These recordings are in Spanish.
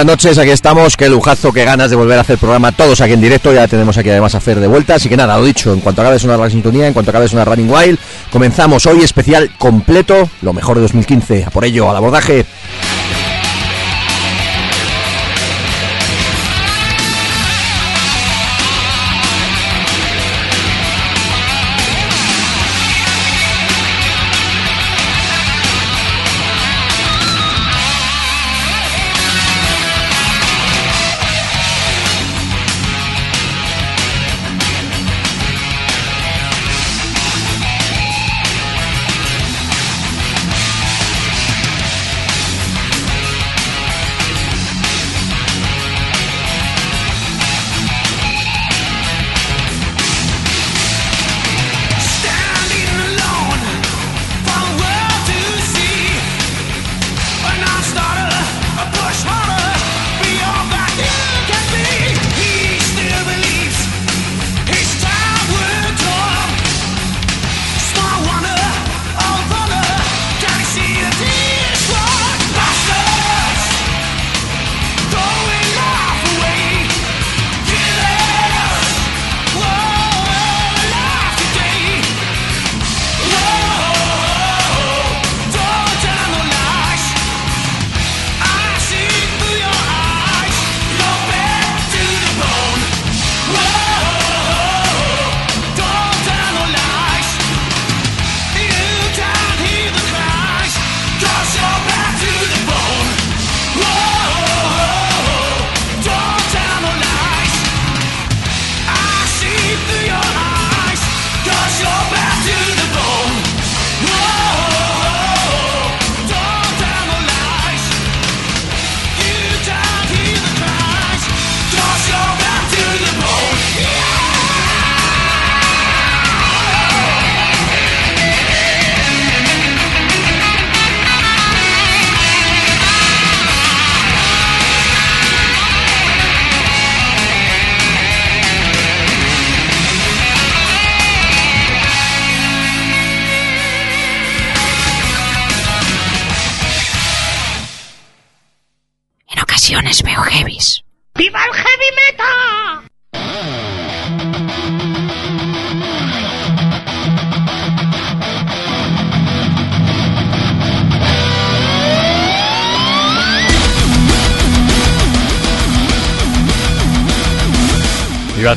Buenas noches, aquí estamos. Qué lujazo, qué ganas de volver a hacer programa todos aquí en directo. Ya tenemos aquí además a Fer de vuelta. Así que nada, lo dicho, en cuanto acabe una la sintonía, en cuanto acabe una Running Wild, comenzamos hoy especial completo, lo mejor de 2015. A por ello, al abordaje.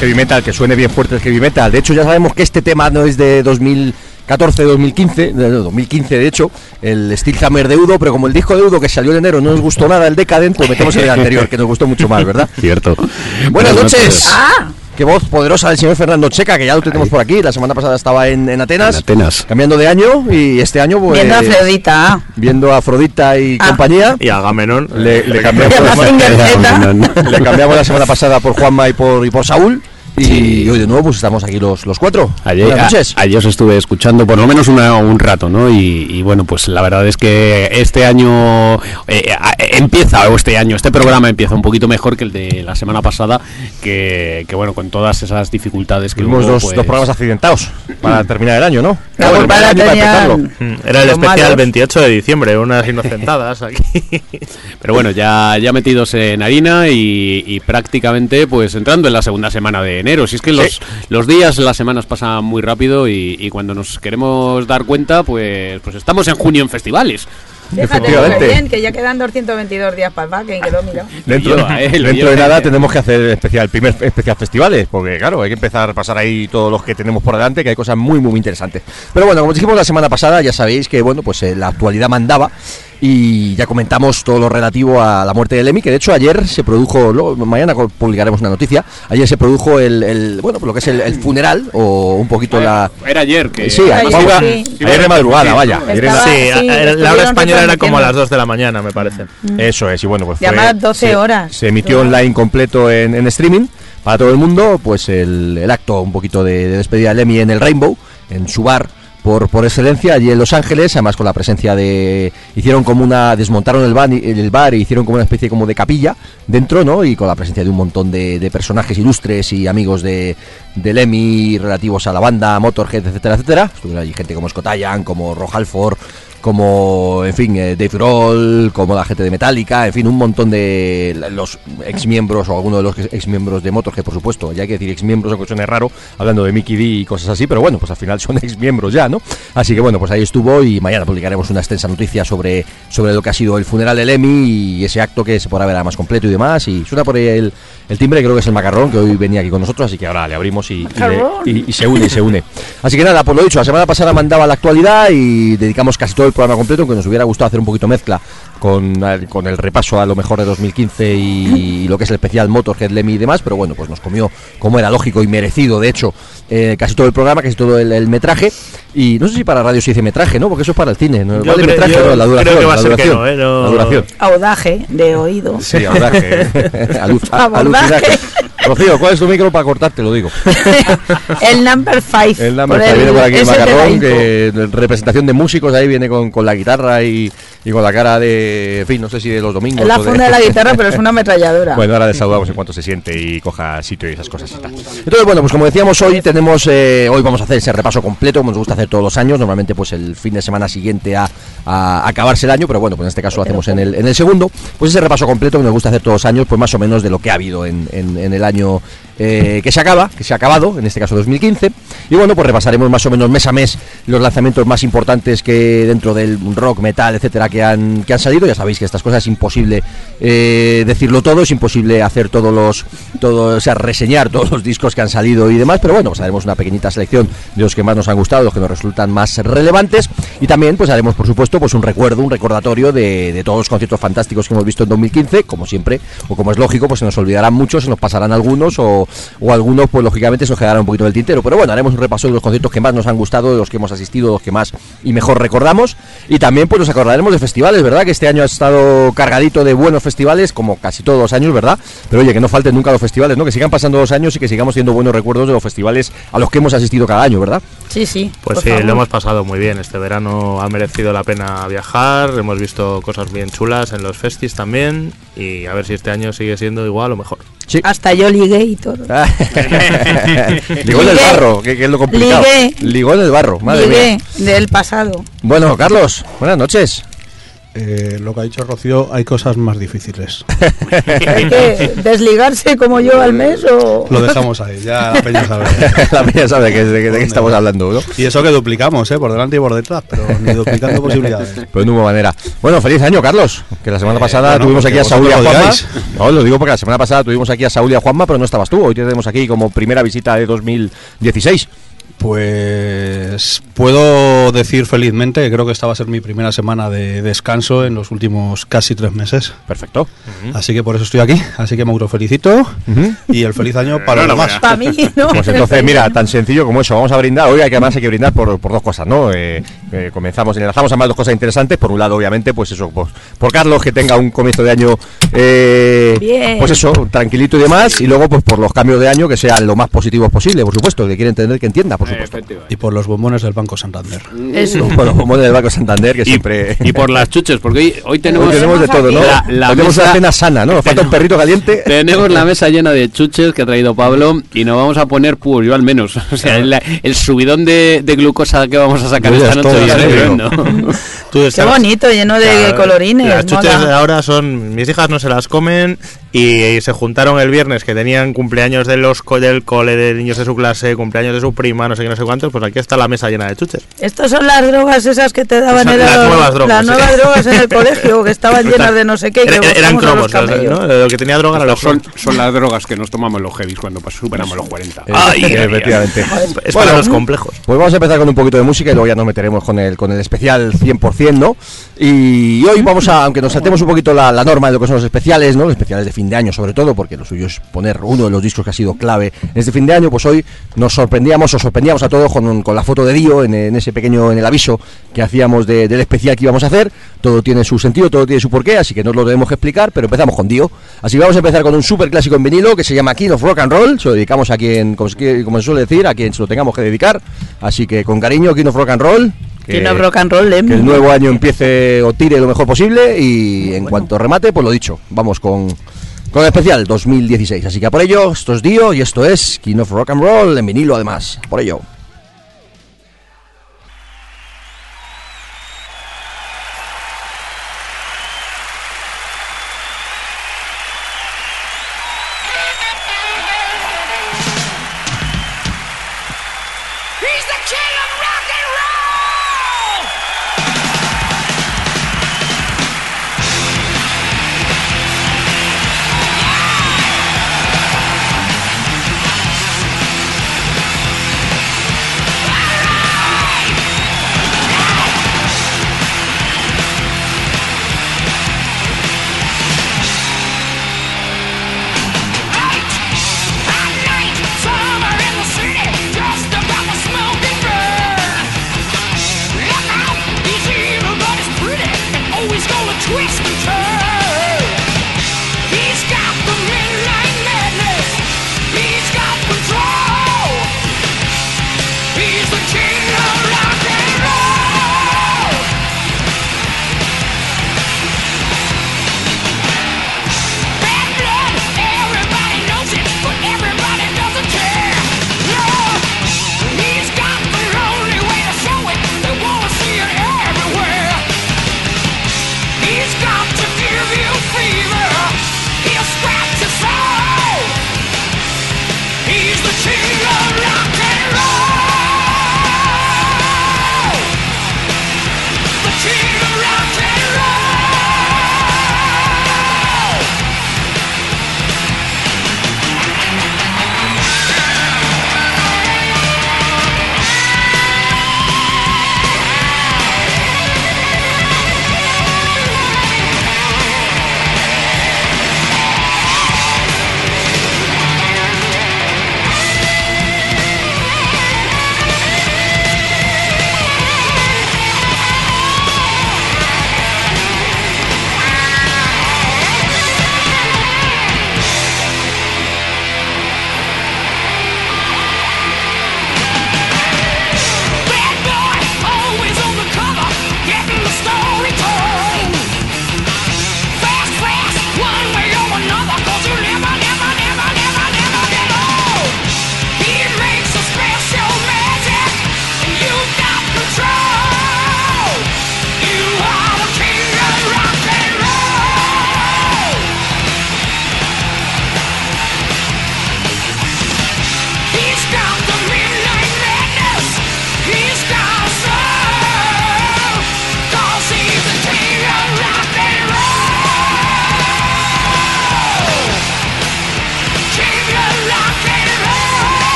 Heavy metal, que suene bien fuerte el heavy metal. De hecho, ya sabemos que este tema no es de 2014-2015, de 2015 de hecho, el Steelhammer de Udo, pero como el disco de Udo que salió en enero no nos gustó nada el Decadent, pues metemos el anterior, que nos gustó mucho más, ¿verdad? Cierto. Buenas, noches. Ah. Qué voz poderosa del señor Fernando Checa, que ya lo tenemos por aquí. La semana pasada estaba en, Atenas, Atenas, cambiando de año y este año pues, viendo a Afrodita, viendo a Afrodita y ah. compañía. Y a Gamenón. Le, cambiamos, le cambiamos la semana pasada por Juanma y por, y por Saúl. Y hoy de nuevo pues estamos aquí los, los cuatro. Ayer, ayer os estuve escuchando por lo menos un rato, ¿no? Y, bueno, pues la verdad es que este año eh, empieza, o este año, este programa empieza un poquito mejor que el de la semana pasada, que, bueno, con todas esas dificultades que Tuvimos dos, dos, pues programas accidentados para terminar el año, ¿no? Era el especial 28 de diciembre, unas inocentadas aquí. Pero bueno, ya, ya metidos en harina y, y prácticamente pues entrando en la segunda semana de enero si es que los, los días, las semanas pasan muy rápido y, cuando nos queremos dar cuenta, pues, pues estamos en junio en festivales. Efectivamente. Bien, que ya quedan 222 días para el que quedó, mira. Dentro, dentro de nada tenemos que hacer especial, primer especial festivales, porque claro, hay que empezar a pasar ahí todos los que tenemos por delante, que hay cosas muy, muy interesantes. Pero bueno, como dijimos la semana pasada, ya sabéis que bueno, pues eh, la actualidad mandaba y ya comentamos todo lo relativo a la muerte de Lemmy, que de hecho ayer se produjo, mañana publicaremos una noticia, ayer se produjo el, bueno, lo que es el, funeral o un poquito la... Era ayer que... Sí, ayer, de madrugada, vaya. sí, la hora española era como a las 2 de la mañana, me parece. Mm. Eso es, y bueno, pues fue, 12 horas. Se emitió online completo en, streaming para todo el mundo, pues el, acto un poquito de, de despedida de Lemmy en el Rainbow, en su bar por, por excelencia allí en Los Ángeles, además con la presencia de... Hicieron como una... desmontaron el bar, el bar e hicieron como una especie como de capilla dentro, ¿no? Y con la presencia de un montón de, personajes ilustres y amigos de, de Lemmy relativos a la banda, Motorhead, etcétera, etcétera. Estuvieron allí gente como Scott Ian, como Rojalford, como, en fin, eh, Dave Grohl, como la gente de Metallica, en fin, un montón de los ex miembros o algunos de los ex miembros de Motorhead, por supuesto. Ya hay que decir ex miembros, aunque suene raro, hablando de Mickey D y cosas así, pero bueno, pues al final son ex miembros ya, ¿no? Así que bueno, pues ahí estuvo y mañana publicaremos una extensa noticia sobre, sobre lo que ha sido el funeral del Emmy y ese acto que se podrá ver más completo y demás. Y suena por ahí el, el timbre, creo que es el macarrón, que hoy venía aquí con nosotros, así que ahora le abrimos y, y, se une y se une. Así que nada, por lo dicho, la semana pasada mandaba la actualidad y dedicamos casi todo el programa completo, aunque nos hubiera gustado hacer un poquito mezcla con, con el repaso a lo mejor de 2015 y, lo que es el especial Motorhead, Lemmy y demás, pero bueno, pues nos comió como era lógico y merecido, de hecho, eh, casi todo el programa, casi todo el, metraje. Y no sé si para radio se dice metraje, ¿no? Porque eso es para el cine. ¿no? ¿Vale metraje no, la duración. Creo que va a ser que no, ¿eh? La duración. Audaje de oído. Sí, audaje. Alucinaje. Rocío, ¿cuál es tu micro para cortar? Te lo digo. el number 5. El number 5 viene por aquí el macarrón, que representación de músicos ahí viene con, con la guitarra y, y, con la cara de, en fin, no sé si de los domingos. La funda de... la guitarra, pero es una ametralladora. Bueno, ahora le saludamos en cuanto se siente y coja sitio y esas cosas. Entonces, bueno, pues como decíamos hoy, tenemos, eh, hoy vamos a hacer ese repaso completo, como nos gusta hacer todos los años, normalmente pues el fin de semana siguiente a, a acabarse el año, pero bueno, pues en este caso lo hacemos en el, en el segundo, pues ese repaso completo que nos gusta hacer todos los años, pues más o menos de lo que ha habido en, en, en el año eh, que se acaba, que se ha acabado, en este caso 2015. Y bueno, pues repasaremos más o menos mes a mes los lanzamientos más importantes que dentro del rock, metal, etcétera, que han, que han salido. Ya sabéis que estas cosas es imposible eh, decirlo todo, es imposible hacer todos los, todo, o sea, reseñar todos los discos que han salido y demás, pero bueno, pues haremos una pequeñita selección de los que más nos han gustado, los que nos resultan más relevantes. Y también, pues haremos, por supuesto, pues un recuerdo, un recordatorio de, de todos los conciertos fantásticos que hemos visto en 2015, como siempre, o como es lógico, pues se nos olvidarán muchos, se nos pasarán algunos o, o algunos pues lógicamente se nos quedará un poquito del tintero. Pero bueno, haremos un repaso de los conciertos que más nos han gustado, de los que hemos asistido, los que más y mejor recordamos. Y también pues nos acordaremos de festivales, ¿verdad? Que este año ha estado cargadito de buenos festivales, como casi todos los años, ¿verdad? Pero oye, que no falten nunca los festivales, ¿no? Que sigan pasando los años y que sigamos teniendo buenos recuerdos de los festivales a los que hemos asistido cada año, ¿verdad? Sí, sí. Pues sí, lo hemos pasado muy bien. Este verano ha merecido la pena viajar, hemos visto cosas bien chulas en los festis también y a ver si este año sigue siendo igual o mejor. Hasta yo ligué y todo. Ligó en el barro, que, es lo complicado. Ligué. Ligó en el barro, madre ligué del pasado. Bueno, Carlos, buenas noches. Eh, lo que ha dicho Rocío, hay cosas más difíciles. ¿Hay que desligarse como yo al mes o...? Lo dejamos ahí, ya la peña sabe. la peña sabe que, de, qué estamos hablando, ¿no? Y eso que duplicamos, ¿eh? Por delante y por detrás, pero ni duplicando posibilidades. Pues de ninguna manera. Bueno, feliz año, Carlos. Que la semana eh, pasada tuvimos aquí a Saúl y a Juanma. No, lo digo porque la semana pasada tuvimos aquí a Saúl y a Juanma, pero no estabas tú. Hoy te tenemos aquí como primera visita de 2016. Pues puedo decir felizmente que creo que esta va a ser mi primera semana de descanso en los últimos casi tres meses. Perfecto. Así que por eso estoy aquí. Así que me felicito y el feliz año para los demás. Para mí, ¿no? Pues entonces, mira, tan sencillo como eso. Vamos a brindar. Hoy hay que además hay que brindar por, por dos cosas, ¿no? Eh, eh, comenzamos, enlazamos a más dos cosas interesantes. Por un lado, obviamente, pues eso, pues, por Carlos, que tenga un comienzo de año, eh, pues eso, tranquilito y demás. Y luego, pues por los cambios de año que sean lo más positivos posible, por supuesto. Que quiere entender, que entienda, por y por los bombones del Banco Santander. Eso. por los bombones del Banco Santander, que y, siempre. Y por las chuches, porque hoy, hoy tenemos. tenemos de todo, ¿no? La, tenemos una cena sana, ¿no? Nos falta un perrito caliente. Tenemos la mesa llena de chuches que ha traído Pablo y nos vamos a poner pur, yo al menos. O sea, el, subidón de, glucosa que vamos a sacar esta noche Qué bonito, lleno de colorines. Las chuches de ahora son. Mis hijas no se las comen y se juntaron el viernes que tenían cumpleaños de los del cole de niños de su clase, cumpleaños de su prima, no sé qué, no sé cuántos, pues aquí está la mesa llena de chuches. Estas son las drogas esas que te daban en las nuevas drogas, las nuevas drogas en el colegio que estaban llenas de no sé qué. eran cromos, ¿no? Lo que tenía droga los son, son las drogas que nos tomamos los heavies cuando superamos los 40. Ay, efectivamente. Es para los complejos. Pues vamos a empezar con un poquito de música y luego ya nos meteremos con el con el especial 100%, ¿no? Y hoy vamos a, aunque nos saltemos un poquito la, la norma de lo que son los especiales, ¿no? Los especiales de fin de año sobre todo, porque lo suyo es poner uno de los discos que ha sido clave en este fin de año, pues hoy nos sorprendíamos, o sorprendíamos a todos con, con la foto de Dio en, en, ese pequeño, en el aviso que hacíamos de, del especial que íbamos a hacer. Todo tiene su sentido, todo tiene su porqué, así que no lo debemos explicar, pero empezamos con Dio. Así que vamos a empezar con un super clásico en vinilo que se llama King of Rock and Roll. Se lo dedicamos a quien, como se suele decir, a quien se lo tengamos que dedicar. Así que con cariño, King of Rock and Roll. Que, rock and roll, que el nuevo año empiece o tire lo mejor posible y en cuanto remate, pues lo dicho, vamos con, con el especial 2016. Así que a por ello, esto es Dio y esto es King of Rock and Roll en vinilo además. Por ello.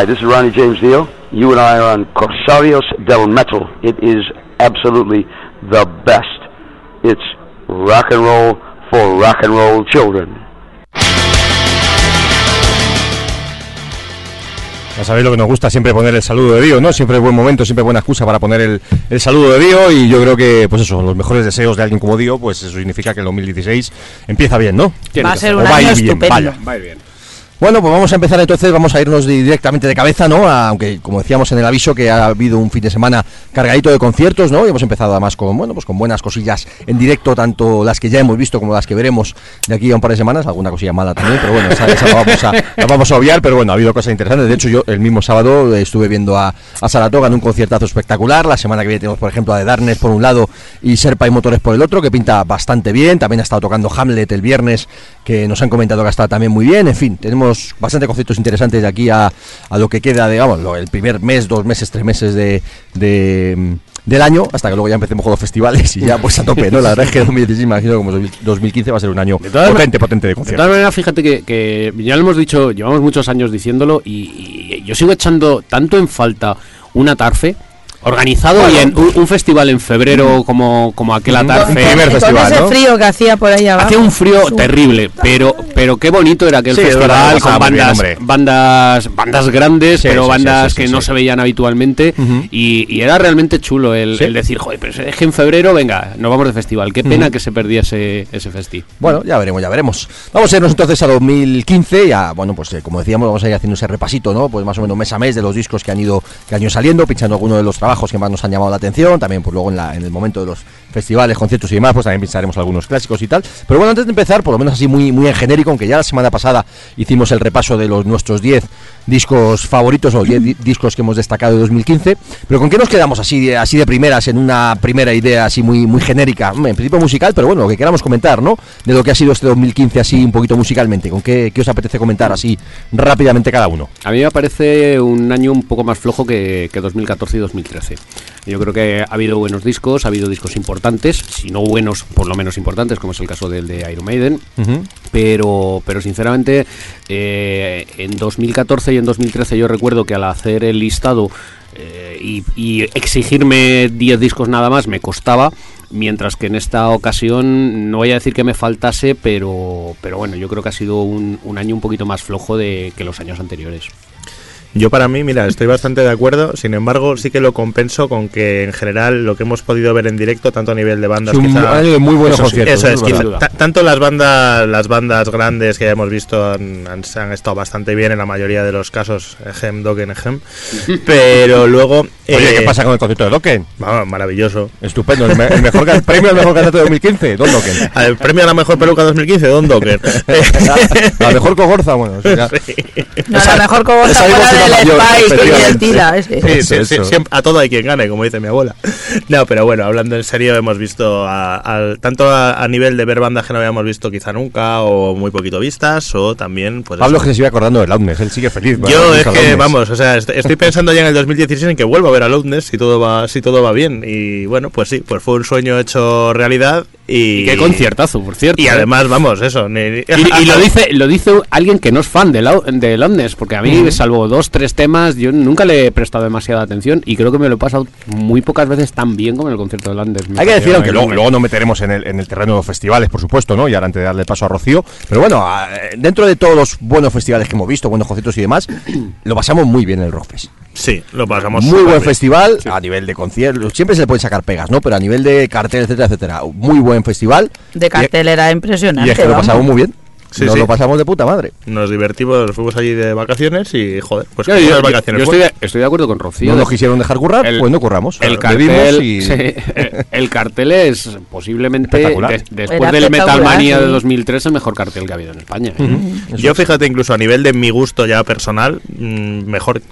Hi, this is Ronnie James Dio. You and I are on Corsarios del Metal. It is absolutely the best. It's rock and roll for rock and roll children. Ya sabéis lo que nos gusta siempre poner el saludo de Dio, ¿no? Siempre es buen momento, siempre buena excusa para poner el, el saludo de Dio y yo creo que, pues eso, los mejores deseos de alguien como Dio, pues eso significa que el 2016 empieza bien, ¿no? Va a ser un año bien, estupendo. vaya. Va a ir bien. Bueno, pues vamos a empezar entonces, vamos a irnos di- directamente de cabeza, ¿no? Aunque como decíamos en el aviso que ha habido un fin de semana cargadito de conciertos, ¿no? Y hemos empezado además con, bueno, pues con buenas cosillas en directo, tanto las que ya hemos visto como las que veremos de aquí a un par de semanas, alguna cosilla mala también, pero bueno, esa, esa la, vamos a, la vamos a obviar, pero bueno, ha habido cosas interesantes. De hecho, yo el mismo sábado estuve viendo a, a Saratoga en un conciertazo espectacular. La semana que viene tenemos, por ejemplo, a The Darkness por un lado y Serpa y Motores por el otro, que pinta bastante bien. También ha estado tocando Hamlet el viernes, que nos han comentado que ha estado también muy bien. En fin, tenemos bastante conceptos interesantes de aquí a, a lo que queda, digamos, lo- el primer mes, dos meses, tres meses de, de, del año, hasta que luego ya empecemos con los festivales y ya pues a tope, ¿no? La verdad es que 2016, imagino como 2015 va a ser un año De potente, potente de De conciertos. todas maneras, fíjate que, que ya lo hemos dicho, llevamos muchos años diciéndolo y, y yo sigo echando tanto en falta una tarfe organizado y en un, un festival en febrero como, como aquel Un atarfe. primer Con festival, ese ¿no? frío que hacía por ahí abajo. Hacía un frío Su- terrible, pero pero qué bonito era aquel Sí, festival con bien, bandas, bandas bandas grandes, Sí, pero sí, bandas sí, sí, que no sí. se veían habitualmente y, y era realmente chulo el, Sí. el decir, joder, pero es que en febrero, venga, nos vamos de festival. Qué pena que se perdiese ese festi. Bueno, ya veremos, ya veremos. Vamos a irnos entonces a 2015, ya, bueno, pues eh, como decíamos, vamos a ir haciendo ese repasito, ¿no? Pues más o menos mes a mes de los discos que han ido, que han ido saliendo, pinchando algunos de los trabajos que más nos han llamado la atención, también pues luego en, el momento de los festivales, conciertos y demás, pues también pincharemos algunos clásicos y tal. Pero bueno, antes de empezar, por lo menos así muy, muy en genérico, aunque ya la semana pasada hicimos el repaso de los nuestros 10 discos favoritos o 10 di- discos que hemos destacado de 2015, pero ¿con qué nos quedamos así así de primeras en una primera idea así muy, muy genérica? En principio musical, pero bueno, lo que queramos comentar, ¿no? De lo que ha sido este 2015 así un poquito musicalmente, ¿con qué, qué os apetece comentar así rápidamente cada uno? A mí me parece un año un poco más flojo que, que 2014 y 2013. Yo creo que ha habido buenos discos, ha habido discos importantes, si no buenos, por lo menos importantes, como es el caso del de Iron Maiden. Pero, pero sinceramente, eh, en 2014 y en 2013 yo recuerdo que al hacer el listado eh, y, y exigirme 10 discos nada más me costaba mientras que en esta ocasión no voy a decir que me faltase, pero, pero bueno, yo creo que ha sido un, un año un poquito más flojo de que los años anteriores. Yo para mí, mira, estoy bastante de acuerdo, sin embargo sí que lo compenso con que en general lo que hemos podido ver en directo, tanto a nivel de bandas, Es un quizá- año de muy buenos eso, conciertos, eso es, es quizá- tanto las bandas, las bandas grandes que ya hemos visto han, han- se han estado bastante bien en la mayoría de los casos, Ejem, Dokken, Ejem, pero luego... Oye, eh, ¿qué pasa con el concierto de Dokken? vamos, maravilloso. Estupendo, el, me- el mejor, premio al mejor cantante de 2015, Don Dokken. El premio a la mejor peluca 2015, Don Dokken. La mejor cogorza, bueno, No, la mejor misma del a todo hay quien gane, como dice mi abuela. No, pero bueno, hablando en serio, hemos visto a- al- tanto a, a nivel de ver bandas que no habíamos visto quizá nunca o muy poquito vistas, o también, pues. Pablo eso. que se sigue acordando de Loudness, él sigue feliz. Yo es que, vamos, o sea, est- estoy pensando ya en el 2016 en que vuelvo a ver a Loudness si todo va, si todo va bien. Y bueno, pues sí, pues fue un sueño hecho realidad. Y, Y qué conciertazo, por cierto. Y ¿eh? además, vamos, eso. ni- Y, y lo dice lo dice alguien que no es fan de, Lau- de Loudness, porque a mí, salvo dos, tres temas, yo nunca le he prestado demasiada atención y creo que me lo he pasado muy pocas veces tan bien como en el concierto de Loudness. Me Hay que decir, aunque luego, luego nos meteremos en el, en el terreno de los festivales, por supuesto, ¿no? Y ahora antes de darle paso a Rocío. Pero bueno, a- dentro de todos los buenos festivales que hemos visto, buenos conciertos y demás, lo pasamos muy bien en el Rockfest. Sí, lo pasamos. Muy buen bien. festival a nivel de conciertos. Siempre se le pueden sacar pegas, ¿no? Pero a nivel de cartel, etcétera, etcétera. Muy buen festival. De cartelera Y, impresionante. y es que lo pasamos muy bien. Sí, Nos sí. lo pasamos de puta madre. Nos divertimos, nos fuimos allí de vacaciones y, joder, pues Yo, yo- vacaciones. yo estoy, de, estoy de acuerdo con Rocío. No nos quisieron dejar currar, El- pues no curramos. El cartel, y- sí, el- el cartel es posiblemente, Espectacular. de- después Era del Metalmania sí. de 2003, el mejor cartel que ha habido en España. ¿eh? Yo fíjate, incluso a nivel de mi gusto ya personal, mm, mejor.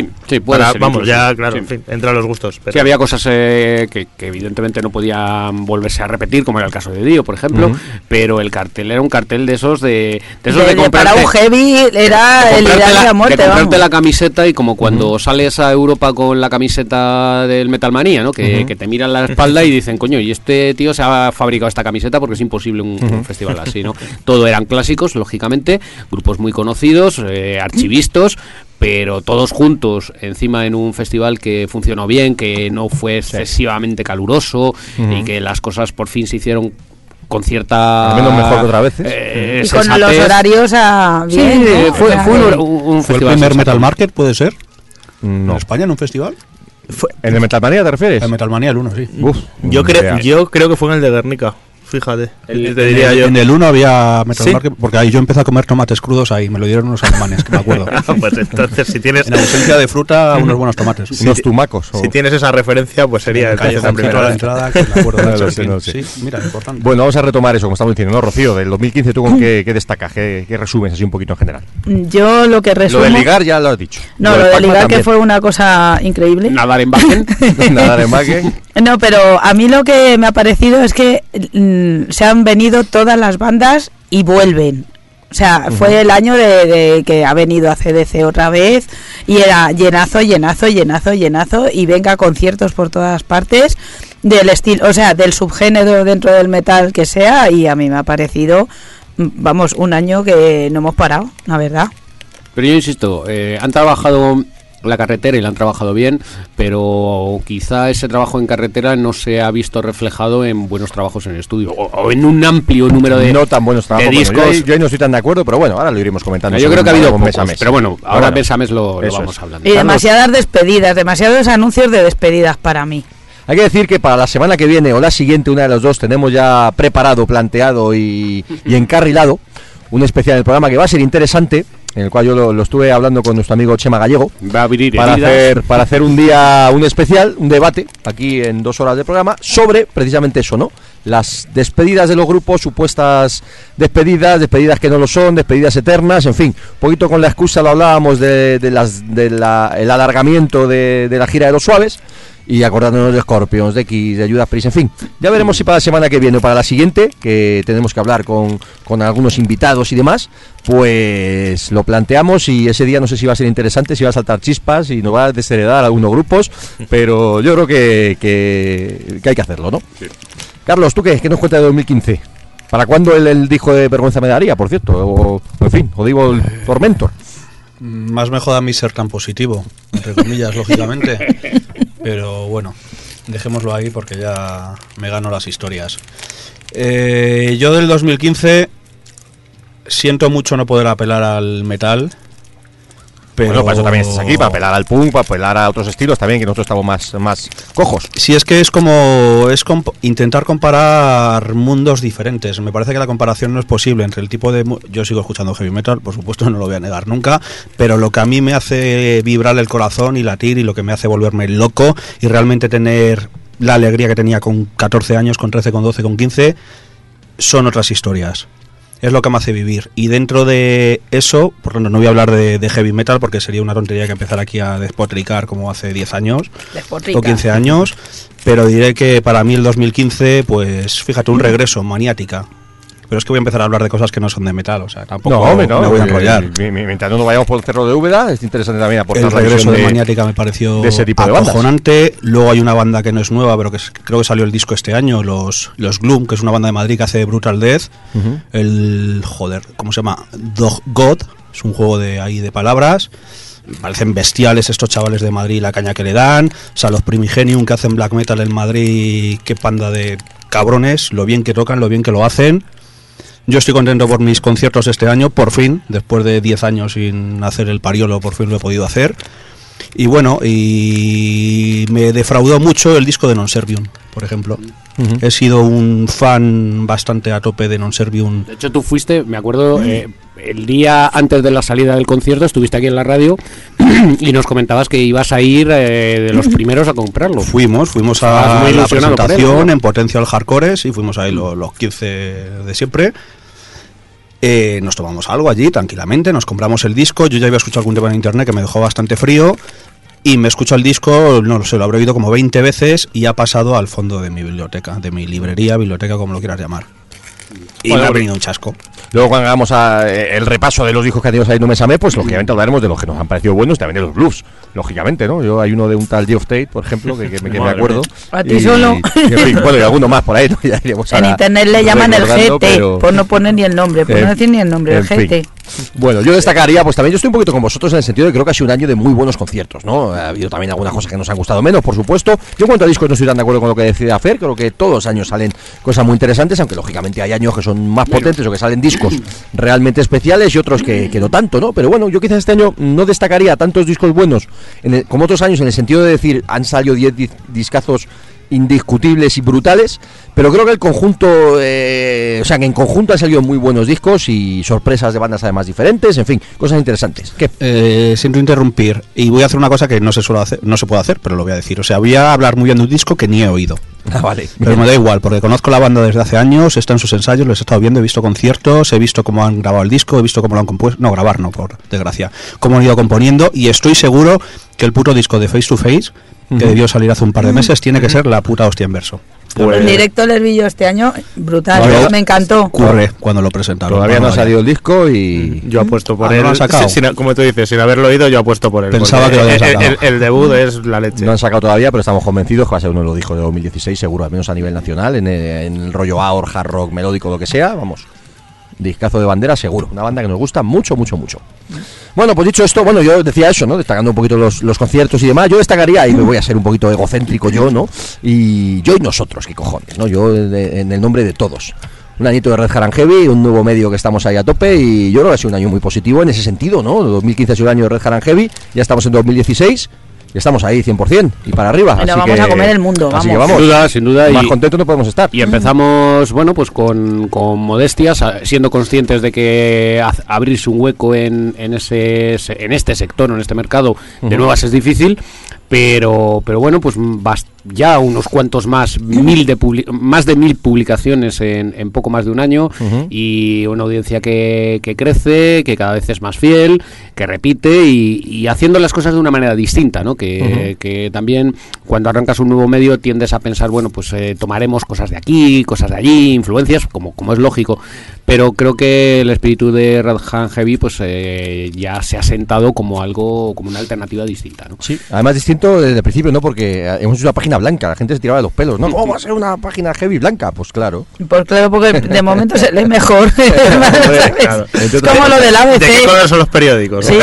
Sí, sí, puede para- ser vamos, incluso. ya, claro, Sí. en fin, entra los gustos. Pero Sí, había cosas eh, que, que evidentemente no podían volverse a repetir, como era el caso de Dio, por ejemplo, pero el cartel era un cartel de esos de, de esos de, De- de- para comprarte- un heavy era de el ideal de la, muerte, de comprarte vamos. la camiseta y como cuando sales a Europa con la camiseta del Metalmanía, ¿no? Que, que te miran la espalda y dicen, coño, y este tío se ha fabricado esta camiseta porque es imposible un, un festival así, ¿no? Todo eran clásicos, lógicamente, grupos muy conocidos, eh, archivistos, pero todos juntos encima en un festival que funcionó bien, que no fue excesivamente caluroso y que las cosas por fin se hicieron con cierta Al menos mejor que otras veces. eh, Y con los horarios a Sí, bien. ¿no? fue, un, un- ¿Fue el festival primer. Metal Market, puede ser? No. ¿En España en un festival? ¿En el Metalmanía te refieres? El Metalmanía el 1, sí. Uf, yo, creo, yo creo que fue en el de Guernica, fíjate. El- te en, diría el, yo. en el 1 había Metal ¿Sí? Market, porque ahí yo empecé a comer tomates crudos ahí, me lo dieron unos alemanes, que me acuerdo. pues entonces, si tienes, En ausencia de fruta, unos buenos tomates. Unos tumacos. o- si tienes esa referencia, pues sería En el entonces la entrada, que me acuerdo de lo no lo sé. Sí, mira, importante. Bueno, vamos a retomar eso, como estamos diciendo, ¿no, Rocío? Del 2015, ¿tú con qué, qué destacas? ¿Qué, qué resumes así un poquito en general? Yo lo que resumo... Lo de ligar ya lo has dicho. No, lo del de Pac-Man ligar que también. fue una cosa increíble. Nadar en Bajen. Nadar en. No, pero a mí lo que me ha parecido es que mm, se han venido todas las bandas y vuelven. O sea, fue el año de, de que ha venido a CDC otra vez y era llenazo, llenazo, llenazo, llenazo y venga conciertos por todas partes del estilo, o sea, del subgénero dentro del metal que sea y a mí me ha parecido, vamos, un año que no hemos parado, la verdad. Pero yo insisto, eh, han trabajado la carretera y la han trabajado bien, pero quizá ese trabajo en carretera no se ha visto reflejado en buenos trabajos en el estudio o, o en un amplio número de, no tan buenos trabajos. Bueno, yo, discos. ahí- yo ahí no estoy tan de acuerdo, pero bueno, ahora lo iremos comentando. yo creo que ha habido pocos, mes a mes. pero bueno, ahora Bueno, mes a mes lo, lo vamos es. hablando. Y demasiadas despedidas, demasiados anuncios de despedidas para mí. Hay que decir que para la semana que viene o la siguiente, una de los dos, tenemos ya preparado, planteado y, y encarrilado un especial en el programa que va a ser interesante, en el cual yo lo, lo estuve hablando con nuestro amigo Chema Gallego. Va a abrir para hacer, para hacer un día, un especial, un debate, aquí en dos horas de programa, sobre precisamente eso, ¿no? Las despedidas de los grupos, supuestas despedidas, despedidas que no lo son, despedidas eternas, en fin, un poquito con la excusa lo hablábamos de, de las del alargamiento de, de la gira de los suaves y acordándonos de Scorpions, de X, de Ayuda Pris, en fin. Ya veremos si para la semana que viene o para la siguiente, que tenemos que hablar con, con, algunos invitados y demás, pues lo planteamos y ese día no sé si va a ser interesante, si va a saltar chispas y nos va a desheredar algunos grupos, pero yo creo que, que, hay que hacerlo, ¿no? Carlos, ¿tú qué? ¿Qué nos cuenta de 2015? ¿Para cuándo el, el disco de Vergüenza me daría, por cierto? O, en fin, o digo el Tormentor. Más me joda a mí ser tan positivo, entre comillas, lógicamente. Pero bueno, dejémoslo ahí porque ya me gano las historias. Eh, yo del 2015 siento mucho no poder apelar al metal pero... Bueno, para eso también estás aquí, para apelar al punk, para apelar a otros estilos también, que nosotros estamos más, más cojos. Sí, es que es como es intentar comparar mundos diferentes. Me parece que la comparación no es posible entre el tipo de... Yo sigo escuchando heavy metal, por supuesto, no lo voy a negar nunca, pero lo que a mí me hace vibrar el corazón y latir y lo que me hace volverme loco y realmente tener la alegría que tenía con 14 años, con 13, con 12, con 15, son otras historias es lo que me hace vivir. Y dentro de eso, por lo tanto, no voy a hablar de, heavy metal porque sería una tontería que empezar aquí a despotricar como hace 10 años o 15 años, pero diré que para mí el 2015, pues fíjate, un regreso, maniática. Pero es que voy a empezar a hablar de cosas que no son de metal, o sea, tampoco no, me voy a enrollar. Mientras no nos vayamos por el cerro de Úbeda, es interesante también aportar El regreso de, Maniática me pareció de ese tipo de acojonante. Luego hay una banda que no es nueva, pero que creo que salió el disco este año, los, los Gloom, que es una banda de Madrid que hace Brutal Death. El, joder, ¿cómo se llama? Dog God, es un juego de ahí de palabras parecen bestiales estos chavales de Madrid la caña que le dan. O sea, los Primigenium que hacen black metal en Madrid, qué panda de cabrones, lo bien que tocan, lo bien que lo hacen. Yo estoy contento por mis conciertos este año, por fin, después de 10 años sin hacer el pariolo, por fin lo he podido hacer. Y bueno, y me defraudó mucho el disco de Non Servium, por ejemplo. He sido un fan bastante a tope de Non Servium. De hecho, tú fuiste, me acuerdo, eh, el día antes de la salida del concierto, estuviste aquí en la radio y nos comentabas que ibas a ir eh, de los primeros a comprarlo. Fuimos, fuimos a la presentación en Potencial Hardcores y fuimos ahí los, los 15 de siempre. Eh, nos tomamos algo allí tranquilamente, nos compramos el disco. Yo ya había escuchado algún tema en internet que me dejó bastante frío. Y me escucho el disco, no lo sé, lo habré oído como 20 veces y ha pasado al fondo de mi biblioteca, de mi librería, biblioteca, como lo quieras llamar. Y me ha venido un chasco. Luego cuando hagamos eh, el repaso de los discos que tenido ahí No Me Samé, pues lógicamente hablaremos de los que nos han parecido buenos y también de los blues, lógicamente, ¿no? Yo hay uno de un tal Geoff Tate, por ejemplo, que, me, acuerdo. A ti solo. Y, bueno, y alguno más por ahí, ¿no? ya iremos En internet le llaman el GT, por no poner ni el nombre, por no decir ni el nombre, el GT. Bueno, yo destacaría, pues también yo estoy un poquito con vosotros en el sentido de que creo que ha sido un año de muy buenos conciertos, ¿no? Ha habido también algunas cosas que nos han gustado menos, por supuesto. Yo en cuanto a discos no estoy tan de acuerdo con lo que decía Fer, creo que todos los años salen cosas muy interesantes, aunque lógicamente hay años que son más potentes o que salen discos realmente especiales y otros que, no tanto, ¿no? Pero bueno, yo quizás este año no destacaría tantos discos buenos como otros años en el sentido de decir han salido 10 discazos indiscutibles y brutales, pero creo que el conjunto, eh, o sea, que en conjunto han salido muy buenos discos y sorpresas de bandas además diferentes, en fin, cosas interesantes. ¿Qué? Eh, siento interrumpir y voy a hacer una cosa que no se hacer, no se puede hacer, pero lo voy a decir. O sea, voy a hablar muy bien de un disco que ni he oído. Ah, vale. Pero me da igual, porque conozco la banda desde hace años, está en sus ensayos, los he estado viendo, he visto conciertos, he visto cómo han grabado el disco, he visto cómo lo han compuesto, no, grabar no, por desgracia, cómo han ido componiendo y estoy seguro que el puto disco de Face to Face que debió salir hace un par de meses, tiene que ser la puta hostia en verso. Pues, el directo les vi este año, brutal, me encantó. Ocurre cuando lo presentaron. Todavía no ha salido el disco y yo apuesto por ah, él. como tú dices, sin haberlo oído, yo apuesto por él. Pensaba que lo el, el, debut es la leche. No han sacado todavía, pero estamos convencidos que va a ser uno de los discos de 2016, seguro, al menos a nivel nacional, en el, rollo AOR, hard rock, melódico, lo que sea, vamos. Discazo de bandera, seguro. Una banda que nos gusta mucho, mucho, mucho. Bueno, pues dicho esto, bueno, yo decía eso, ¿no? Destacando un poquito los, los conciertos y demás. Yo destacaría, y me voy a ser un poquito egocéntrico yo, ¿no? Y yo y nosotros, qué cojones, ¿no? Yo en el nombre de todos un añito de Red Haran Heavy, un nuevo medio que estamos ahí a tope y yo creo que ha sido un año muy positivo en ese sentido, ¿no? 2015 ha sido un año de Red Haran Heavy, ya estamos en 2016 estamos ahí 100% y para arriba. vamos a comer el mundo, vamos. Sin duda, sin duda. Más contentos no podemos estar. Y empezamos, bueno, pues con, con modestias, siendo conscientes de que abrirse un hueco en, en, ese, en este sector, en este mercado, de nuevas es difícil pero pero bueno pues ya unos cuantos más mil de publi- más de mil publicaciones en, en poco más de un año. Y una audiencia que, que crece que cada vez es más fiel que repite y, y haciendo las cosas de una manera distinta no que, que también cuando arrancas un nuevo medio tiendes a pensar bueno pues eh, tomaremos cosas de aquí cosas de allí influencias como como es lógico. Pero creo que el espíritu de Red Hand Heavy pues eh, ya se ha sentado como algo como una alternativa distinta ¿no? Sí, además desde el principio, ¿no? Porque eh, hemos hecho una página blanca, la gente se tiraba de los pelos, ¿no? ¿Cómo va a ser una página heavy blanca? Pues claro. Pues claro, porque de momento se lee mejor. Es como lo del ABC. ¿De qué color son los periódicos? Sí.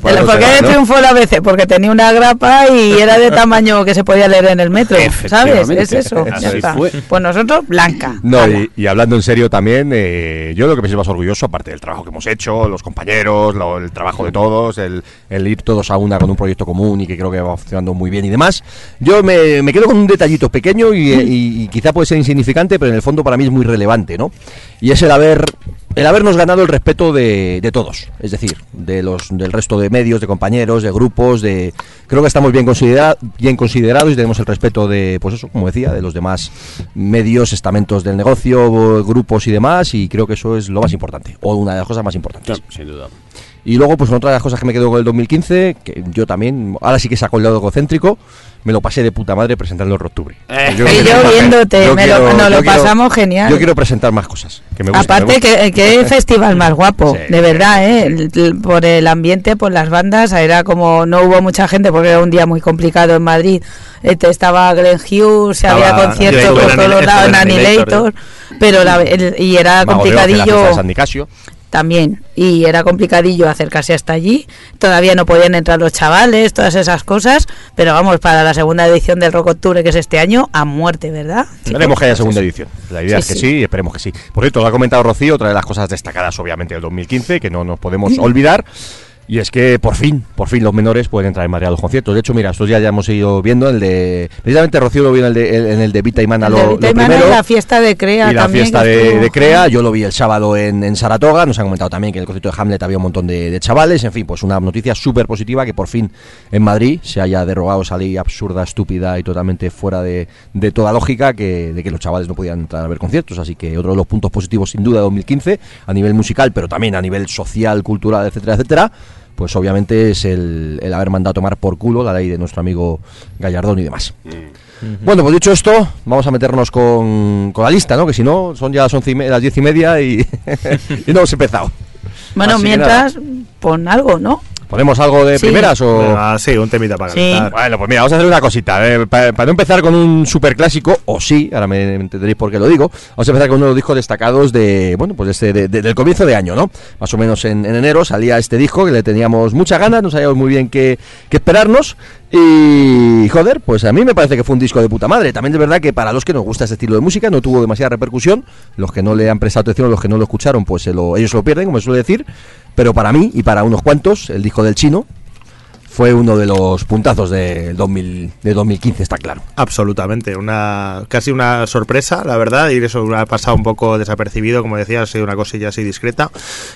Por algo ¿Por qué triunfó el ABC? Porque tenía una grapa y era de tamaño que se podía leer en el metro. ¿Sabes? Es eso. ya está. Pues nosotros, blanca. No, y hablando en serio también, eh, yo lo que me siento más orgulloso, aparte del trabajo que hemos hecho, los compañeros, lo- el trabajo de todos, el, el ir todos a una con un proyecto común y que creo que va funcionando muy bien y demás, yo me, me quedo con un detallito pequeño y, eh, y- y quizá puede ser insignificante, pero en el fondo para mí es muy relevante, ¿no? Y es el haber... El habernos ganado el respeto de, de todos, es decir, de los del resto de medios, de compañeros, de grupos, de creo que estamos bien considera- bien considerados y tenemos el respeto de, pues eso, como decía, de los demás medios, estamentos del negocio, grupos y demás, y creo que eso es lo más importante, o una de las cosas más importantes. sin duda Y luego, pues otra de las cosas que me quedo con el 2015, que yo también, ahora sí que saco el lado egocéntrico, me lo pasé de puta madre presentando el Octubre. Y yo viéndote, me lo- nos lo yo quiero- pasamos genial. Yo quiero presentar más cosas. Que me gusten, Aparte, que, qué festival más guapo, Sí. de verdad, ¿eh? El- el- por el ambiente, por las bandas, era como, no hubo mucha gente porque era un día muy complicado en Madrid. Este, estaba Glenn Hughes, se había conciertos por en todos lados en en Annihilator, Annihilator, pero la- el- y era Mago de Oz, en la fiesta complicadillo. También y era complicadillo acercarse hasta allí todavía no podían entrar los chavales todas esas cosas pero vamos para la segunda edición del Rock Octubre que es este año a muerte verdad Esperemos que haya segunda edición. La idea Sí, es que sí. sí. y esperemos que sí. Por cierto, lo ha comentado Rocío, otra de las cosas destacadas, obviamente, del 2015, que no nos podemos olvidar. Y es que por fin, por fin los menores pueden entrar en Madrid a los conciertos. De hecho, mira, estos días ya hemos ido viendo el de. Precisamente Rocío lo vio en el de, el- en el de Vita y Mana El lo, de lo Vita y Mana primero. y la fiesta de Crea y la también, fiesta de, de Crea, yo lo vi el sábado en, en Saratoga, nos han comentado también que en el concierto de Hamlet había un montón de, de chavales, en fin, pues una noticia súper positiva que por fin en Madrid se haya derogado esa ley absurda, estúpida y totalmente fuera de, de toda lógica que, de que los chavales no podían entrar a ver conciertos, así que otro de los puntos positivos sin duda de 2015, a nivel musical, pero también a nivel social, cultural, etcétera, etcétera, pues obviamente es el, el haber mandado a tomar por culo la ley de nuestro amigo Gallardón y demás. Bueno, pues dicho esto, vamos a meternos con, con la lista, ¿no? Que si no, son ya las, once y me- las diez y media y, y no hemos empezado. bueno Así mientras pon algo no ¿Ponemos algo de Sí. primeras o...? Venga, sí, un temita para Sí. calentar. Bueno, pues mira, vamos a hacer una cosita. eh, pa- para no empezar con un super clásico, o sí, ahora me entenderéis por qué lo digo, vamos a empezar con uno de los discos destacados de, bueno, pues este, de- de- del comienzo de año, ¿no? Más o menos en, en enero salía este disco que le teníamos muchas ganas, no sabíamos muy bien qué, qué esperarnos. Y joder, pues a mí me parece que fue un disco de puta madre. También es verdad que para los que nos gusta este estilo de música no tuvo demasiada repercusión. Los que no le han prestado atención, los que no lo escucharon, pues se lo- ellos lo pierden, como se suele decir. Pero para mí y para unos cuantos, el disco del chino fue uno de los puntazos del 2000, de 2015, está claro. Absolutamente, una casi una sorpresa, la verdad, y eso ha pasado un poco desapercibido, como decía, ha sido una cosilla así discreta.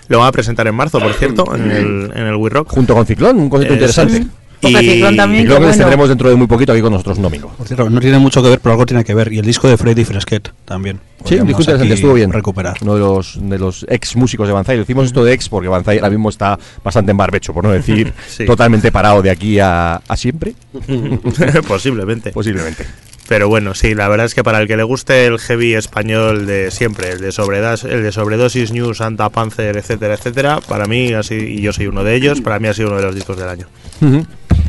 Lo van a presentar en marzo, por cierto, en el, en el We Rock. Junto con Ciclón, un concierto Eh, interesante. También. Y creo qué que bueno. tendremos dentro de muy poquito aquí con nosotros un domingo. Por cierto, no tiene mucho que ver, pero algo tiene que ver. Y el disco de Freddy Fresquet también. Sí, un disco interesante, estuvo bien. Recuperar. Uno de los, de los ex músicos de Banzai. Decimos esto de ex porque Banzai ahora mismo está bastante en barbecho, por no decir Sí. totalmente parado de aquí a, a siempre, Posiblemente. posiblemente. Pero bueno, sí, la verdad es que para el que le guste el heavy español de siempre, el de sobredosis, el de sobredosis, New, Santa Panzer, etcétera, etcétera, para mí, así, y yo soy uno de ellos, para mí ha sido uno de los discos del año.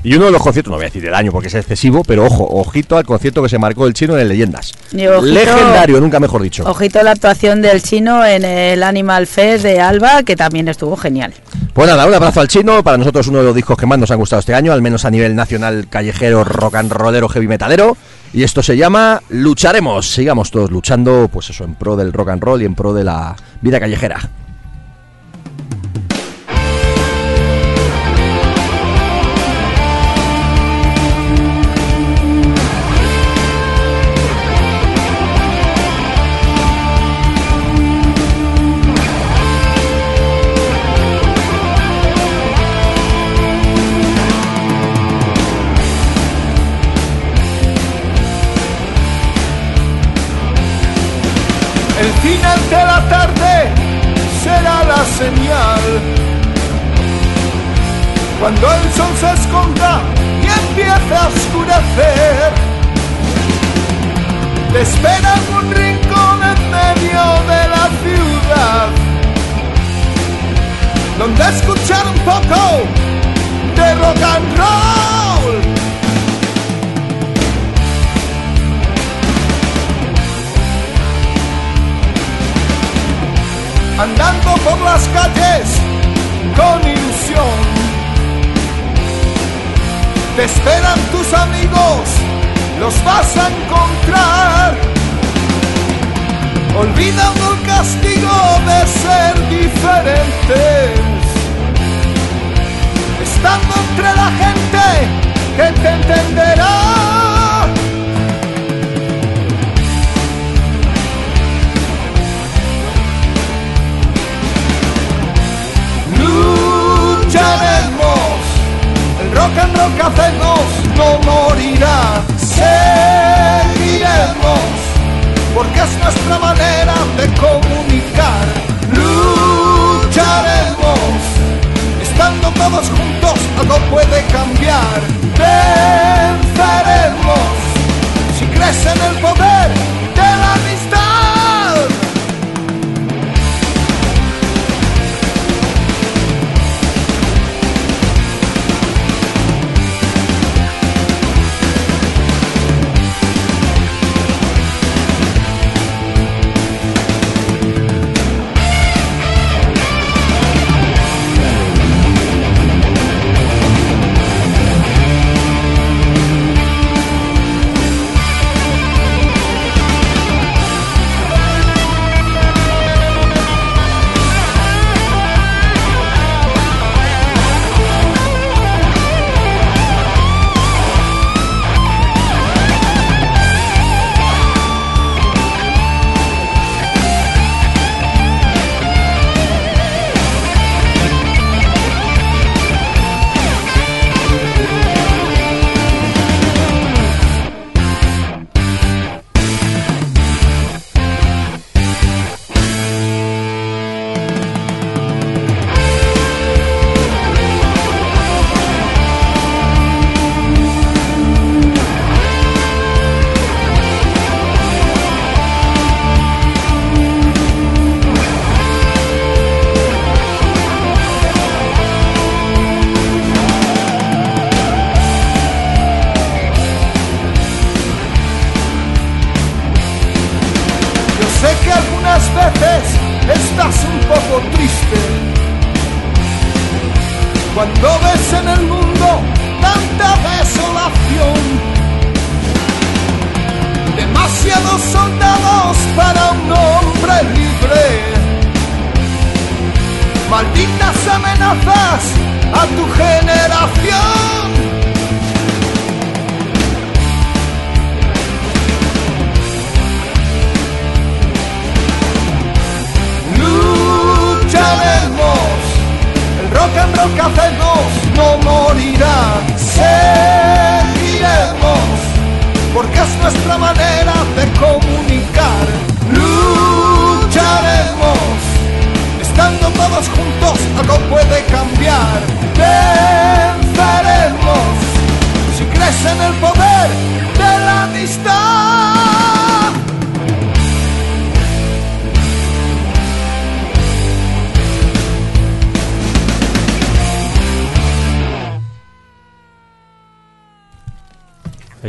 Y uno de los conciertos, no voy a decir del año porque es excesivo, pero ojo, ojito al concierto que se marcó el chino en el Leyendas. Ojito- Legendario, nunca mejor dicho. ojito la actuación del chino en el Animal Fest de Alba que también estuvo genial Pues nada, un abrazo al chino. Para nosotros uno de los discos que más nos han gustado este año, al menos a nivel nacional, callejero, rock and rollero, heavy metalero. Y esto se llama Lucharemos. Sigamos todos luchando, pues eso, en pro del rock and roll y en pro de la vida callejera. Señal. Cuando el sol se esconda y empiece a oscurecer, te espera un rincón en medio de la ciudad, donde escuchar un poco de rock and roll. Andando por las calles con ilusión. Te esperan tus amigos, los vas a encontrar. Olvidando el castigo de ser diferentes. Estando entre la gente que te entenderá. Rock and roll que hacemos no morirá. Seguiremos, porque es nuestra manera de comunicar. Lucharemos, estando todos juntos, algo puede cambiar.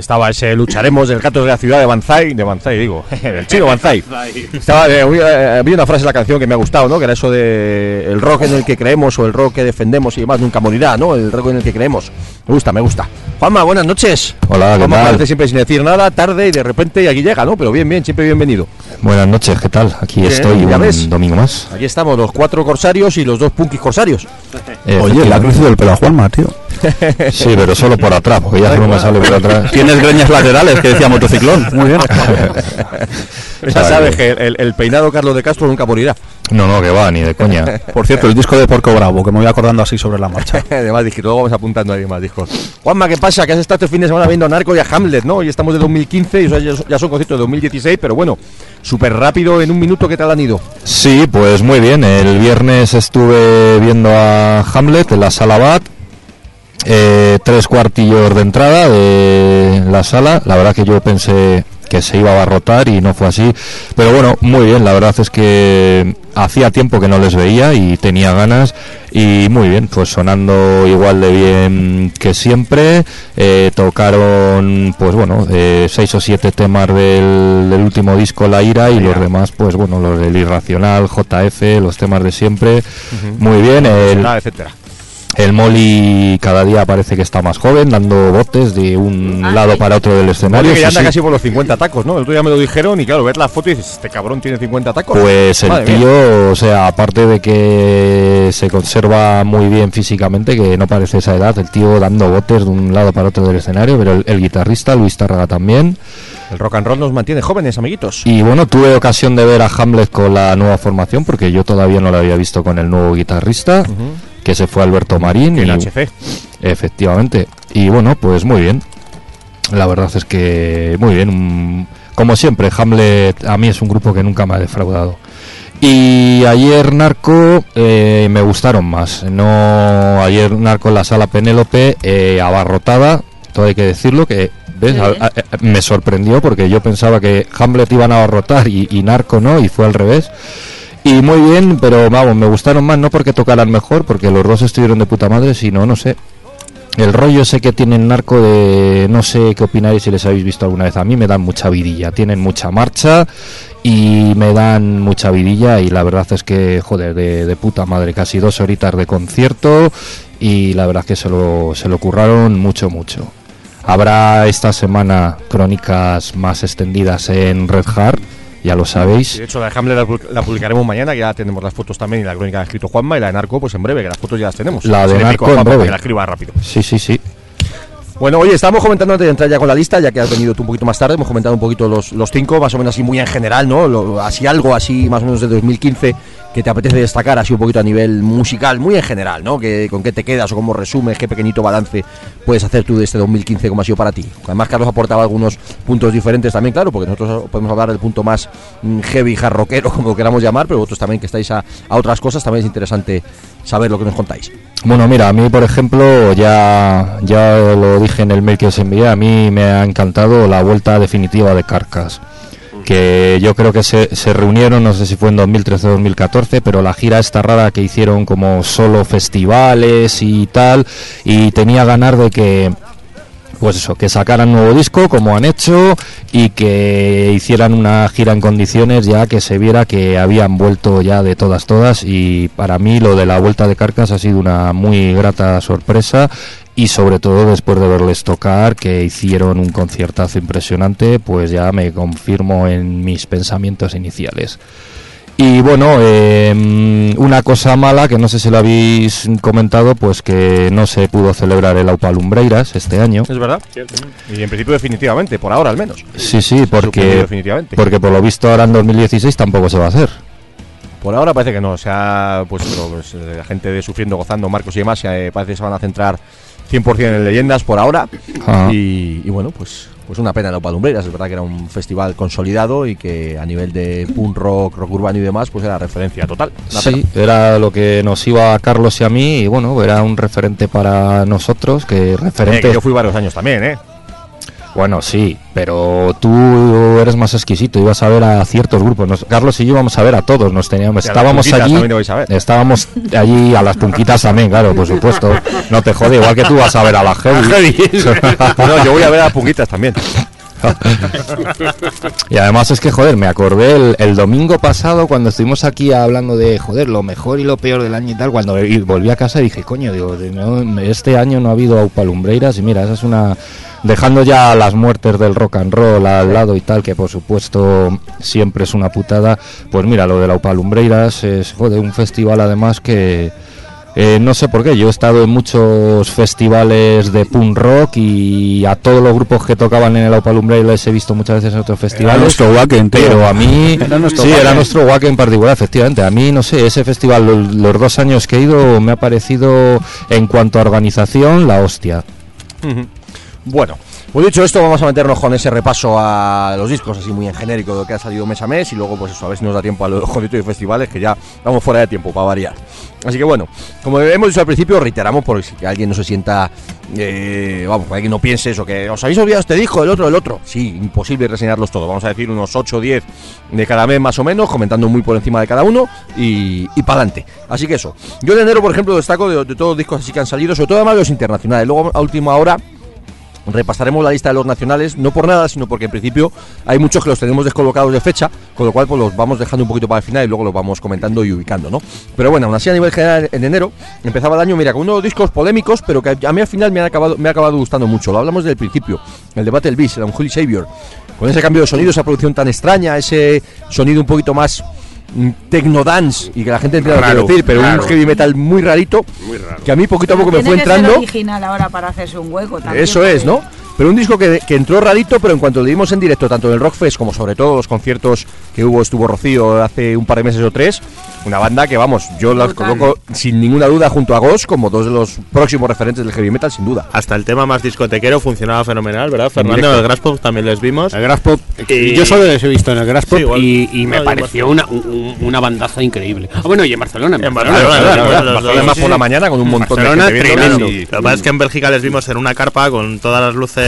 Estaba ese lucharemos del gato de la ciudad de Banzai, de Banzai digo, del chino Banzai. Estaba, eh, había había una frase en la canción que me ha gustado, ¿no? Que era eso de el rock en el que creemos o el rock que defendemos y demás nunca morirá, ¿no? El rock en el que creemos. Me gusta, me gusta. Juanma, buenas noches. Hola, ¿qué Juanma tal? siempre sin decir nada, tarde y de repente y aquí llega, ¿no? Pero bien, bien, siempre bienvenido. Buenas noches, ¿qué tal? Aquí Bien, estoy ya un ves. domingo más. Aquí estamos los cuatro corsarios y los dos punkis corsarios. Eh, Oye, le ha crecido el pelo a Juanma, tío. Sí, pero solo por atrás, porque ya solo me sale por atrás. Tiene tienes greñas laterales, que decía motociclón. Muy bien. Ya sabes que el, el peinado Carlos de Castro nunca morirá. No, no, que va, ni de coña. Por cierto, el disco de Porco Bravo, que me voy acordando así sobre la marcha. Además, dije, luego vamos apuntando ahí más discos. Juanma, ¿qué pasa? Que has estado este fin de semana viendo a Narco y a Hamlet, ¿no? Y estamos de 2015 y ya son conciertos de 2016, pero bueno, súper rápido, en un minuto, ¿qué tal han ido? Sí, pues muy bien. El viernes estuve viendo a Hamlet en la sala BAT. Eh, tres cuartillos de entrada de la sala. La verdad que yo pensé que se iba a abarrotar y no fue así. Pero bueno, muy bien. La verdad es que hacía tiempo que no les veía y tenía ganas. Y muy bien, pues sonando igual de bien que siempre. Eh, tocaron, pues bueno, eh, seis o siete temas del, del último disco La Ira y los demás, pues bueno, los del Irracional, JF, los temas de siempre. Muy bien. El, etcétera. El Molly cada día parece que está más joven, dando botes de un lado para otro del escenario. Que ya anda sí. casi por los 50 tacos, ¿no? El otro día me lo dijeron y claro, ves la foto y dices, este cabrón tiene 50 tacos. Pues el Madre mía. tío, o sea, aparte de que se conserva muy bien físicamente, que no parece esa edad, el tío dando botes de un lado para otro del escenario, pero el, el guitarrista Luis Tárraga también. El rock and roll nos mantiene jóvenes, amiguitos. Y bueno, tuve ocasión de ver a Hamlet con la nueva formación, porque yo todavía no la había visto con el nuevo guitarrista, que se fue Alberto Marín. En y- HC. Efectivamente. Y bueno, pues muy bien. La verdad es que muy bien. un- como siempre, Hamlet a mí es un grupo que nunca me ha defraudado. Y ayer Narco eh, me gustaron más. No ayer Narco en la sala Penélope eh, abarrotada, todo hay que decirlo que ¿ves? A- bien. a- a- me sorprendió porque yo pensaba que Hamlet iban a abarrotar y, y Narco no y fue al revés. Y muy bien, pero vamos, me gustaron más no porque tocaran mejor, porque los dos estuvieron de puta madre, sino no sé, el rollo ese que tienen narco de no sé qué opináis si les habéis visto alguna vez. A mí me dan mucha vidilla tienen mucha marcha y me dan mucha vidilla y la verdad es que joder de, de puta madre casi dos horitas de concierto y la verdad es que se lo, se lo curraron mucho mucho. Habrá esta semana crónicas más extendidas en Red Heart ya lo sabéis de hecho, la de Hamlet la, pu- la publicaremos mañana, que ya tenemos las fotos también y la crónica que ha escrito Juanma, y la de Narco, pues en breve, que las fotos ya las tenemos. La de Narco en breve. Que la escriba rápido. sí sí sí Bueno, oye, estamos comentando antes de entrar ya con la lista, ya que has venido tú un poquito más tarde, hemos comentado un poquito los, los cinco, más o menos así muy en general, ¿no? Así algo así más o menos de 2015 que te apetece destacar, así un poquito a nivel musical, muy en general, ¿no? Que, ¿Con qué te quedas o cómo resumes, qué pequeñito balance puedes hacer tú de este 2015 como ha sido para ti? Además, Carlos aportaba algunos puntos diferentes también, claro, porque nosotros podemos hablar del punto más mm, heavy, jarroquero, como queramos llamar, pero vosotros también que estáis a, a otras cosas, también es interesante saber lo que nos contáis. Bueno, mira, a mí, por ejemplo, ya, ya lo dije en el mail que os envié, a mí me ha encantado la vuelta definitiva de Carcas. Que yo creo que se, se reunieron, no sé si fue en 2013 o 2014, pero la gira esta rara que hicieron como solo festivales y tal, y tenía ganar de que pues eso, que sacaran nuevo disco como han hecho y que hicieran una gira en condiciones ya que se viera que habían vuelto ya de todas todas y para mí lo de la vuelta de Carcas ha sido una muy grata sorpresa y sobre todo después de verles tocar que hicieron un conciertazo impresionante pues ya me confirmo en mis pensamientos iniciales. Y bueno, eh, una cosa mala que no sé si lo habéis comentado, pues que no se pudo celebrar el Aupa Lumbreiras este año. ¿Es verdad? Y en principio definitivamente, por ahora al menos. Sí, sí, porque, definitivamente. porque por lo visto ahora en 2016 tampoco se va a hacer. Por ahora parece que no, o sea, pues, eso, pues, eh, la gente de Sufriendo, Gozando, Marcos y demás, eh, parece que se van a centrar 100% en leyendas por ahora. Ah. Y, y bueno, pues pues una pena la Palumbreras, es verdad que era un festival consolidado y que a nivel de punk rock, rock urbano y demás, pues era referencia total. Sí, pena. era lo que nos iba a Carlos y a mí y bueno, era un referente para nosotros, que Eh, referente... que yo fui varios años también, ¿eh? Bueno, sí, pero tú eres más exquisito, ibas a ver a ciertos grupos. Nos- Carlos y yo íbamos a ver a todos, nos teníamos, Y estábamos allí, estábamos allí a las punquitas también, claro, por supuesto. No te jode, igual que tú vas a ver a la heavy. no, yo voy a ver a las punquitas también. Y además es que, joder, me acordé el, domingo pasado cuando estuvimos aquí hablando de, joder, lo mejor y lo peor del año y tal, cuando volví a casa dije, coño, digo, no, este año no ha habido Aupalumbreiras y mira, esa es una... Dejando ya las muertes del rock and roll al lado y tal, que por supuesto siempre es una putada, pues mira, lo de la Aupalumbreiras es, joder, un festival además que Eh, no sé por qué, yo he estado en muchos festivales de punk rock y a todos los grupos que tocaban en el Opalumbre les he visto muchas veces en otros festivales. nuestro Wacken, pero a mí, Era nuestro sí, Wacken. era nuestro Wacken en particular, efectivamente. A mí, no sé, ese festival, lo- los, dos años que he ido, me ha parecido, en cuanto a organización, la hostia. Bueno, pues dicho esto, vamos a meternos con ese repaso a los discos, así muy en genérico, de lo que ha salido mes a mes, y luego, pues eso, a ver si nos da tiempo a los joditos y festivales, que ya vamos fuera de tiempo, para variar. Así que bueno, como hemos dicho al principio, reiteramos, por si alguien no se sienta, eh, vamos, que no piense eso, que os habéis olvidado este disco, el otro, el otro. Sí, imposible reseñarlos todos, vamos a decir unos 8 o 10 de cada mes más o menos, comentando muy por encima de cada uno, y, y para adelante. Así que eso, yo de enero, por ejemplo, destaco de, de todos los discos así que han salido, sobre todo además los internacionales, luego a última hora repasaremos la lista de los nacionales, no por nada, sino porque en principio hay muchos que los tenemos descolocados de fecha, con lo cual pues los vamos dejando un poquito para el final y luego los vamos comentando y ubicando, ¿no? Pero bueno, aún así a nivel general en enero empezaba el año, mira, con unos discos polémicos, pero que a mí al final me ha acabado, me ha acabado gustando mucho. Lo hablamos desde el principio, el debate del Beast, el Unholy Savior, con ese cambio de sonido, esa producción tan extraña, ese sonido un poquito más mm, techno dance y que la gente entienda lo que decir, pero raro. un heavy metal muy rarito, Muy raro. que a mí poquito a poco me Tiene fue que ser entrando. original ahora para hacerse un hueco también. Eso es, ¿no? Pero un disco que, que entró rarito, pero en cuanto lo vimos en directo, tanto en el Rockfest como sobre todo los conciertos que hubo, estuvo Rocío hace un par de meses o tres, una banda que, vamos, yo las coloco sin ninguna duda junto a Ghost como dos de los próximos referentes del heavy metal, sin duda. Hasta el tema más discotequero funcionaba fenomenal, ¿verdad? Fernando, el Graspop también les vimos. El Graspop, Y- yo solo les he visto en el Graspop Sí, y, y me No, pareció una, un- una bandaza increíble. Ah, bueno, y en Barcelona. En, En Barcelona, Barcelona, Barcelona, Barcelona, sí, por sí. la mañana con un montón Barcelona, de gente tremendo. Lo que pasa es que en Bélgica les vimos en una carpa con todas las luces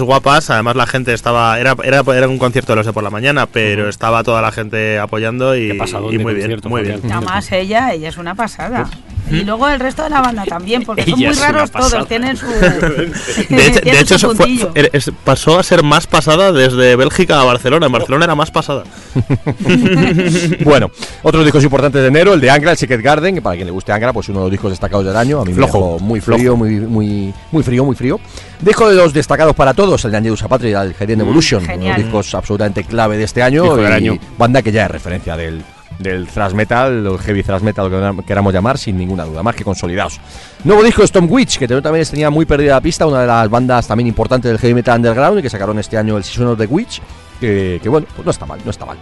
guapas. Además, la gente estaba. Era, era, era un concierto de los de por la mañana, pero estaba toda la gente apoyando y, muy bien. Muy bien. Además ella, ella es una pasada. Y luego el resto de la banda también, porque son muy raros todos, tienen su... De hecho, de hecho su fue- es- pasó a ser más pasada desde Bélgica a Barcelona. En Barcelona era más pasada. bueno, otros discos importantes de enero, el de Angra, el Secret Garden, que para quien le guste Angra, pues uno de los discos destacados del año. A mí Flojo, me dejó muy frío, muy, muy, muy frío, muy frío. Disco de los destacados para todos, el de Angelus Patria, el Hidden Evolution, uno de genial. los discos absolutamente clave de este año. Y. Banda que ya es referencia del, del thrash metal, o heavy thrash metal, lo que queramos llamar, sin ninguna duda, más que consolidados. Nuevo disco de Storm Witch, que también tenía muy perdida la pista, una de las bandas también importantes del heavy metal underground, y que sacaron este año el Season of the Witch, que, que bueno, pues no está mal, no está mal.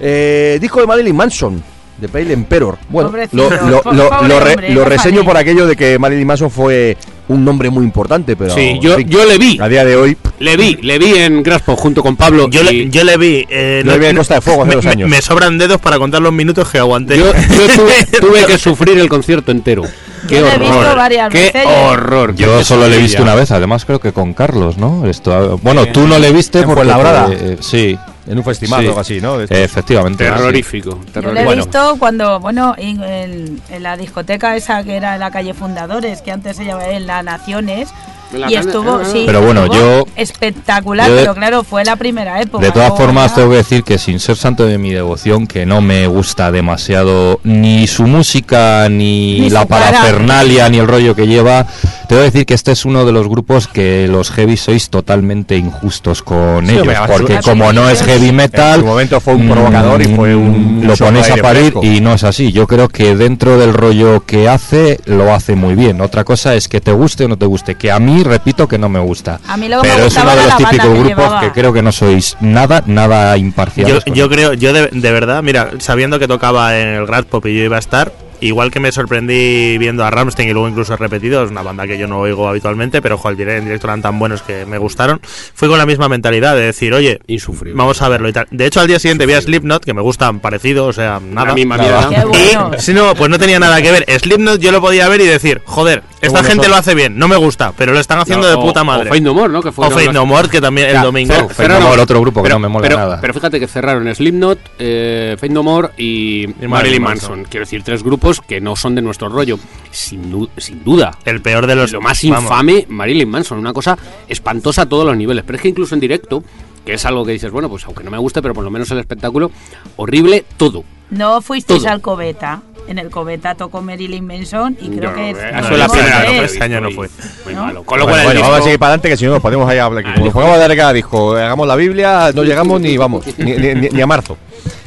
Eh, disco de Marilyn Manson, de Pale Emperor. Bueno, Pobrecito, lo, lo- re- reseño por aquello de que Marilyn Manson fue un nombre muy importante, pero Sí, yo, yo le vi. a día de hoy Le vi, le vi en Graspop junto con Pablo. Yo, y le, yo le vi. eh, Yo le vi en Costa de Fuego hace me, dos años. me sobran dedos para contar los minutos que aguanté. yo- yo tuve, tuve que sufrir el concierto entero. Qué Yo lo he visto horror. varias Qué veces horror. Yo qué solo le he visto una vez, además creo que con Carlos, ¿no? Esto, bueno, tú no le viste En porque Fuenlabrada. te- eh, sí, en un festival Sí. o algo así, ¿no? Estos. efectivamente. Terrorífico. Yo lo he terrorífico. Bueno. visto cuando, bueno, en, en- en la discoteca esa que era en la calle Fundadores, que antes se llamaba en la Naciones, la y estuvo, ah, sí, Pero bueno, estuvo yo- espectacular, yo de- pero claro, fue la primera época. De todas formas, tengo que decir que sin ser santo de mi devoción, que no me gusta demasiado ni su música, ni, Ni la su cara. parafernalia, ni el rollo que lleva. Tengo que decir que este es uno de los grupos que los heavy sois totalmente injustos con Sí, ellos, porque como no es heavy En metal, su momento fue un provocador y fue un mm, lo ponéis a parir fresco. y no es así. Yo creo que dentro del rollo que hace lo hace muy bien. Otra cosa es que te guste o no te guste, que a mí repito que no me gusta. A mí me Pero es uno de los típicos que grupos llevaba. que creo que no sois nada, nada imparciales. Yo, creo, yo de, de verdad, mira, sabiendo que tocaba en el Grad Pop y yo iba a estar, igual que me sorprendí viendo a Ramstein y luego incluso repetido, es una banda que yo no oigo habitualmente, pero dire- en directo eran tan buenos que me gustaron, fui con la misma mentalidad de decir, oye, Insufrible. vamos a verlo y tal. De hecho, al día siguiente vi a Slipknot, que me gustan parecido, o sea, nada. La misma Nada. mierda. Qué bueno. Y si no, pues no tenía nada que ver. Slipknot yo lo podía ver y decir, joder, esta gente son. lo hace bien, no me gusta, pero lo están haciendo de O- puta madre. O Fate No More, ¿no? Que O fueron Fate No More, que también Ya, el domingo. Fate cerraron- No More, otro grupo que pero, no me mola pero- nada. Pero fíjate que cerraron Slipknot, eh, Fate No More y, Marilyn Marilyn Manson. Manson. Quiero decir, tres grupos que no son de nuestro rollo. Sin, du- sin duda. El peor de los. lo más vamos. infame, Marilyn Manson. Una cosa espantosa a todos los niveles. Pero es que incluso en directo, que es algo que dices, bueno, pues aunque no me guste, pero por lo menos el espectáculo, horrible todo. No fuisteis Todo. al Cobeta. En el Cobeta tocó Marilyn Manson y creo que... eh, eso es la primera tres. vez que Ese he año no fue. Muy ¿No? malo. Con lo Bueno, cual, vamos a seguir para adelante que si no nos podemos ahí a hablar. Ah, Como nos pongamos a dar cada disco, hagamos la Biblia, no llegamos ni vamos, ni, ni- ni- ni a marzo.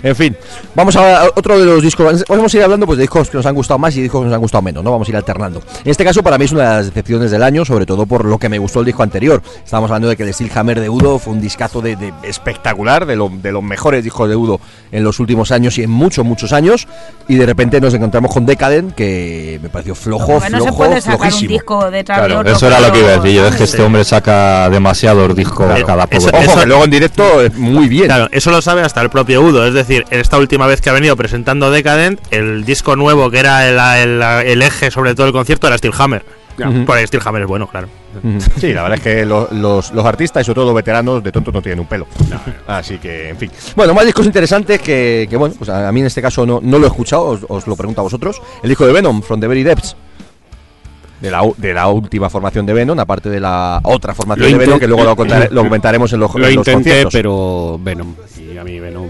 En fin, vamos a, otro de los discos. Vamos a ir hablando pues, de discos que nos han gustado más y discos que nos han gustado menos, ¿no? Vamos a ir alternando. En este caso, para mí es una de las decepciones del año, sobre todo por lo que me gustó el disco anterior. Estábamos hablando de que el Steel Hammer de Udo fue un discazo de, de espectacular, de, lo- de los mejores discos de Udo en los últimos años y en muchos, muchos años. Y de repente nos encontramos con Decadent, que me pareció flojo, que no se flojo, puede sacar un flojísimo. disco detrás de Claro, otro. eso era lo que iba a decir yo. Es que este hombre saca demasiados discos Claro, cada poco. eso- Ojo, que luego en directo es muy bien. Claro, eso lo sabe hasta el propio Udo. Es decir, esta última vez que ha venido presentando Decadent, el disco nuevo que era el, el- el eje sobre todo el concierto era Steel Hammer. Ujú. Por Steel Hammer es bueno, claro. Sí, la verdad es que lo- los, los artistas y sobre todo los veteranos de tonto no tienen un pelo. Así que, en fin. Bueno, más discos interesantes que, que, bueno, pues a, mí en este caso no, no lo he escuchado, os, os lo pregunto a vosotros. El disco de Venom, From the Very Depths. De la, de la última formación de Venom, aparte de la otra formación Lo de Venom, que luego lo, contaré- lo comentaremos en los, Lo en los intenté, conciertos. pero Venom. Y a mí Venom.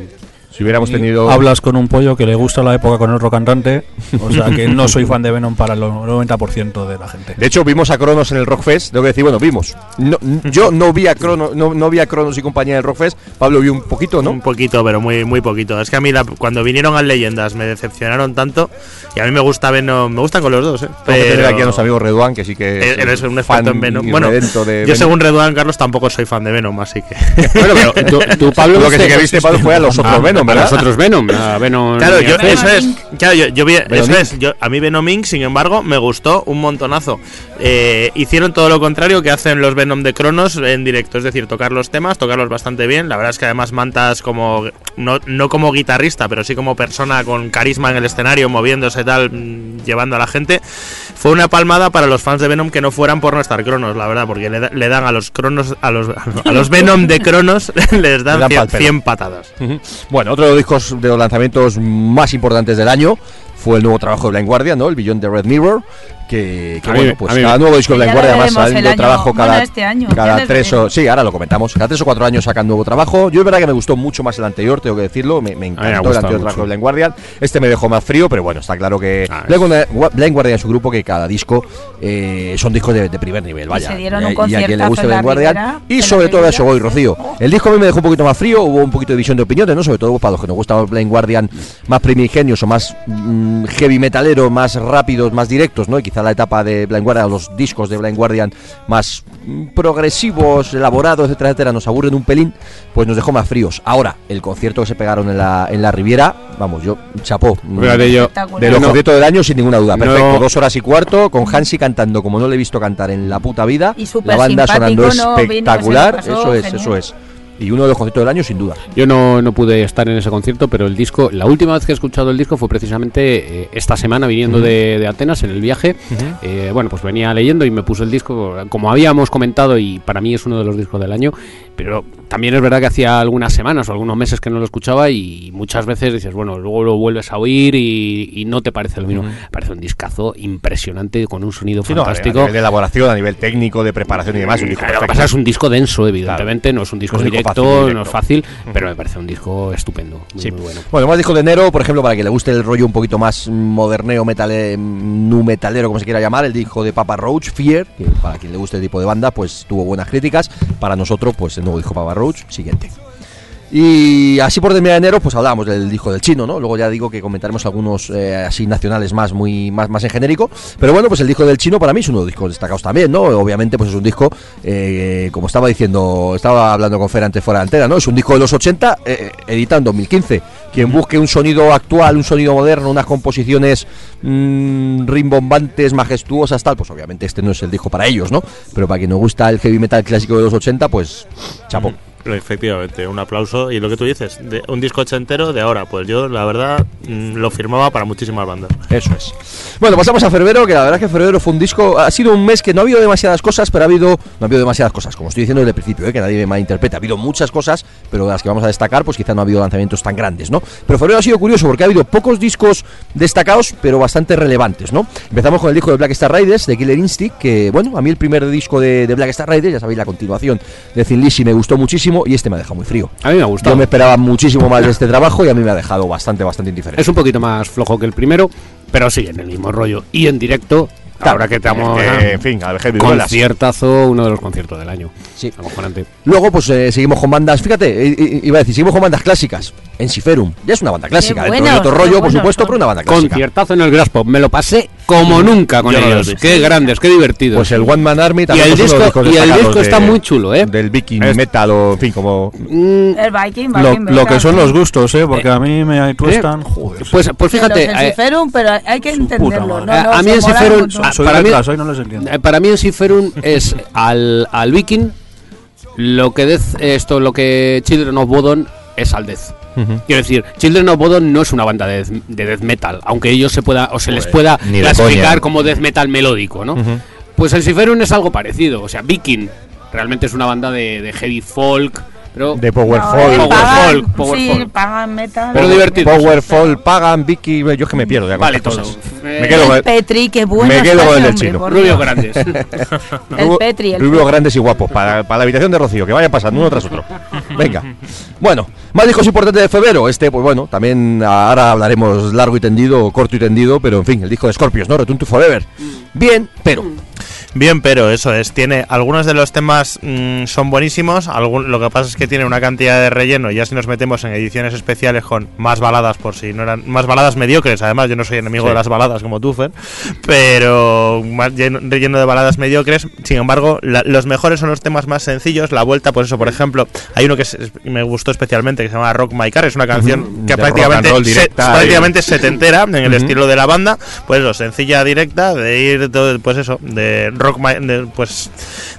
Si hubiéramos tenido... Hablas con un pollo que le gusta la época con otro cantante, o sea que no soy fan de Venom para el 90% de la gente. De hecho, vimos a Cronos en el Rockfest. Tengo que decir, bueno, vimos. No- yo no vi a Cronos, no, no vi a Cronos y compañía en el Rockfest. Pablo vio un poquito, ¿no? Un poquito, pero muy muy poquito. Es que a mí la- cuando vinieron a Leyendas me decepcionaron tanto y a mí me gusta Venom, me gustan con los dos, ¿eh? Que tener Pero- aquí a nuestro amigo Reduan, que sí que Eh, Eres un experto fan en Venom. Bueno, de yo según Reduan Carlos tampoco soy fan de Venom, así que... Bueno, pero tú, tú, Pablo, Lo que sí viste- que viste, Pablo, fue a los otros Ah, Venom, a los otros Venom. a Venom Claro, yo, eso es. Claro, yo, yo vi, Venom eso Inc. es. Yo, a mí Venom Inc., sin embargo, me gustó un montonazo. Eh, hicieron todo lo contrario que hacen los Venom de Cronos en directo, es decir, tocar los temas, tocarlos bastante bien. La verdad es que además Mantas como no, no como guitarrista, pero sí como persona con carisma en el escenario, moviéndose tal, mm, llevando a la gente. Fue una palmada para los fans de Venom que no fueran por no estar Cronos, la verdad, porque le, da- le dan a los Cronos, a los, a los Venom de Cronos, les dan dan 100, pa'l pelo. 100 patadas. Bueno, otro de los discos de los lanzamientos más importantes del año fue el nuevo trabajo de Blind Guardian, ¿no? El Beyond the Red Mirror. Que, bueno, pues cada nuevo disco de Blind Guardian además saliendo trabajo cada, bueno, este año, cada tres o sí, ahora lo comentamos, cada tres o cuatro años sacan nuevo trabajo. Yo es verdad que me gustó mucho más el anterior, tengo que decirlo, me, me me ha encantó el anterior mucho. trabajo de Blind Guardian. Este me dejó más frío, pero bueno, está claro que Ah, Blind Guardian- es su grupo que cada disco eh, son discos de, de primer nivel, vaya. se dieron Y- un y a quien le guste Blind Guardian y sobre todo a Ribera. Shogo y Rocío. El disco a mí me dejó un poquito más frío, hubo un poquito de división de opiniones, ¿no? Sobre todo para los que nos gustan los Blind Guardian más primigenios o más mm, heavy metaleros, más rápidos, más directos, ¿no? Y la etapa de Blind Guardian, los discos de Blind Guardian más mm, progresivos, elaborados, etcétera, etcétera, nos aburren un pelín, pues nos dejó más fríos. Ahora, el concierto que se pegaron en la, en la Riviera, vamos, yo, chapó. mm, Fíjate, yo, Espectacular. de los no- conciertos del año, sin ninguna duda. No- Perfecto, dos horas y cuarto, con Hansi cantando como no le he visto cantar en la puta vida. Y la banda sonando espectacular. pasó eso es, genial. eso es. Y uno de los conciertos del año, sin duda. Yo no, no pude estar en ese concierto, pero el disco, la última vez que he escuchado el disco fue precisamente eh, esta semana viniendo de, de Atenas en el viaje. Eh, bueno, pues venía leyendo y me puse el disco, como habíamos comentado, y para mí es uno de los discos del año. Pero también es verdad que hacía algunas semanas o algunos meses que no lo escuchaba y muchas veces dices, bueno, luego lo vuelves a oír y, y no te parece lo mismo. Parece un discazo impresionante con un sonido Sí, no, a fantástico. nivel de elaboración, a nivel técnico, de preparación y demás. un disco Claro, lo que perfecto. pasa es un disco denso, evidentemente, no es un disco No es un disco directo, fácil, no es fácil, pero me parece un disco estupendo, muy, Sí. muy bueno. Bueno, más discos de enero, por ejemplo, para que le guste el rollo un poquito más moderneo, metale, nu metalero, como se quiera llamar, el disco de Papa Roach, Fear, que para quien le guste el tipo de banda, pues tuvo buenas críticas. Para nosotros, pues el nuevo disco Papa Roach, siguiente. Y así por terminar enero, pues hablábamos del disco del chino, ¿no? Luego ya digo que comentaremos algunos eh, así nacionales más muy más, más en genérico. Pero bueno, pues el disco del chino para mí es uno de los discos destacados también, ¿no? Obviamente, pues es un disco, eh, como estaba diciendo, estaba hablando con Fer antes fuera de antena, ¿no? Es un disco de los 80, eh, editado en 2015. Quien busque un sonido actual, un sonido moderno, unas composiciones mm, rimbombantes, majestuosas, tal, pues obviamente este no es el disco para ellos, ¿no? Pero para quien nos gusta el heavy metal clásico de los 80, pues chapo. Efectivamente, un aplauso. Y lo que tú dices, un disco ochentero de ahora, pues yo la verdad mm, lo firmaba para muchísimas bandas. Eso es. Bueno, pasamos a febrero, que la verdad es que febrero fue un disco. Ha sido un mes que no ha habido demasiadas cosas, pero ha habido. No ha habido demasiadas cosas, como estoy diciendo desde el principio, ¿eh? que nadie me malinterprete. Ha habido muchas cosas, pero las que vamos a destacar, pues quizá no ha habido lanzamientos tan grandes, ¿no? Pero febrero ha sido curioso porque ha habido pocos discos destacados, pero bastante relevantes, ¿no? Empezamos con el disco de Black Star Riders, de Killer Instinct, que, bueno, a mí el primer disco de, de Black Star Riders, ya sabéis, la continuación de Thin Lizzy, me gustó muchísimo y este me ha dejado muy frío. A mí me ha gustado. Yo me esperaba muchísimo más de este trabajo y a mí me ha dejado bastante, bastante indiferente. Es un poquito más flojo que el primero, pero sigue en el mismo rollo. Y en directo, Ahora que estamos. Eh, en fin, al heavy Duelas. conciertazo, uno de los conciertos del año. Sí. Acojonante. Luego, pues eh, seguimos con bandas. Fíjate, eh, iba a decir, seguimos con bandas clásicas. Enciferum, ya es una banda clásica. Dentro de otro qué rollo, por supuesto, pero una banda clásica. Conciertazo en el Grass Pop. Me lo pasé como nunca con Yo no ellos. visto. Qué grandes, qué divertidos. Pues el One Man Army y también el disco, y el disco está de- muy chulo, ¿eh? Del Viking Es- Metal o, en fin, como. Mm, El Viking, Lo, Viking, lo que son los gustos, ¿eh? Porque a mí me tuestan. Joder. pues, pues fíjate. eh, Ensiferum, pero hay que entenderlo. No, A- no, a mí. Ah, Soy para mí- no. Eh, Para mí Ensiferum es al, al Viking lo que Death- esto lo que Children of Bodom es Quiero decir, Children of Bodom no es una banda de, death- de death metal, aunque ellos se pueda o se les pueda ni de clasificar como death metal melódico, ¿no? Pues Ensiferum es algo parecido, o sea, Viking realmente es una banda de, de heavy folk, pero De Power No, Folk. eh, Power pagan- folk, power sí, pagan metal. Pero divertido. Powerful, Pagan, Vicky. Yo es que me pierdo con vale estas todo. cosas. Eh, Me quedo con el- Petri, qué bueno. me quedo con el del hombre, chino. rubios grandes. El Petri, el Rubios grandes y guapos. Para, para la habitación de Rocío, que vaya pasando uno tras otro. Venga. Bueno, más discos importantes de febrero. Este, pues bueno, también ahora hablaremos largo y tendido, corto y tendido, pero en fin, el disco de Scorpions, ¿no? Return to Forever. Bien, pero. Bien, pero eso es, tiene algunos de los temas mm, son buenísimos, algún- lo que pasa es que tiene una cantidad de relleno, ya si nos metemos en ediciones especiales con más baladas por si no eran más baladas mediocres, además yo no soy enemigo de las baladas como tú, Fer, pero más lleno, relleno de baladas mediocres, sin embargo, la- los mejores son los temas más sencillos, la vuelta, por eso, por ejemplo, hay uno que es- me gustó especialmente que se llama Rock My Car, es una canción que prácticamente, se- prácticamente setentera en el estilo de la banda, pues eso, sencilla, directa, de ir, todo- pues eso, de rock, pues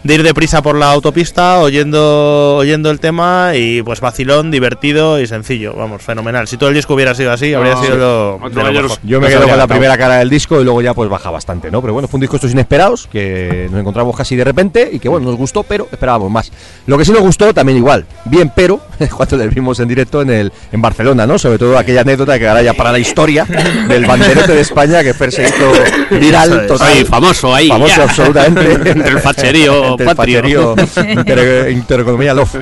de ir deprisa por la autopista, oyendo, oyendo el tema y pues vacilón, divertido y sencillo, vamos, fenomenal. Si todo el disco hubiera sido así, habría sido sí. lo, de lo rollo mejor. Yo me quedo con la primera cara del disco y luego ya pues baja bastante, ¿no? Pero bueno, fue un disco estos inesperados que nos encontramos casi de repente y que bueno, nos gustó, pero esperábamos más. Lo que sí nos gustó también igual, bien, pero cuando le vimos en directo en el en Barcelona, ¿no? Sobre todo aquella anécdota que ahora ya para la historia del banderete de España que se hizo viral total. Ahí, famoso ahí. Famoso ya. Absolutamente. Entre el facherío Entre el facherío inter- intereconomía love.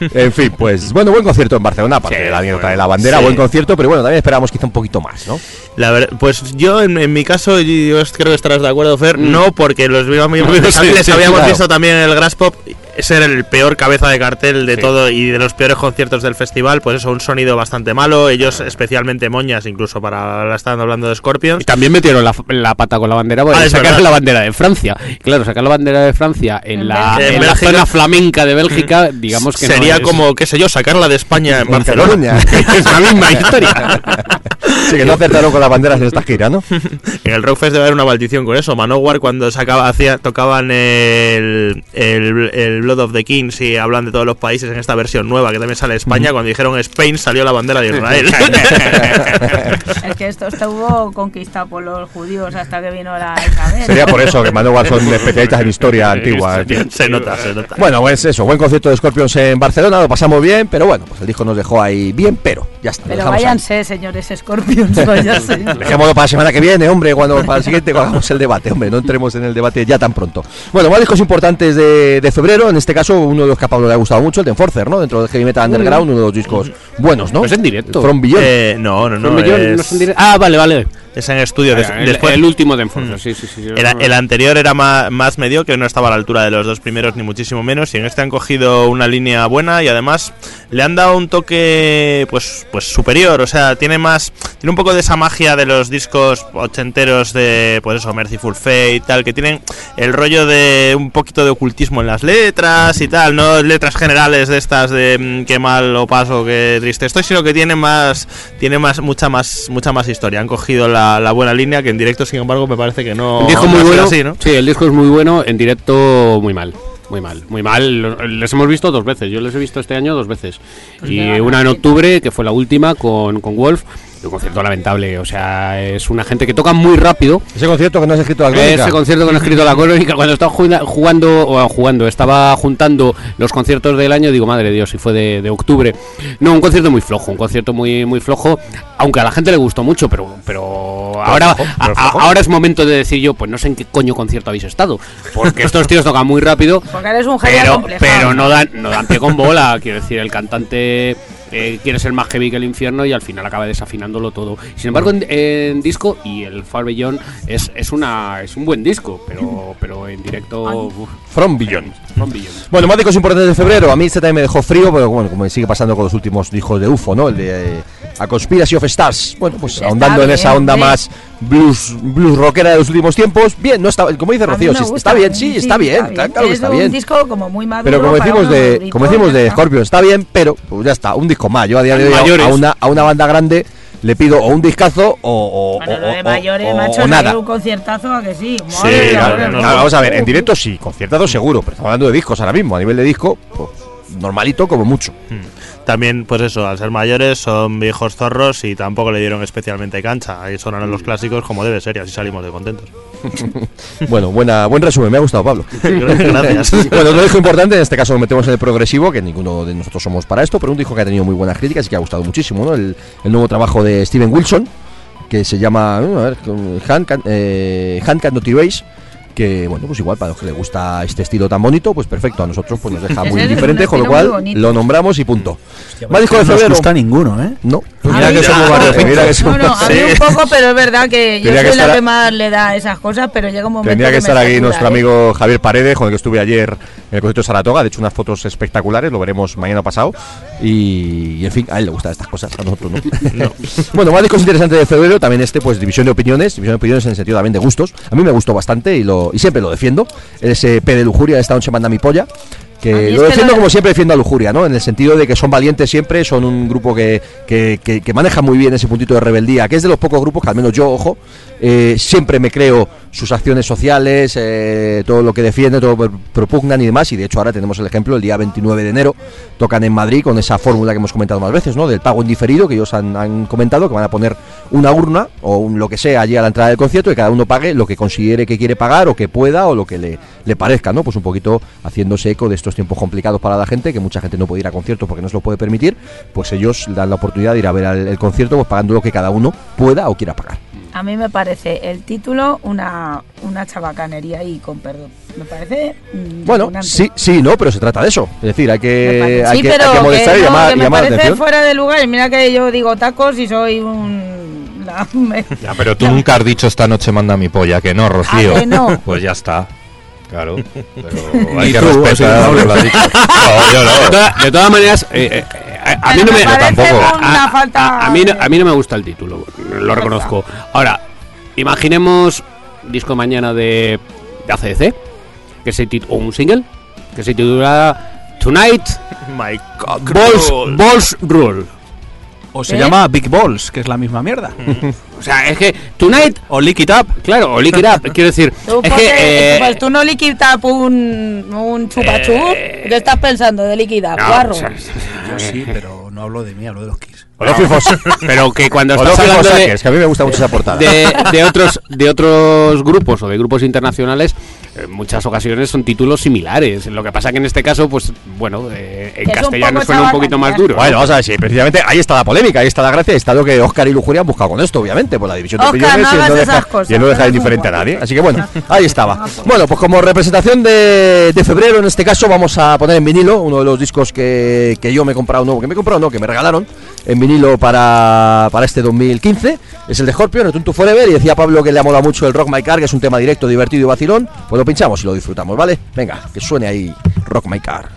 En fin, pues bueno, buen concierto en Barcelona, aparte Sí, de la anécdota bueno, de la bandera, sí. buen concierto, pero bueno, también esperábamos quizá un poquito más, ¿no? La ver- pues yo en, en mi caso, y yo creo que estarás de acuerdo, Fer, no, porque los les, Sí, les habíamos claro. visto también en el Grass Pop ser el peor cabeza de cartel de todo y de los peores conciertos del festival, pues eso, un sonido bastante malo, ellos especialmente moñas, incluso para la estaban hablando de Scorpions. Y también metieron la, la pata con la bandera, porque Ah, sacaron verdad. la bandera de Francia. Claro, sacar la bandera de Francia en, la, en En la zona flamenca de Bélgica, digamos que no Sería es- como, qué sé yo, sacarla de España en En Barcelona. Es la misma historia. Sí, que no acertaron con las banderas en esta gira, ¿no? En el Rockfest debe haber una maldición con eso. Manowar cuando sacaba, hacía, tocaban el, el, el Blood of the Kings y hablan de todos los países en esta versión nueva que también sale España. Cuando dijeron Spain salió la bandera de Israel. Es que esto estuvo conquistado por los judíos hasta que vino la Isabel. Sería por eso que Manowar son especialistas en historia antigua. se nota, se nota. Bueno, pues eso, buen concierto de Scorpions en Barcelona, lo pasamos bien, pero bueno, pues el disco nos dejó ahí bien, pero ya está. Pero dejamos ahí. váyanse, señores Scorpions, váyanse. Dejémoslo para la semana que viene, hombre, cuando para el siguiente cuando hagamos el debate, hombre, no entremos en el debate ya tan pronto. Bueno, más discos importantes de, de febrero, en este caso uno de los que a Pablo le ha gustado mucho, el de Enforcer, ¿no? Dentro del Heavy Metal Underground, uno de los discos buenos, ¿no? Pues en directo. From Beyond. Eh, no, no, no. No, yo no es, es en directo. Ah, vale, vale. es en estudio. des- el, después, el último de Enforcer, sí, sí, sí. el, el anterior era más, más mediocre, no estaba a la altura de los dos primeros, ni muchísimo menos. Y en este han cogido una línea buena y además le han dado un toque pues, pues superior. O sea, tiene más. Tiene un poco de esa magia de los discos ochenteros de, pues eso, Merciful Fate y tal, que tienen el rollo de un poquito de ocultismo en las letras y tal, no letras generales de estas de mm, qué mal o paso, qué triste estoy, sino que tiene más, tiene más, mucha más, mucha más historia. Han cogido la, la buena línea que en directo, sin embargo, me parece que no. El disco muy bueno. así, ¿no? Sí, el disco es muy bueno, en directo muy mal. Muy mal, muy mal. Les hemos visto dos veces. Yo les he visto este año dos veces. Y una en octubre, que fue la última, con, con Wolf. Un concierto lamentable. O sea, es una gente que toca muy rápido. Ese concierto que no has escrito la crónica. Ese concierto que no he escrito la crónica, cuando estaba jugando, jugando, o jugando, estaba juntando los conciertos del año, digo, madre de Dios, si fue de, de octubre. No, un concierto muy flojo, un concierto muy muy flojo, aunque a la gente le gustó mucho, pero pero ahora, flojo, a- pero a- flojo. ahora es momento de decir yo, pues no sé en qué coño concierto habéis estado, porque estos tíos tocan muy rápido, Porque eres un genio pero, pero no dan, no dan pie con bola, quiero decir, el cantante eh, quiere ser más heavy que el infierno y al final acaba desafinándolo todo. Sin embargo, en, en disco y el Far Beyond es, es, una, es un buen disco, pero, pero en directo. uf, From Beyond. From Beyond. Bueno, más discos importantes de febrero. A mí este también me dejó frío, pero bueno, como me sigue pasando con los últimos discos de UFO, ¿no? El de eh, A Conspiracy of Stars. Bueno, pues Está ahondando en esa onda sí. más blues, blues rockera de los últimos tiempos. Bien, no está, como dice Rocío, gusta, está bien, sí, está bien, está- claro que es está un bien. disco como muy maduro. Pero como decimos de, como decimos de está. Scorpion, está bien, pero pues ya está, un disco más. Yo a día de hoy a- una, a una banda grande le pido o un discazo o, o, Bueno, lo de mayores, o- macho, o nada. un conciertazo a que sí. Sí, claro, no, no. no, vamos a ver, en directo sí, conciertado seguro, pero estamos hablando de discos ahora mismo, a nivel de disco, pues normalito como mucho. También, pues eso, al ser mayores son viejos zorros y tampoco le dieron especialmente cancha. Ahí sonaron los clásicos como debe ser y así salimos de contentos. Bueno, buena, buen resumen, me ha gustado Pablo. Gracias. bueno, otro disco importante, en este caso lo metemos en el progresivo, que ninguno de nosotros somos para esto, pero un disco que ha tenido muy buenas críticas y que ha gustado muchísimo, ¿no? El, el nuevo trabajo de Steven Wilson, que se llama, a ver, Hand, Can- eh, Hand Cannot Erase, que bueno, pues igual para los que les gusta este estilo tan bonito, pues perfecto, a nosotros pues nos deja muy indiferentes, con lo cual lo nombramos y punto. Más disco de No nos febrero. gusta ninguno, ¿eh? No, A mira que somos varios, mira que No, somos- no, a mí Sí. un poco, pero es verdad que yo soy la que más le da esas cosas, pero llega un momento Tendría que estar aquí nuestro ¿eh? amigo Javier Paredes, con el que estuve ayer en el concierto de Saratoga. De hecho, unas fotos espectaculares, lo veremos mañana pasado. Y, y, en fin, a él le gustan estas cosas, a nosotros no. bueno, más discos interesantes de febrero, también este, pues división de opiniones, división de opiniones en el sentido también de gustos. A mí me gustó bastante y, lo, y siempre lo defiendo. Ese P de lujuria, esta noche manda mi polla. Que lo que defiendo lo- como siempre defiendo a Lujuria, ¿no? En el sentido de que son valientes siempre, son un grupo que, que, que- que maneja muy bien ese puntito de rebeldía, que es de los pocos grupos que al menos yo, ojo, eh, siempre me creo sus acciones sociales, eh, todo lo que defienden, todo lo que propugnan y demás. Y de hecho ahora tenemos el ejemplo, el día 29 de enero tocan en Madrid con esa fórmula que hemos comentado más veces, ¿no? Del pago en diferido, que ellos han, comentado, que van a poner una urna o un, lo que sea allí a la entrada del concierto y cada uno pague lo que considere que quiere pagar o que pueda o lo que le, le parezca, ¿no? Pues un poquito haciéndose eco de estos tiempos complicados para la gente, que mucha gente no puede ir a conciertos porque no se lo puede permitir, pues ellos dan la oportunidad de ir a ver el concierto pues pagando lo que cada uno pueda o quiera pagar. A mí me parece el título una, una chabacanería y con perdón. Me parece. mm, Bueno, sí, sí, no, pero se trata de eso. Es decir, hay que, parece- hay sí, que, pero hay que molestar y no, llamar, que me llamar la parece atención. fuera de lugar. Y mira que yo digo tacos y soy un. la- me- Ya, pero tú nunca has dicho esta noche manda mi polla, que no, Rocío. ¿A que no? Pues ya está. Claro. Pero hay que respetar De, todas maneras, eh, eh, a, mí no me tampoco. a, falta a- a mí no, de- a mí no me gusta el título, lo reconozco. Ahora, imaginemos disco mañana de, de ACDC, que se tit- o un single, que se titula Tonight My Balls. Balls Rule. O se ¿Eh? llama Big Balls, que es la misma mierda. O sea, es que Tonight, O Lick It Up. claro, o Lick It Up, quiero decir, Tú, es que... eh, pues tú no liquidas un, un chupachú. Eh, ¿Qué estás pensando de liquidar? no, guarro. o sea, Yo sí, pero no hablo de mí, hablo de los Pero que cuando estás hablando de, que a mí me gusta mucho esa portada. de, de otros de otros grupos o de grupos internacionales en muchas ocasiones son títulos similares. Lo que pasa que en este caso pues bueno eh, en Que es un castellano suena un poquito más duro Bueno, vamos a ver, sí, precisamente ahí está la polémica, ahí está la gracia, ahí está lo que Oscar y Lujuria han buscado con esto, obviamente, por la división de opiniones no y, no deja, esas cosas, y no deja indiferente a nadie. Así que bueno, ahí estaba. Bueno, pues como representación de, de febrero, en este caso, vamos a poner en vinilo uno de los discos que, que yo me he comprado, no, que me he comprado, no, que me regalaron en vinilo para, para este 2015. Es el de Scorpion, el Tuntu Forever, y decía Pablo que le ha molado mucho el Rock My Car, que es un tema directo, divertido y vacilón. Pues lo pinchamos y lo disfrutamos, ¿vale? Venga, que suene ahí Rock My Car.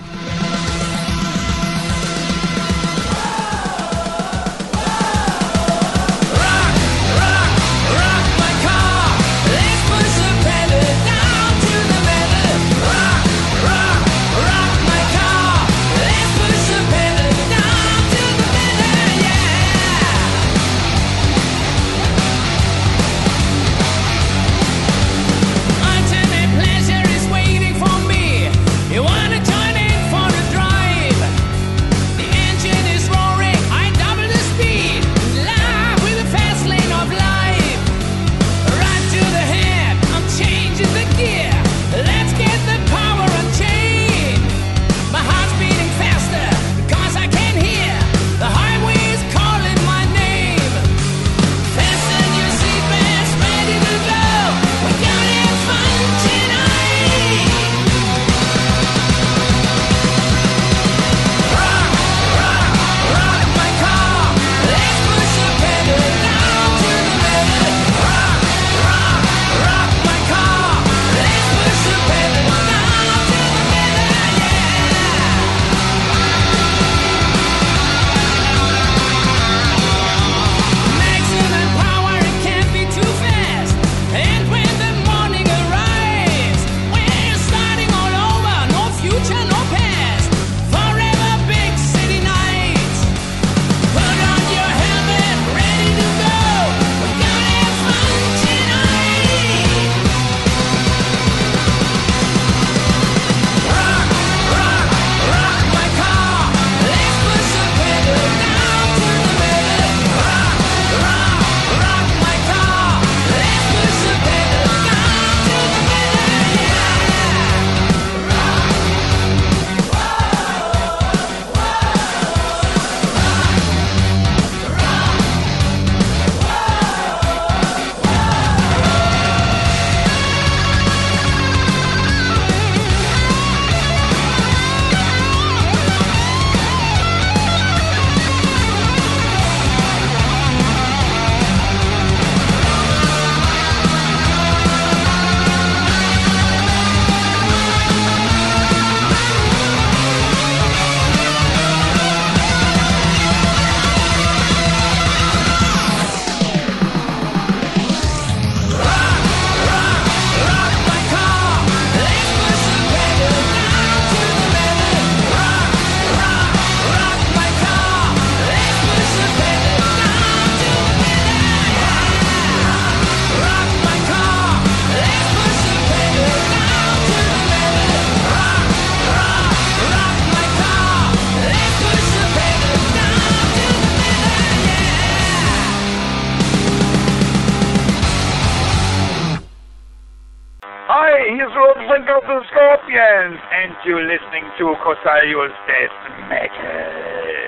And you're listening to Cosarios Death Metal.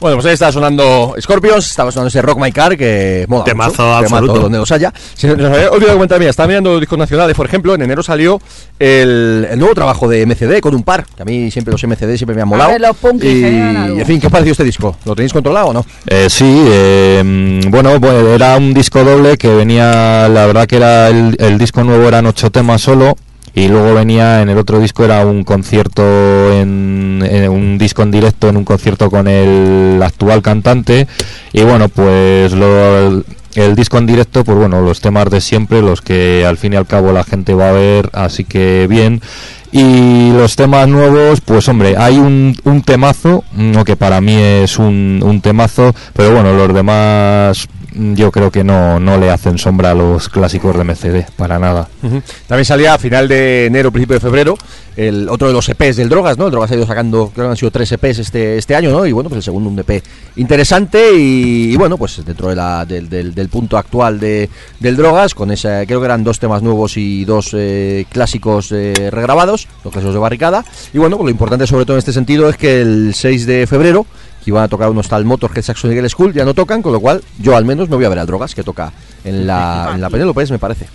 Bueno, pues ahí está sonando Scorpions, estaba sonando ese Rock My Car que mola Temazo mucho, absoluto. donde los haya. Si nos había olvidado comentar, mira, estaba mirando discos nacionales, por ejemplo, en enero salió el, el nuevo trabajo de MCD con un par, que a mí siempre los MCD siempre me han molado. ver, los punkis y, en fin, ¿qué os pareció este disco? ¿Lo tenéis controlado o no? Eh, sí, eh, bueno, pues era un disco doble que venía, la verdad que era el, el disco nuevo eran ocho temas solo y luego venía en el otro disco era un concierto en, un disco en directo en un concierto con el actual cantante. Y bueno pues lo, el, disco en directo pues bueno los temas de siempre los que al fin y al cabo la gente va a ver así que bien. Y los temas nuevos, pues hombre, hay un, un temazo, mm, que para mí es un, un temazo, pero bueno, los demás yo creo que no, no le hacen sombra a los clásicos de MCD, para nada. También salía a final de enero, principio de febrero, el otro de los EPs del Drogas, ¿no? El Drogas ha ido sacando, creo que han sido tres EPs este, este año, ¿no? Y bueno, pues el segundo un EP interesante y, bueno, pues dentro de la, del punto actual de, del Drogas, con esa, creo que eran dos temas nuevos y dos eh, clásicos eh, regrabados, los clásicos de barricada. Y bueno, pues lo importante sobre todo en este sentido es que el 6 de febrero, que iban a tocar unos tal Motorhead Saxon Eagle School, ya no tocan, con lo cual yo al menos me voy a ver al Drogas, que toca en la, en la Penélope, me parece.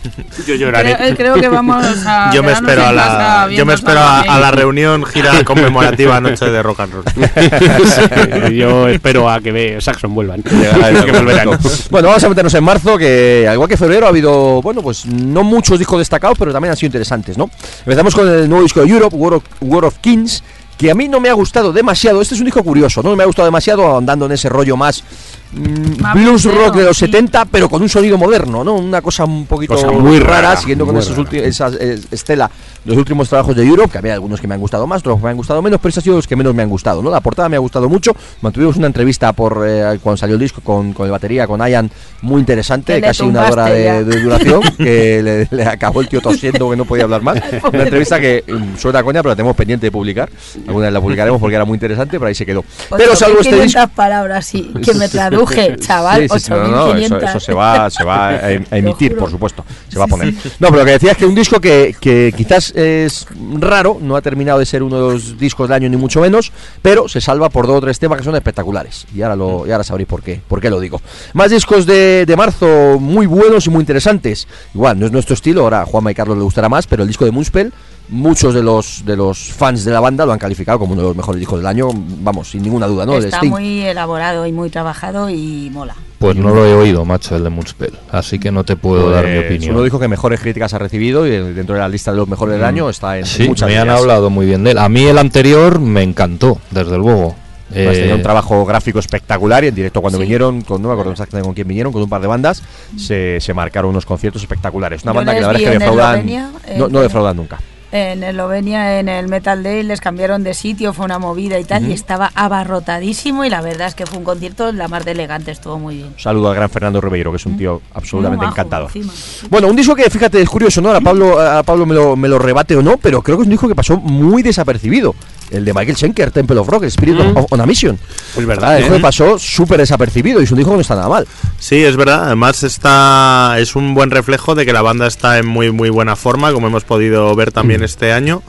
Yo lloraré. Creo, creo que vamos a. Yo me espero a la, yo me espero a, a la reunión gira conmemorativa noche de rock and roll. Sí, yo espero a que ve Saxon vuelvan. Que volverán. Bueno, vamos a meternos en marzo, que al igual que febrero ha habido, bueno, pues no muchos discos destacados, pero también han sido interesantes, ¿no? Empezamos con el nuevo disco de Europe, War of, War of Kings, que a mí no me ha gustado demasiado. Este es un disco curioso, ¿no? Me ha gustado demasiado andando en ese rollo más mm, blues rock de los sí. 70, pero con un sonido moderno, ¿no? Una cosa un poquito Cosa muy rara, siguiendo con muy esos rara. ulti- esa estela los últimos trabajos de Europe, que había algunos que me han gustado más, otros que me han gustado menos, pero esos han sido los que menos me han gustado, ¿no? La portada me ha gustado mucho. Mantuvimos una entrevista por eh, cuando salió el disco con, con el batería, con Ian, muy interesante, casi una hora de, duración, que le, le acabó el tío tosiendo que no podía hablar más. Una entrevista que mm, suena a coña, pero la tenemos pendiente de publicar. Alguna vez la publicaremos porque era muy interesante, pero ahí se quedó. Pero salvo este disco. 8.500 palabras, sí, que me traduje, chaval. Sí, sí, sí, no, no, eso, 8.500. eso se va, se va a, em- a emitir, por supuesto. Se va a poner. No, pero lo que decía es que un disco que, que quizás es raro, no ha terminado de ser uno de los discos del año ni mucho menos, pero se salva por dos o tres temas que son espectaculares. Y ahora lo, y ahora sabréis por qué, por qué lo digo. Más discos de, de marzo muy buenos y muy interesantes. Igual, no es nuestro estilo, ahora a Juanma y Carlos le gustará más, pero el disco de Moonspell, muchos de los de los fans de la banda lo han calificado como uno de los mejores discos del año, vamos, sin ninguna duda, ¿no? Está Sting. muy elaborado y muy trabajado y mola. Pues no lo he oído, macho, el de Moonspell, así que no te puedo dar mi Pues opinión. Uno dijo que mejores críticas ha recibido y eh, dentro de la lista de los mejores del año está en Sí, muchas me han ellas. hablado muy bien de él. A mí el anterior me encantó, desde luego. Además, Eh, tenía un trabajo gráfico espectacular y en directo cuando Sí. vinieron, con, no me acuerdo exactamente con quién vinieron, con un par de bandas, se, se marcaron unos conciertos espectaculares. Una Yo banda que la verdad es que defraudan, Eslovenia, no, no defraudan nunca. En Eslovenia, en el Metal Day, les cambiaron de sitio, fue una movida y tal, y estaba abarrotadísimo. Y la verdad es que fue un concierto la más de elegante, estuvo muy bien. Un saludo al gran Fernando Ribeiro, que es un tío absolutamente majo, encantador. encima. Bueno, un disco que, fíjate, es curioso, ¿no? Ahora Pablo, a Pablo me, lo, me lo rebate o no, pero creo que es un disco que pasó muy desapercibido. El de Michael Schenker, Temple of Rock, Spirit of- on a Mission. Es verdad, El disco ¿eh? que pasó súper desapercibido y es un disco que no está nada mal. Sí, es verdad. Además está es un buen reflejo de que la banda está en muy muy buena forma, como hemos podido ver también este año.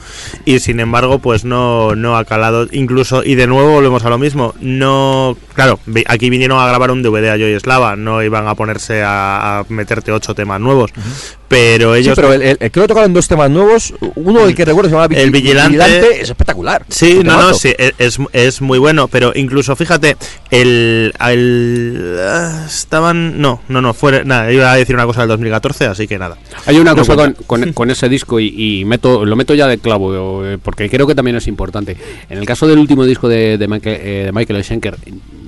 Y sin embargo, pues no no ha calado. Incluso y de nuevo volvemos a lo mismo. No, claro, aquí vinieron a grabar un DVD a Joy Slava. No iban a ponerse a meterte ocho temas nuevos. Pero ellos sí, pero el, el- el- creo que tocaron dos temas nuevos. Uno, el que recuerdo, se llama El Vigilante- es espectacular. Sí, no, no, sí, e- es, es muy bueno, pero incluso fíjate, el, el estaban, no, no, no, fuera, nada, iba a decir una cosa del 2014, así que nada. Hay una No cosa con, con- con ese disco y, y meto, lo meto ya de clavo, eh, porque creo que también es importante. En el caso del último disco de, de Michael, eh, de Michael Schenker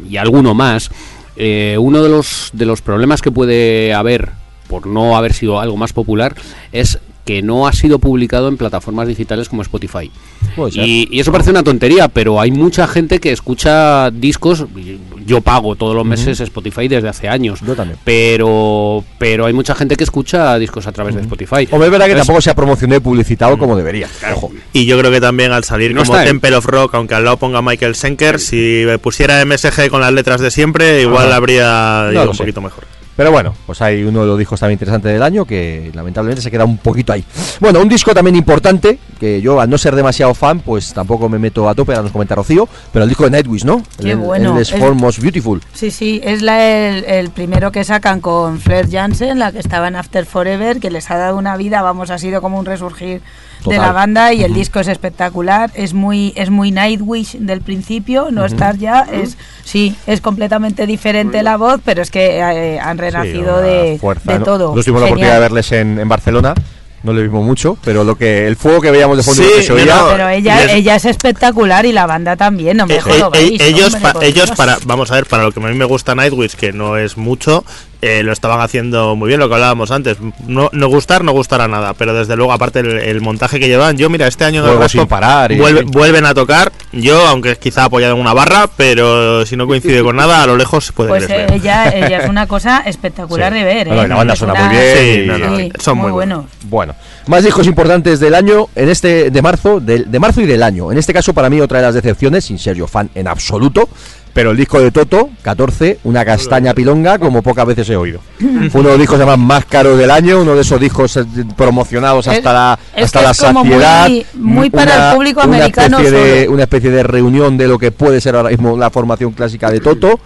y alguno más, eh, uno de los, de los problemas que puede haber por no haber sido algo más popular es que no ha sido publicado en plataformas digitales como Spotify. Puede ser. Y, y eso parece una tontería, pero hay mucha gente que escucha discos. Yo pago todos los meses Spotify desde hace años. Yo también. Pero, pero hay mucha gente que escucha discos a través de Spotify. Hombre, es verdad que tampoco se ha promocionado y publicitado como debería. Ojo. Y yo creo que también al salir No como está, ¿eh? Temple of Rock, aunque al lado ponga Michael Schenker, si pusiera MSG con las letras de siempre, igual habría No ido un sé. poquito mejor. Pero bueno, pues hay uno de los discos también interesantes del año que lamentablemente se queda un poquito ahí. Bueno, un disco también importante, que yo al no ser demasiado fan, pues tampoco me meto a tope, ahora nos comenta Rocío, pero el disco de Nightwish, ¿no? Qué el, bueno. El Most Beautiful. Sí, sí, es la, el, el primero que sacan con Flair Jansen, la que estaba en After Forever, que les ha dado una vida, vamos, ha sido como un resurgir de Total. la banda y el disco es espectacular, es muy es muy Nightwish del principio, no estar ya, es sí, es completamente diferente la voz, pero es que eh, han renacido Sí, de, fuerza, de ¿no? todo. Nosotros tuvimos la oportunidad de verles en, en Barcelona, no le vimos mucho, pero lo que el fuego que veíamos de fondo Sí, que se oía, no, Pero ella, Les- ella es espectacular y la banda también, no me Eh, eh, eh, ellos, hombre, pa- ellos para, vamos a ver, para lo que a mí me gusta Nightwish, que no es mucho, eh, lo estaban haciendo muy bien, lo que hablábamos antes. No, no gustar, no gustará nada, pero desde luego, aparte el, el montaje que llevan, yo mira, este año en el resto parar y- vuelve- vuelven a tocar, yo, aunque quizá apoyado en una barra, pero si no coincide con nada, a lo lejos se puede Pues ver. eh, ella, ella es una cosa espectacular Sí. de ver. Bueno, ¿eh? la banda suena muy bien Sí, y- no, no, Sí, son muy muy buenos. Bueno, más discos importantes del año, en este de marzo, del- de, marzo y del año. En este caso, para mí, otra de las decepciones, sin ser yo fan en absoluto, pero el disco de Toto, 14, una castaña pilonga, como pocas veces he oído. Fue uno de los discos además más caros del año, uno de esos discos eh, promocionados Es- hasta la, hasta la es como saciedad. muy- muy para el público americano Especie de, una especie de reunión de lo que puede ser ahora mismo la formación clásica de Toto.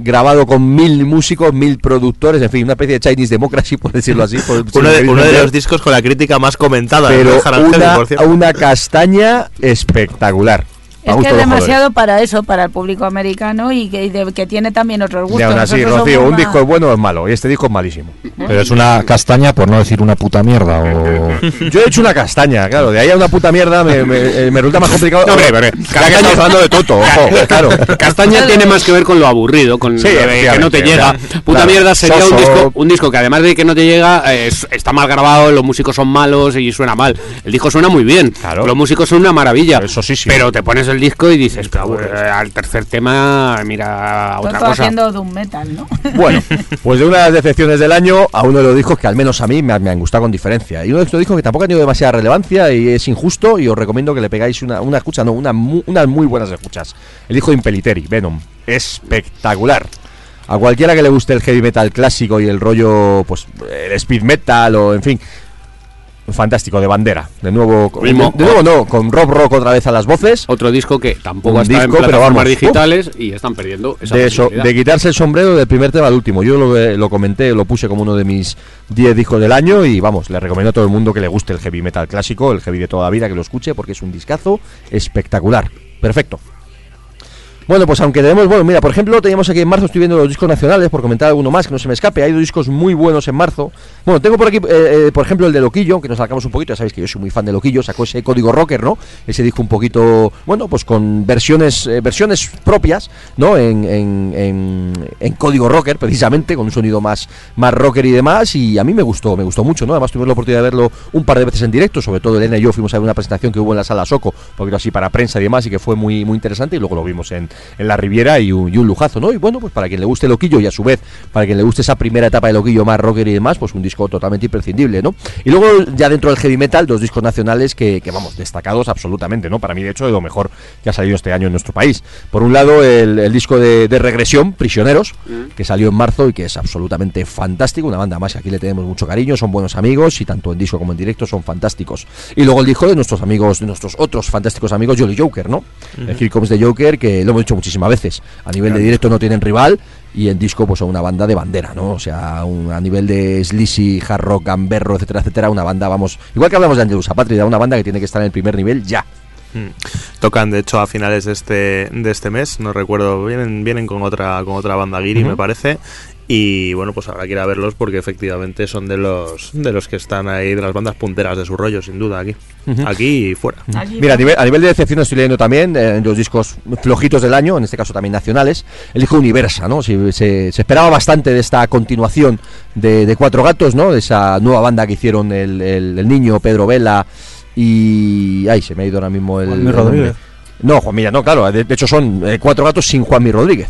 Grabado con mil músicos, mil productores, en fin, una especie de Chinese Democracy, por decirlo así. por- Uno de, uno de los discos con la crítica más comentada. pero una, por cierto. una castaña espectacular. Es que es demasiado para eso, para el público americano y que, y de- que tiene también otros. Y gustos. aún así, Rocío, un disco es bueno o es malo, y este disco es malísimo. Pero es una castaña por no decir una puta mierda. O... Yo he hecho una castaña, claro, de ahí a una puta mierda me, me- eh, me resulta más complicado. No, hombre, que estamos hablando de Toto, ojo, claro. Castaña tiene más que ver con lo aburrido, con Sí, lo que no te llega. Puta claro, mierda sería un disco, un disco que además de que no te llega, eh, es- está mal grabado, los músicos son malos y suena mal. El disco suena muy bien, Claro. los músicos son una maravilla. Eso sí, sí. Pero te pones el disco y dices, "Pues, eh, al tercer tema, mira Toto otra cosa. haciendo doom metal, ¿no? Bueno, pues de una de las decepciones del año a uno de los discos que al menos a mí me, han- me han gustado con diferencia. Y uno de estos discos que tampoco ha tenido demasiada relevancia y es injusto y os recomiendo que le pegáis una, una escucha, no, una, mu- unas muy buenas escuchas. El disco de Impeliteri, Venom. Espectacular. A cualquiera que le guste el heavy metal clásico y el rollo, pues, el speed metal o, en fin, fantástico, de bandera. De nuevo, de, nuevo no, con Rob Rock otra vez a las voces. Otro disco que tampoco está disco, en pero plataformas vamos, digitales y están perdiendo esa de, eso, de quitarse el sombrero del primer tema al último. Yo lo, eh, lo comenté, lo puse como uno de mis 10 discos del año y vamos, le recomiendo a todo el mundo que le guste el heavy metal clásico, el heavy de toda la vida, que lo escuche porque es un discazo espectacular. Perfecto. Bueno, pues aunque tenemos, bueno, mira, por ejemplo, teníamos aquí en marzo, estoy viendo los discos nacionales, por comentar alguno más que no se me escape, hay dos discos muy buenos en marzo. Bueno, tengo por aquí, eh, eh, por ejemplo, el de Loquillo, que nos sacamos un poquito, ya sabéis que yo soy muy fan de Loquillo, sacó ese código rocker, ¿no? Ese disco un poquito, bueno, pues con versiones eh, versiones propias, ¿no? En, en, en, código rocker, precisamente, con un sonido más, más rocker y demás, y a mí me gustó, me gustó mucho, ¿no? Además tuvimos la oportunidad de verlo un par de veces en directo, sobre todo Elena y yo fuimos a ver una presentación que hubo en la sala Soco, poquito así para prensa y demás, y que fue muy, muy interesante, y luego lo vimos en, en la Riviera y un, y un lujazo, ¿no? Y bueno, pues para quien le guste Loquillo y a su vez, para quien le guste esa primera etapa de Loquillo más rocker y demás, pues un disco totalmente imprescindible, ¿no? Y luego ya dentro del heavy metal, dos discos nacionales que, que, vamos, destacados absolutamente, ¿no? Para mí, de hecho, de lo mejor que ha salido este año en nuestro país. Por un lado, el, el disco de, de Regresión, Prisioneros, que salió en marzo y que es absolutamente fantástico, una banda más que aquí le tenemos mucho cariño, son buenos amigos y tanto en disco como en directo son fantásticos. Y luego el disco de nuestros amigos, de nuestros otros fantásticos amigos, Jolly Joker, ¿no? El Here Comes the Joker, que lo hemos muchísimas veces, a nivel de directo no tienen rival y en disco pues son una banda de bandera, ¿no? O sea, un- a nivel de sleazy, hard rock, gamberro, etcétera, etcétera, una banda, vamos, igual que hablamos de Angelus Apatria, una banda que tiene que estar en el primer nivel ya. Mm. Tocan, de hecho, a finales de este, de este mes, no recuerdo, vienen, vienen con otra, con otra banda Guiri, Ujú. me parece. Y bueno, pues habrá que ir a verlos porque efectivamente son de los de los que están ahí, de las bandas punteras de su rollo, sin duda, aquí. Aquí y fuera. Mira, a nivel, a nivel de decepción estoy leyendo también eh, en los discos flojitos del año, en este caso también nacionales, el disco Universa, ¿no? Se, se esperaba bastante de esta continuación de, de Cuatro Gatos, ¿no? De esa nueva banda que hicieron el, el- el niño, Pedro Vela y... Ay, se me ha ido ahora mismo el... Juanmi el Rodríguez. No, Juan Mira, no, claro, de, de hecho son eh, Cuatro Gatos sin Juanmi Rodríguez.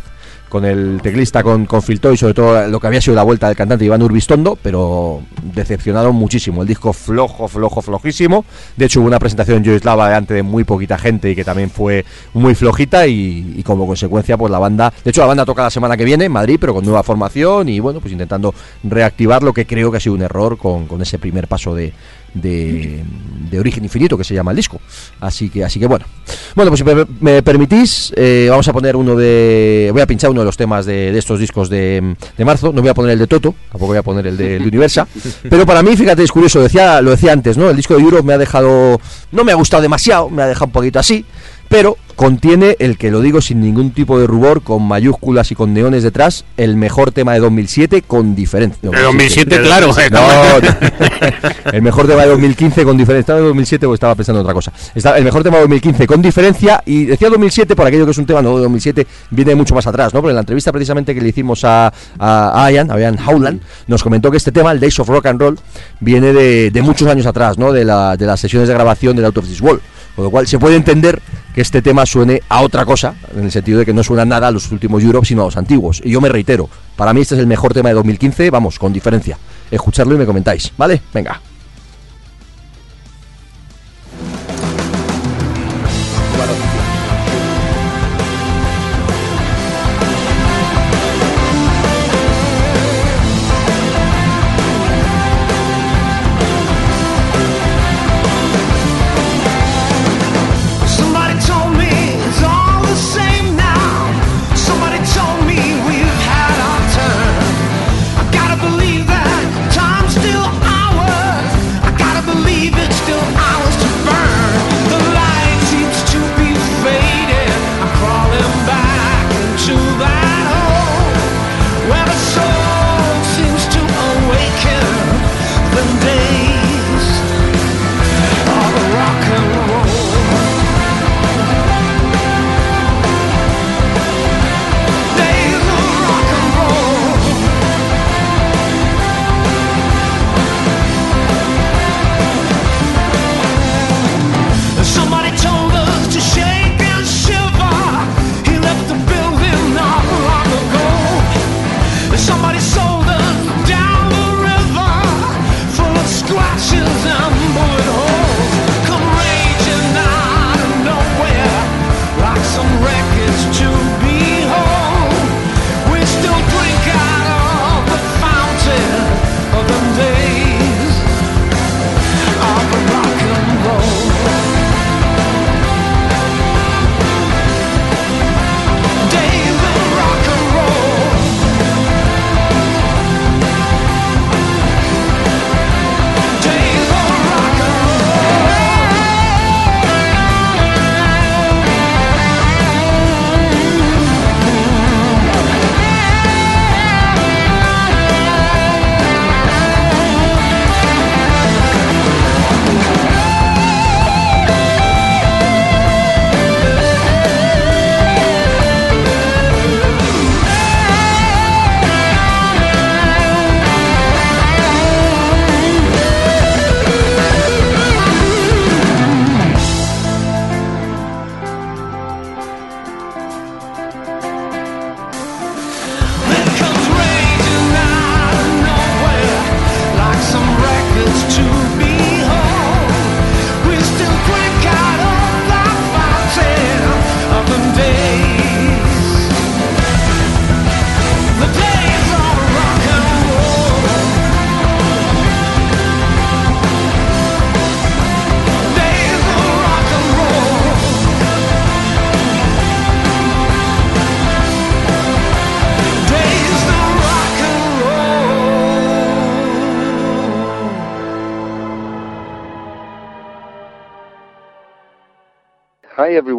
Con el teclista, con, con Phil sobre todo lo que había sido la vuelta del cantante Iván Urbistondo, pero decepcionaron muchísimo. El disco flojo, flojo, flojísimo. De hecho, hubo una presentación en Yoislava delante de muy poquita gente y que también fue muy flojita y, y como consecuencia, pues la banda... De hecho, la banda toca la semana que viene en Madrid, pero con nueva formación y bueno, pues intentando reactivar lo que creo que ha sido un error con, con ese primer paso de, de, de Origen Infinito que se llama el disco. Así que, así que bueno. Bueno, pues si me, permitís, eh, vamos a poner uno de. Voy a pinchar uno de los temas de, de estos discos de, de marzo. No voy a poner el de Toto, tampoco voy a poner el de, el de Universa. Pero para mí, fíjate, es curioso, decía, lo decía antes, ¿no? El disco de Europe me ha dejado. No me ha gustado demasiado, me ha dejado un poquito así. Pero contiene el que lo digo sin ningún tipo de rubor, con mayúsculas y con neones detrás, el mejor tema de 2007 con diferencia. De 2007, claro. No, el mejor tema de 2015 con diferencia. Estaba de 2007 o estaba pensando en otra cosa. Está el mejor tema de 2015 con diferencia y decía 2007 por aquello que es un tema no de 2007 viene mucho más atrás, ¿no? Pero en la entrevista precisamente que le hicimos a, a, a Ian, a Ian Howland, nos comentó que este tema, el Days of Rock and Roll, viene de, de muchos años atrás, ¿no? De, la, de las sesiones de grabación del Out of This Wall. Con lo cual se puede entender que este tema suene a otra cosa, en el sentido de que no suena nada a los últimos Europe, sino a los antiguos. Y yo me reitero, para mí este es el mejor tema de 2015, vamos, con diferencia. Escucharlo y me comentáis, ¿vale? Venga.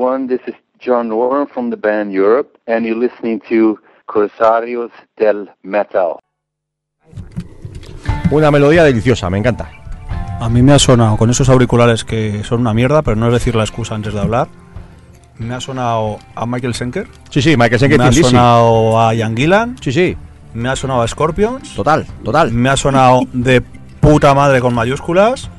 Everyone, this is John Warren from the band Europe, and you're listening to Corsarios del Metal. Una melodía deliciosa, me encanta. A mí me ha sonado con esos auriculares que son una mierda, pero no es decir la excusa antes de hablar. Me ha sonado a Michael Schenker. Sí, sí, Michael Schenker, Me ha sonado a Ian Gillan. Sí, sí. Me ha sonado a Scorpions. Total, total. Me ha sonado de puta madre con mayúsculas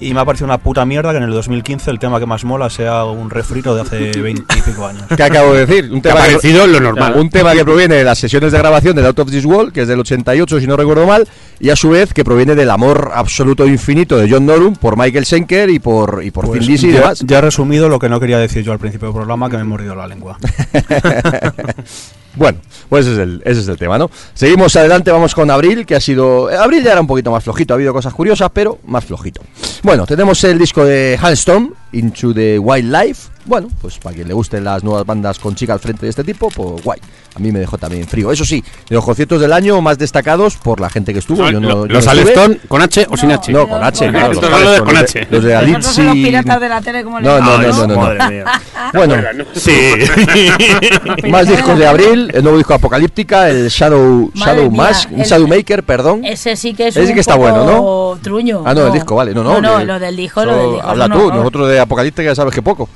Y me ha parecido una puta mierda que en el 2015 el tema que más mola sea un refrito de hace 20 y pico años. ¿Qué acabo de decir? Un Te ha parecido lo normal. Un tema que proviene de las sesiones de grabación de Out of This World, que es del 88, si no recuerdo mal, y a su vez que proviene del amor absoluto e infinito de John Norum por Michael Schenker y por, y por Pues Thin Lizzy y ya, demás. ya he resumido lo que no quería decir yo al principio del programa, que me he mordido la lengua. Bueno, pues ese es, el, tema, ¿no? Seguimos adelante, vamos con Abril, que ha sido... eh, Abril ya era un poquito más flojito, ha habido cosas curiosas, pero más flojito. Bueno, tenemos el disco de Halstorm, Into the Wildlife. Bueno, pues para quien le gusten las nuevas bandas con chica al frente de este tipo, pues guay. A mí me dejó también frío. Eso sí, de los conciertos del año más destacados por la gente que estuvo. yo no- yo ¿Los no estuve. Aleston con H o sin H? No, con H, claro. Los los con los H. de- Los de los piratas de la tele, como No, no, no, no, no, no. Madre mía. Bueno, Sí. más discos de abril, el nuevo disco Apocalíptica, el Shadow, Shadow Mask, el- Shadowmaker, perdón. Ese sí que es Ese sí un que está poco bueno, ¿no? truño. Ah, no, el disco, vale. No, no, no, lo del disco, lo del disco. Habla tú, nosotros de Apocalíptica ya sabes que poco.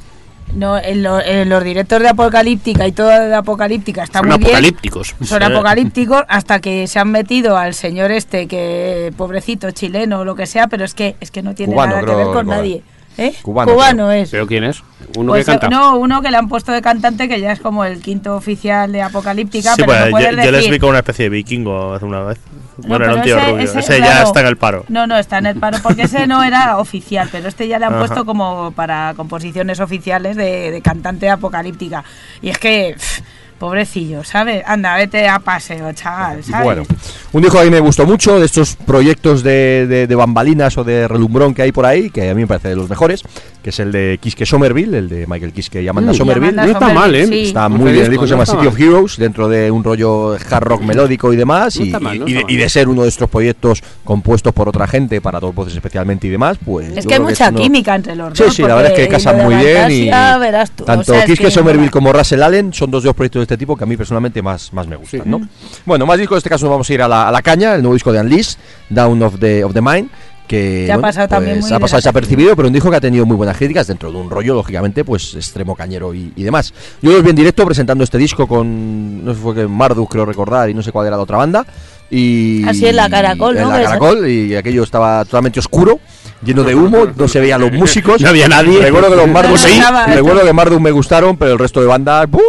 No, en, lo- en los directos de Apocalíptica y todo de Apocalíptica está Son muy bien. apocalípticos. Son Sí. apocalípticos hasta que se han metido al señor este que pobrecito chileno o lo que sea, pero es que es que no tiene Cubano, nada que ver con nadie. ¿Eh? Cubano, es. ¿Pero quién es? Uno Pues, que canta. No, uno que le han puesto de cantante que ya es como el quinto oficial de Apocalíptica, Sí, pero pues, no yo, puedes yo decir... les vi como una especie de vikingo hace una vez. No, Bueno, era un pero tío rubio. Ese, ya claro, está en el paro. No, no, está en el paro, porque ese no era oficial, pero este ya le han Ajá. puesto como para composiciones oficiales de, de cantante apocalíptica. Y es que, pff, pobrecillo, ¿sabes? Anda, vete a paseo, chaval, ¿sabes? Bueno, un disco que a mí me gustó mucho, de estos proyectos de, de- de bambalinas o de relumbrón que hay por ahí, que a mí me parece de los mejores, que es el de Kiske Somerville, el de Michael Kiske y Amanda Mm, Somerville. Amanda No está mal, ¿eh? sí. Está Este muy bien, el disco disco se no llama City of Heroes, dentro de un rollo hard rock melódico y demás, No y, está mal, no y de, y ser uno de estos proyectos compuestos por otra gente, para dos voces especialmente y demás, pues... Es que hay mucha uno- química entre los Sí, dos. sí, la verdad es que casan muy bien y verás tú, o tanto sea, es Kiske que Somerville como Russell Allen son dos de los proyectos de este tipo que a mí personalmente más, más me gustan, ¿no? Bueno, más discos, en este caso vamos a ir a la, a la caña, el nuevo disco de Unleashed, Down of the, of the Mind, que ha bueno, pasado también pues, muy ha pasado desapercibido. pero un disco que ha tenido muy buenas críticas dentro de un rollo, lógicamente, pues extremo cañero y, y demás. Yo los vi en directo presentando este disco con, no sé, fue que Marduk creo recordar y no sé cuál era la otra banda. Y Así en la Caracol, en ¿no? la Que esa- Caracol, y aquello estaba totalmente oscuro, lleno de humo, no se veían los músicos. No había nadie. Recuerdo que los Marduk, notaba. recuerdo que Marduk me gustaron, pero el resto de bandas, ¡buf!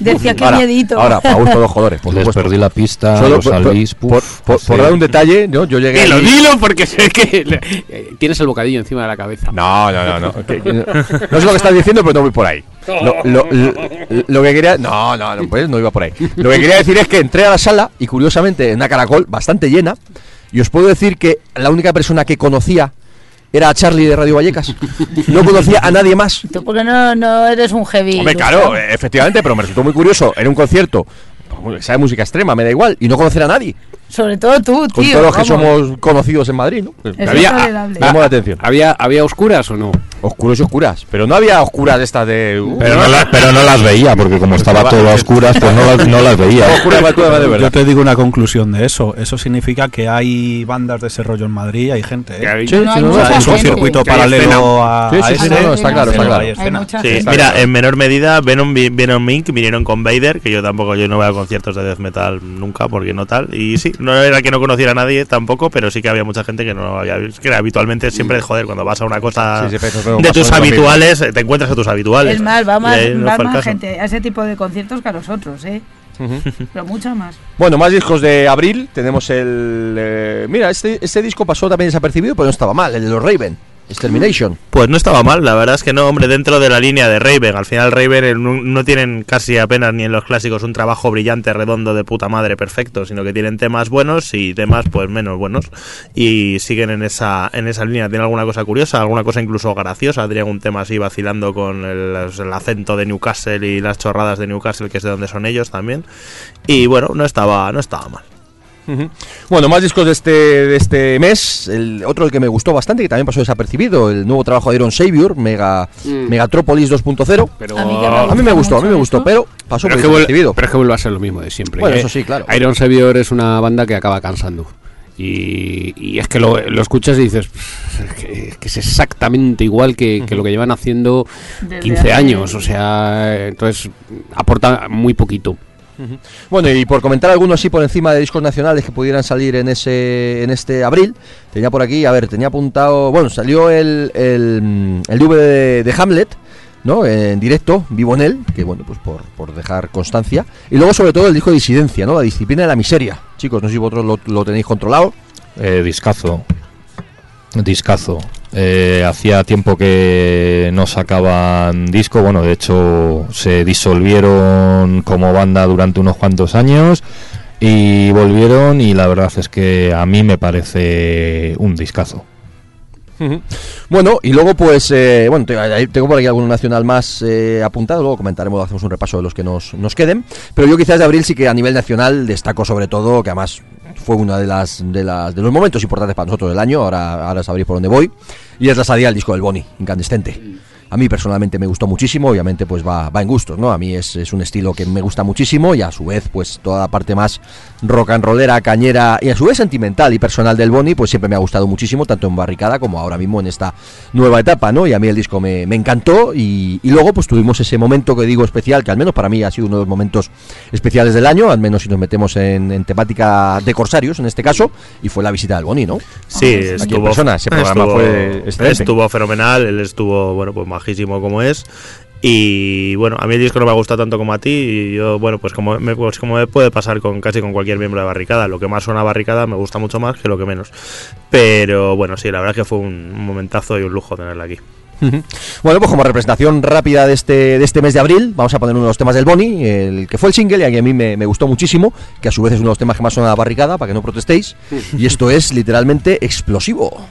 Decía, ahora, miedito. Ahora, para gusto de los joderes, por Les supuesto. perdí la pista, Solo los por, por- dar un detalle, ¿no? yo llegué. Dilo, allí- dilo, porque sé que le- eh, tienes el bocadillo encima de la cabeza. No, no, no, no. que- que- no sé lo que estás diciendo, pero no voy por ahí. Lo, lo- lo- lo que quería. No, no, no, pues no iba por ahí. Lo que quería decir es que entré a la sala y curiosamente en una caracol bastante llena. Y os puedo decir que la única persona que conocía era a Charlie de Radio Vallecas. No conocía a nadie más. Tú porque no, no eres un heavy. Hombre, claro, efectivamente, pero me resultó muy curioso en un concierto. Sabe música extrema, me da igual. Y no conocer a nadie. Sobre todo tú, Con tío. todos los que somos conocidos en Madrid, ¿no? Pues, había- es llamó la atención. ¿Había, ¿Había oscuras o no? Oscuros y oscuras. Pero no había oscuras de estas de. uh, Pero no, la- pero no las veía, porque como estaba todo a oscuras, pues no las, no las veía. oscuras de de Yo te digo una conclusión de eso. Eso significa que hay bandas de ese rollo en Madrid, hay gente. ¿eh? Hay- Sí, No, hay sí, no, O sea, mucha es un gente. circuito paralelo a, Sí, sí, a sí, ese. no, está claro, está claro. Sí, mira, en menor medida Venom, Venom Inc. vinieron con Vader, que yo tampoco, yo no voy a conciertos de death metal nunca, porque no tal. Y sí, no era que no conociera a nadie tampoco, pero sí que había mucha gente que no había visto. Que era habitualmente siempre, joder, cuando vas a una cosa Sí, sí, pero eso de tus en 2000. habituales, eh, te encuentras a tus habituales. Es más, va más, va gente a ese tipo de conciertos que a los otros, ¿eh? Pero mucha más. Bueno, más discos de abril. Tenemos el. eh, mira, este, este disco pasó también desapercibido, pero no estaba mal. El de los Raven. Extermination. Pues no estaba mal, la verdad es que no, hombre, dentro de la línea de Raven. Al final Raven no, tienen casi apenas ni en los clásicos un trabajo brillante, redondo, de puta madre, perfecto, sino que tienen temas buenos y temas pues menos buenos. Y siguen en esa, en esa línea. Tiene alguna cosa curiosa, alguna cosa incluso graciosa. Tenía un tema así vacilando con el, el acento de Newcastle y las chorradas de Newcastle, que es de donde son ellos también. Y bueno, no estaba, no estaba mal. Bueno, más discos de este, de este mes. El otro el que me gustó bastante, que también pasó desapercibido, el nuevo trabajo de Iron Savior, Mega, Mm. Megatropolis 2.0. Pero, A mí me A mí me gustó, a mí me gustó, pero pasó pero por es que vuelve, desapercibido. pero es que vuelve a ser lo mismo de siempre. Bueno, ¿eh? eso sí, claro. Iron Savior es una banda que acaba cansando. Y, y es que lo, lo escuchas y dices "Pff, es que, es que es exactamente igual que, que lo que llevan haciendo Desde 15 hace- años. O sea, entonces aporta muy poquito. Bueno, y por comentar algunos así por encima de discos nacionales que pudieran salir en ese en este abril, tenía por aquí, a ver, tenía apuntado, bueno, salió el, el, el DVD de, de Hamlet, ¿no? En directo, vivo en él, que bueno, pues por, por dejar constancia. Y luego sobre todo el disco de Disidencia, ¿no? La disciplina de la miseria. Chicos, no sé si vosotros lo, lo tenéis controlado. Eh, discazo. Discazo. Eh, hacía tiempo que no sacaban disco. Bueno, de hecho, se disolvieron como banda durante unos cuantos años. Y volvieron. Y la verdad es que a mí me parece un discazo. Bueno, y luego pues, eh, bueno, tengo por aquí algún nacional más eh, apuntado, luego comentaremos, hacemos un repaso de los que nos, nos queden, pero yo quizás de abril sí que a nivel nacional destaco sobre todo, que además fue uno de las, de las de los momentos importantes para nosotros del año, ahora, ahora sabréis por dónde voy, y es la salida del disco del Boni, incandescente. A mí personalmente me gustó muchísimo, obviamente pues va, va en gustos, ¿no? A mí es, es un estilo que me gusta muchísimo y a su vez pues toda la parte más rock and rollera, cañera y a su vez sentimental y personal del Boni pues siempre me ha gustado muchísimo, tanto en Barricada como ahora mismo en esta nueva etapa, ¿no? Y a mí el disco me, me encantó y, y luego pues tuvimos ese momento que digo especial, que al menos para mí ha sido uno de los momentos especiales del año, al menos si nos metemos en, en temática de corsarios en este caso, y fue la visita del Boni, ¿no? Sí, estuvo, persona, ese programa estuvo- fue excelente. estuvo fenomenal, él estuvo, bueno, pues majísimo como es. Y bueno, a mí el disco no me ha gustado tanto como a ti. Y yo, bueno, pues como me, pues como me puede pasar con casi con cualquier miembro de Barricada. Lo que más suena a Barricada me gusta mucho más que lo que menos. Pero bueno, sí, la verdad es que fue un momentazo y un lujo tenerla aquí. Bueno, pues como representación rápida de este, de este mes de abril, vamos a poner uno de los temas del Boni, el que fue el single y que a mí me, me gustó muchísimo, que a su vez es uno de los temas que más suena a la barricada, para que no protestéis, y esto es literalmente explosivo.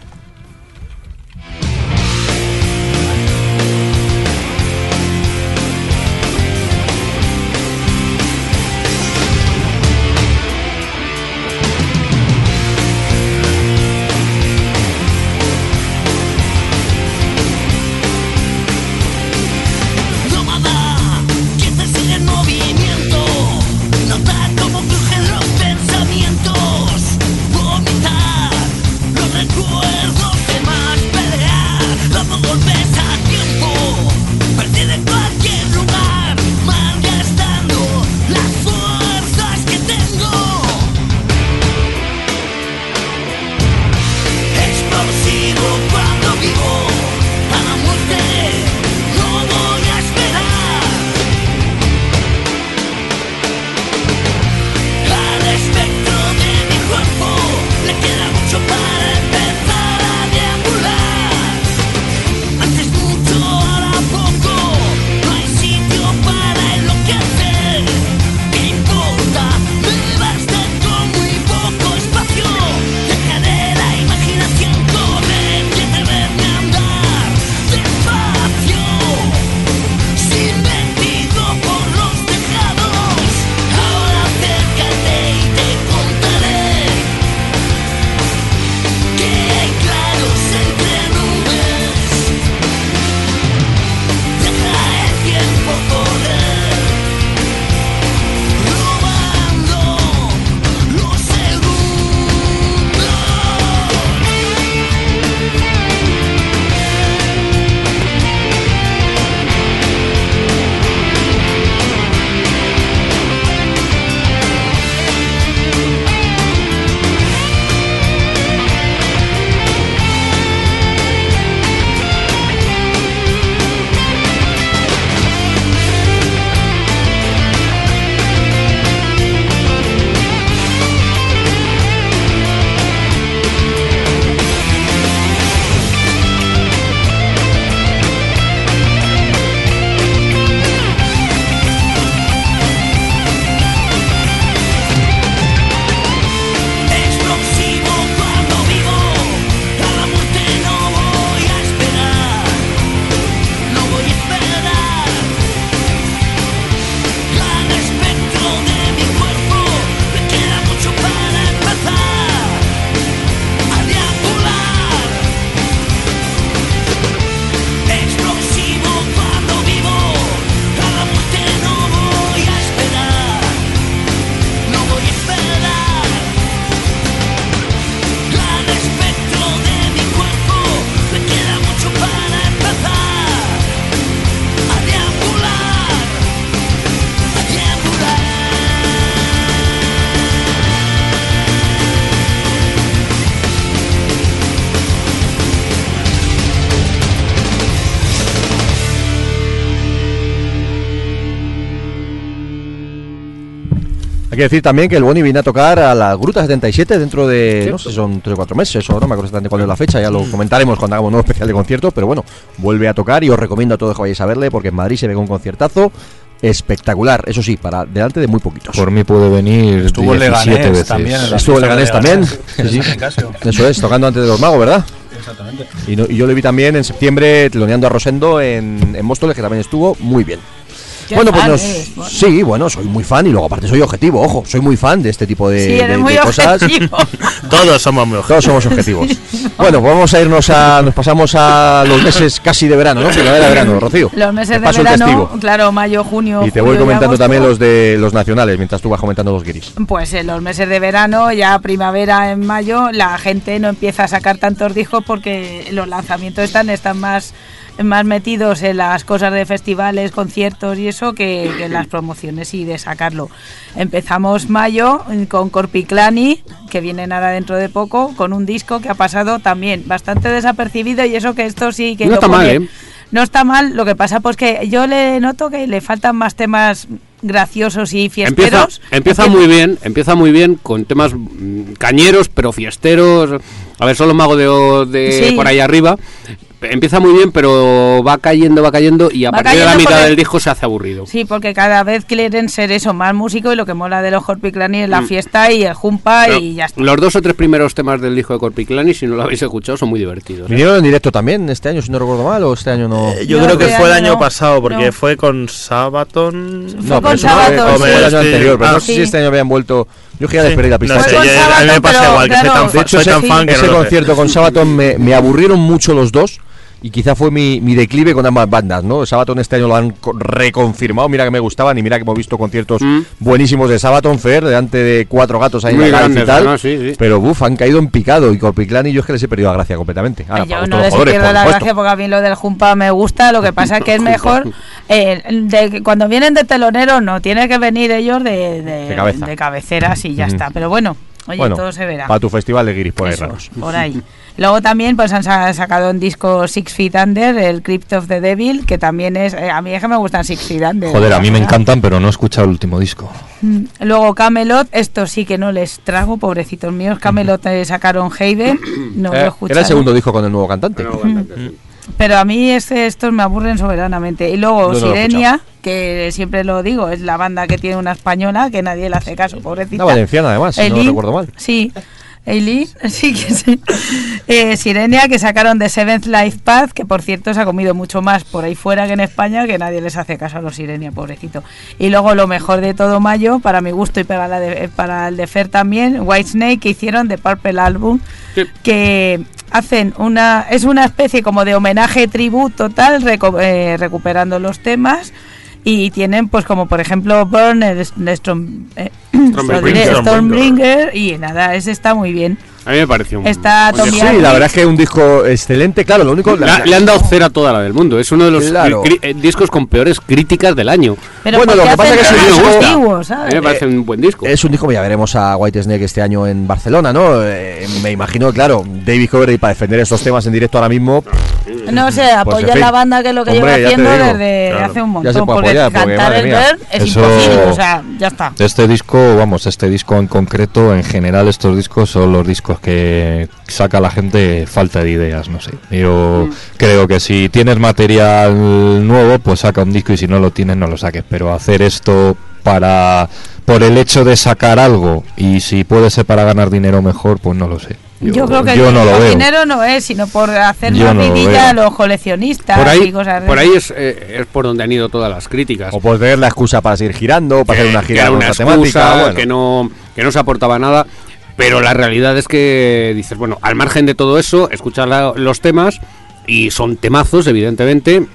Hay que decir también que el Boni viene a tocar a la Gruta 77 dentro de, no sé, son 3 o 4 meses o no me acuerdo exactamente cuándo es la fecha, ya lo comentaremos cuando hagamos un nuevo especial de conciertos, pero bueno, vuelve a tocar y os recomiendo a todos que vayáis a verle porque en Madrid se ve un conciertazo espectacular, eso sí, para delante de muy poquitos. Por mí puede venir Estuvo en 17 Leganés veces. también, en la Estuvo en Leganés también. Sí, sí. Eso es, tocando antes de los magos, ¿verdad? Exactamente. Y, no- y yo le vi también en septiembre teloneando a Rosendo en, en Móstoles, que también estuvo muy bien. Bueno, pues nos- eres, sí, bueno, soy muy fan y luego aparte soy objetivo, ojo, soy muy fan de este tipo de, Sí, eres de- muy de cosas. Todos somos muy Todos somos objetivos. bueno, pues vamos a irnos a, nos pasamos a los meses casi de verano, ¿no? Primavera, verano, Rocío. Los meses de verano, claro, mayo, junio. Y te voy comentando agosto. también los de los nacionales mientras tú vas comentando los guiris. Pues en los meses de verano, ya primavera en mayo, la gente no empieza a sacar tantos discos porque los lanzamientos están, están más, más metidos en las cosas de festivales, conciertos y eso que, que en las promociones y de sacarlo. Empezamos mayo con Corpiclani, que vienen ahora dentro de poco, con un disco que ha pasado también bastante desapercibido y eso que esto sí que No lo está mal, ¿eh? No está mal, lo que pasa pues que yo le noto que le faltan más temas graciosos y Empieza, fiesteros. empieza muy bien, empieza muy bien con temas mm, cañeros, pero fiesteros. A ver, solo mago de, de Sí. por ahí arriba. Empieza muy bien, pero va cayendo, va cayendo y a Va partir de la mitad porque- del disco se hace aburrido. Sí, porque cada vez quieren ser eso, más músico y lo que mola de los Corpiclani es la fiesta y el jumpa Mm. Pero y ya está. Los dos o tres primeros temas del disco de Corpiclani, si no lo habéis escuchado, son muy divertidos. ¿eh? ¿Vinieron en directo también este año, si no recuerdo mal, o este año no? Eh, Yo No, creo que este fue el año no. pasado, porque No. fue con Sabaton. Fue No, con pero eso fue, Sabaton, fue el año anterior, pero Ah, no sé si este año habían vuelto. Yo que ya Sí. la pista. No sé, yo- a mí me Sabaton, pasa igual, que soy tan, De fa- hecho, soy ese, tan fan que ese concierto con Sabaton me aburrieron mucho los dos y quizá fue mi, mi declive con ambas bandas, ¿no? Sabaton este año lo han co- reconfirmado, mira que me gustaban y mira que hemos visto conciertos Mm. buenísimos de Sabaton Fair, delante de cuatro gatos ahí Muy en la calle y grandes, tal. ¿no? Sí, sí. Pero buf, han caído en picado y Corpiclani yo es que les he perdido la gracia completamente. Ahora, Yo no les pierdo por la gracia porque a mí lo del jumpa me gusta, lo que pasa es que es mejor, eh, de que cuando vienen de teloneros no, tiene que venir ellos de, de, De cabeza. de cabeceras y ya está, pero bueno, oye, Bueno, todo se verá. Para tu festival de guiris por ahí raros. por ahí. Luego también pues han sa- sacado un disco Six Feet Under, el Crypt of the Devil, que también es, eh, a mí es que me gustan Six Feet Under. Joder, a mí me encantan, pero no he escuchado el último disco. Mm, Luego Camelot, esto sí que no les trago, pobrecitos míos. Camelot eh, sacaron Haven, no lo he Eh, escuchado. era el segundo disco con el nuevo cantante. Pero a mí este, estos me aburren soberanamente. Y luego no Sirenia, que siempre lo digo, es la banda que tiene una española que nadie le hace caso, pobrecita. Una valenciana, además, si no recuerdo mal. Sí. Eileen, sí que sí. Eh, Sirenia, que sacaron de Seventh Life Path, que por cierto se ha comido mucho más por ahí fuera que en España, que nadie les hace caso a los Sirenia, pobrecito. Y luego lo mejor de todo mayo, para mi gusto y para, la de- para el de Fer también, Whitesnake, que hicieron de Purple Album, que hacen una es una especie como de homenaje tributo total reco- eh, recuperando los temas y tienen pues como por ejemplo Burn el, el Storm, eh. Stormbringer y nada ese está muy bien A mí me pareció un. Está un disco. Sí, la verdad es que es un disco excelente. Claro, lo único. Le, ha- le han dado cera toda la del mundo. Es uno de los Claro. cri- eh, discos con peores críticas del año. pero Bueno, ¿por lo que pasa es que temas ese disco- A mí me parece un buen disco. Es un disco que ya veremos a White Snake este año en Barcelona, ¿no? Eh, me imagino, claro, David Coverdale para defender estos temas en directo ahora mismo. no sé Pues, apoya en fin. la banda que es lo que Hombre, lleva haciendo desde claro. hace un Ya se montón puede porque apoyar, porque, cantar el es eso- imposible o sea ya está Este disco, vamos, este disco en concreto, en general estos discos son los discos que saca la gente falta de ideas, no sé. Yo creo que si tienes material nuevo, pues saca un disco y si no lo tienes, no lo saques. Pero hacer esto para por el hecho de sacar algo y si puede ser para ganar dinero mejor, pues no lo sé. yo, creo que yo no lo veo. dinero no es sino por hacer Yo no lo vidilla a los coleccionistas Por y ahí, cosas de por ahí es, eh, es por donde han ido todas las críticas. O por tener la excusa para seguir girando, para hacer una que gira era con una excusa, temática. bueno. que no que no se aportaba nada pero la realidad es que dices bueno al margen de todo eso escuchar la- los temas y son temazos evidentemente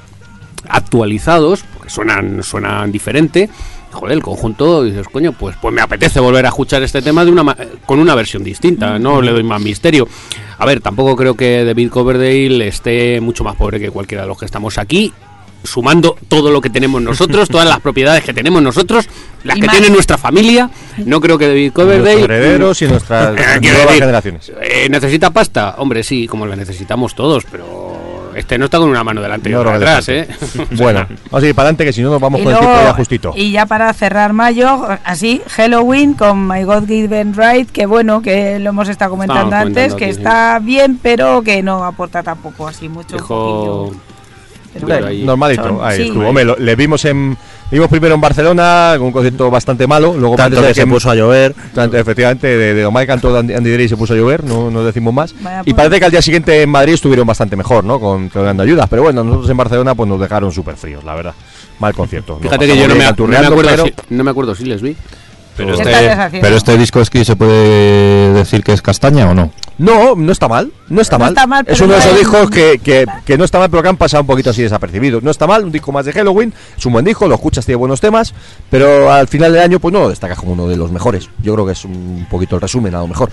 actualizados porque suenan suenan diferente. Joder el conjunto dices coño pues pues me apetece volver a escuchar este tema de una con una versión distinta no le doy más misterio. A ver tampoco creo que David Coverdale esté mucho más pobre que cualquiera de los que estamos aquí sumando todo lo que tenemos nosotros, todas las propiedades que tenemos nosotros, las Y que más. tiene nuestra familia. No creo que David Coverdale Nuestros herederos y nuestras Eh, nuevas decir, generaciones. eh, necesita pasta, hombre, sí, como la necesitamos todos, pero Este no está con una mano delante y No otra atrás, ¿eh? Bueno, vamos a ir para adelante que si no nos vamos Y con el luego- tiempo ya justito. y ya para cerrar mayo, así, Halloween con My God Given Right, que bueno, que lo hemos estado comentando antes, comentando que aquí, sí. está bien, pero que no aporta tampoco así mucho. poquillo. Pero Claro, bueno, ahí. Normalito, son- ahí sí. estuvo. Hombre, lo- le vimos en vimos primero en Barcelona con un concierto bastante malo, luego Tanto que se puso a llover. tanto, efectivamente de, de Omar cantó Andy, Andy Drey y se puso a llover, no, no decimos más. Vaya Y parece que al día siguiente en Madrid estuvieron bastante mejor, ¿no? Con, con dando ayudas, pero bueno, nosotros en Barcelona pues nos dejaron súper fríos, la verdad. Mal concierto. Fíjate que yo no me, no me canturreando, acuerdo pero- si, no me acuerdo si les vi. Pero ¿Qué este, pero este disco es que se puede decir que es castaña o no. No, no está mal, no está No mal. está mal, es uno de esos es- discos que, que, que no está mal, pero que han pasado un poquito así desapercibidos. No está mal, un disco más de Halloween, es un buen disco, lo escuchas, tiene buenos temas, pero al final del año pues no lo destacas como uno de los mejores. Yo creo que es un poquito el resumen, a lo mejor.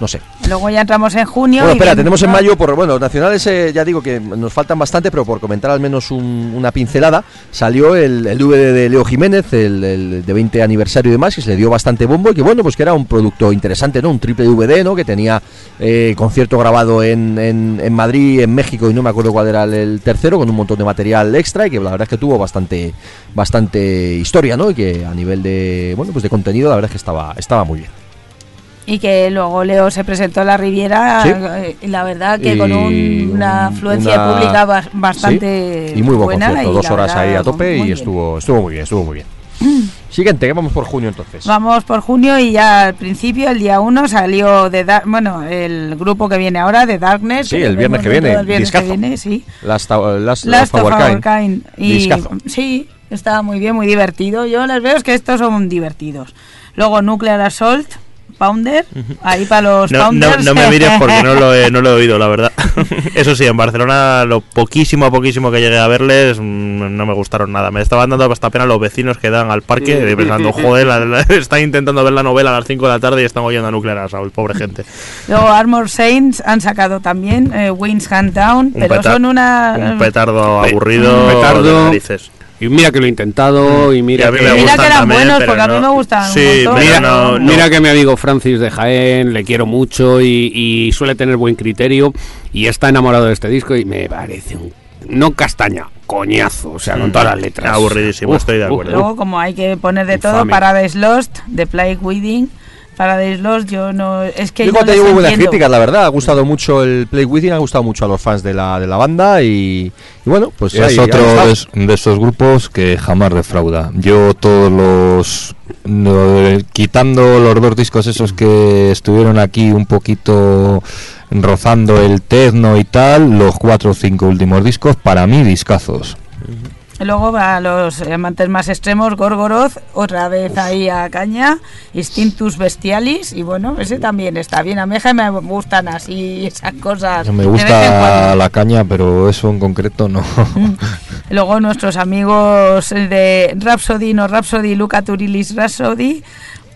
No sé. Luego ya entramos en junio. Bueno, espera, tenemos en mayo, por bueno, nacionales eh, ya digo que nos faltan bastante, pero por comentar al menos un- una pincelada, salió el, el DVD de Leo Jiménez, el, el de 20 aniversario y demás, que se le dio bastante bombo y que bueno, pues que era un producto interesante, ¿no? Un triple DVD, ¿no? Que tenía eh, concierto grabado en, en, en Madrid, en México y no me acuerdo cuál era el tercero, con un montón de material extra y que la verdad es que tuvo bastante, bastante historia, ¿no? Y que a nivel de, bueno, pues de contenido la verdad es que estaba, estaba muy bien. Y que luego Leo se presentó en la Riviera, Sí. eh, y la verdad que Y con un- una un- afluencia una- pública ba- bastante Sí, y muy buen buena. concierto, y dos horas verdad, ahí a tope y bien. estuvo, estuvo muy bien, estuvo muy bien. Siguiente, que vamos por junio entonces. Vamos por junio y ya al principio, el día 1, salió de bueno, el grupo que viene ahora, de Darkness. Sí, que el viernes que viene, del viernes que discazo. viene, sí. Last, last, Last of Our Kind. Y Discazo. sí, está muy bien, muy divertido. Yo les veo es que estos son divertidos. Luego Nuclear Assault, Pounder, ahí para los No, no, Pounders. no me mires porque no lo, he, no lo he oído, la verdad. Eso sí, en Barcelona lo poquísimo a poquísimo que llegué a verles mm, no me gustaron nada. Me estaban dando hasta pena los vecinos que dan al parque pensando, joder, la- la- están intentando ver la novela a las 5 de la tarde y están oyendo a Nuclear Assault, pobre gente. Luego Armor Saints han sacado también eh, Wings Hand Down, Un pero son una... Un petardo Pe- aburrido un petardo. de narices. Y mira que lo he intentado y Y mira mí que... Mira que eran también, buenos, porque a mí no- me gustan Sí, Mira, no, no. mira que mi amigo Francis de Jaén le quiero mucho y, y suele tener buen criterio y está enamorado de este disco y me parece un no castaña, coñazo, o sea, con todas las letras. Aburridísimo, estoy de acuerdo. Luego, como hay que poner de todo, Infame. Paradise Lost, The Plague Wedding. Paradise Lost, yo no. Es que Yo no te digo buenas críticas, la verdad. Ha gustado mucho el Play Within, ha gustado mucho a los fans de la, de la banda y, y bueno, pues es otro de, de esos grupos que jamás defrauda. Yo todos los... no, quitando los dos discos esos que estuvieron aquí un poquito rozando el techno y tal, los cuatro o cinco últimos discos, para mí discazos. Luego a los amantes más extremos, Gorgoroth, otra vez ahí a caña, Instintus Bestialis, y bueno, ese también está bien. A mí me gustan así esas cosas. Me gusta la caña, pero eso en concreto no. Luego nuestros amigos de Rhapsody, no Rhapsody, Luca Turilis Rhapsody,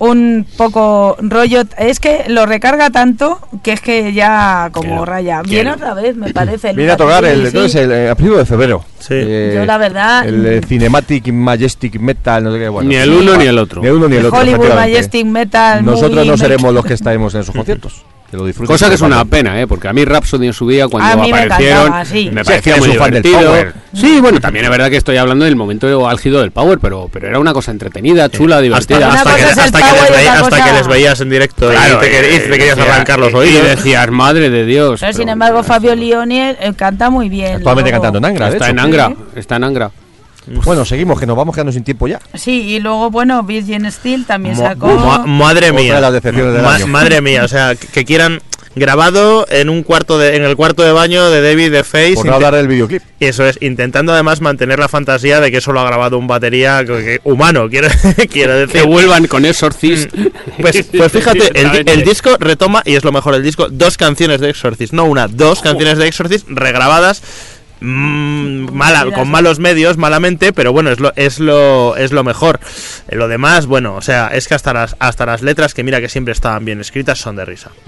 un poco rollo, es que lo recarga tanto que es que ya como raya. Viene otra vez, me parece. Viene a tocar el, sí. entonces el, eh, a de febrero. Sí. Eh, Yo la verdad- El, eh, Cinematic Majestic Metal, no sé qué. Bueno, Ni el uno ni el otro. Ni el uno ni el otro. Hollywood. Majestic Metal. Nosotros no seremos los que estaremos en esos conciertos. Que lo disfruten. Cosa que es una parte. pena, ¿eh? Porque a mí Rhapsody en su día, cuando A mí me aparecieron, encantaba, sí. me Sí, parecía eres muy un fan del divertido. Power. Sí, bueno, también es verdad que estoy hablando del momento álgido del Power, pero, pero era una cosa entretenida, chula, divertida. Hasta que, hasta que les y veía- otra hasta cosa- que les veías en directo Claro, y te, quer- y te querías decía- arrancar los Y oídos. decías, madre de Dios. Pero, sin embargo, Fabio Lioni eh, canta muy bien. Actualmente luego- cantando en Angra, Está en Angra, está en Angra. Bueno, seguimos, que nos vamos quedando sin tiempo ya. Sí, y luego, bueno, Virgin Steel también Mo- sacó. ma- madre Otra mía. de las del Ma- año. Madre mía, o sea, que, que quieran grabado en un cuarto de, en el cuarto de baño de David de Face. Por no hablar del videoclip. Eso es, intentando además mantener la fantasía de que eso lo ha grabado un batería que- que- humano, quiero, quiero decir. Que vuelvan con Exorcist. Pues, pues fíjate, el, el disco retoma, y es lo mejor del disco, dos canciones de Exorcist, no una, dos canciones de Exorcist regrabadas mm, mala, con malos medios, malamente, pero bueno, es lo, es lo, es lo mejor. Lo demás, bueno, o sea, es que hasta las, hasta las letras, que mira que siempre estaban bien escritas, son de risa.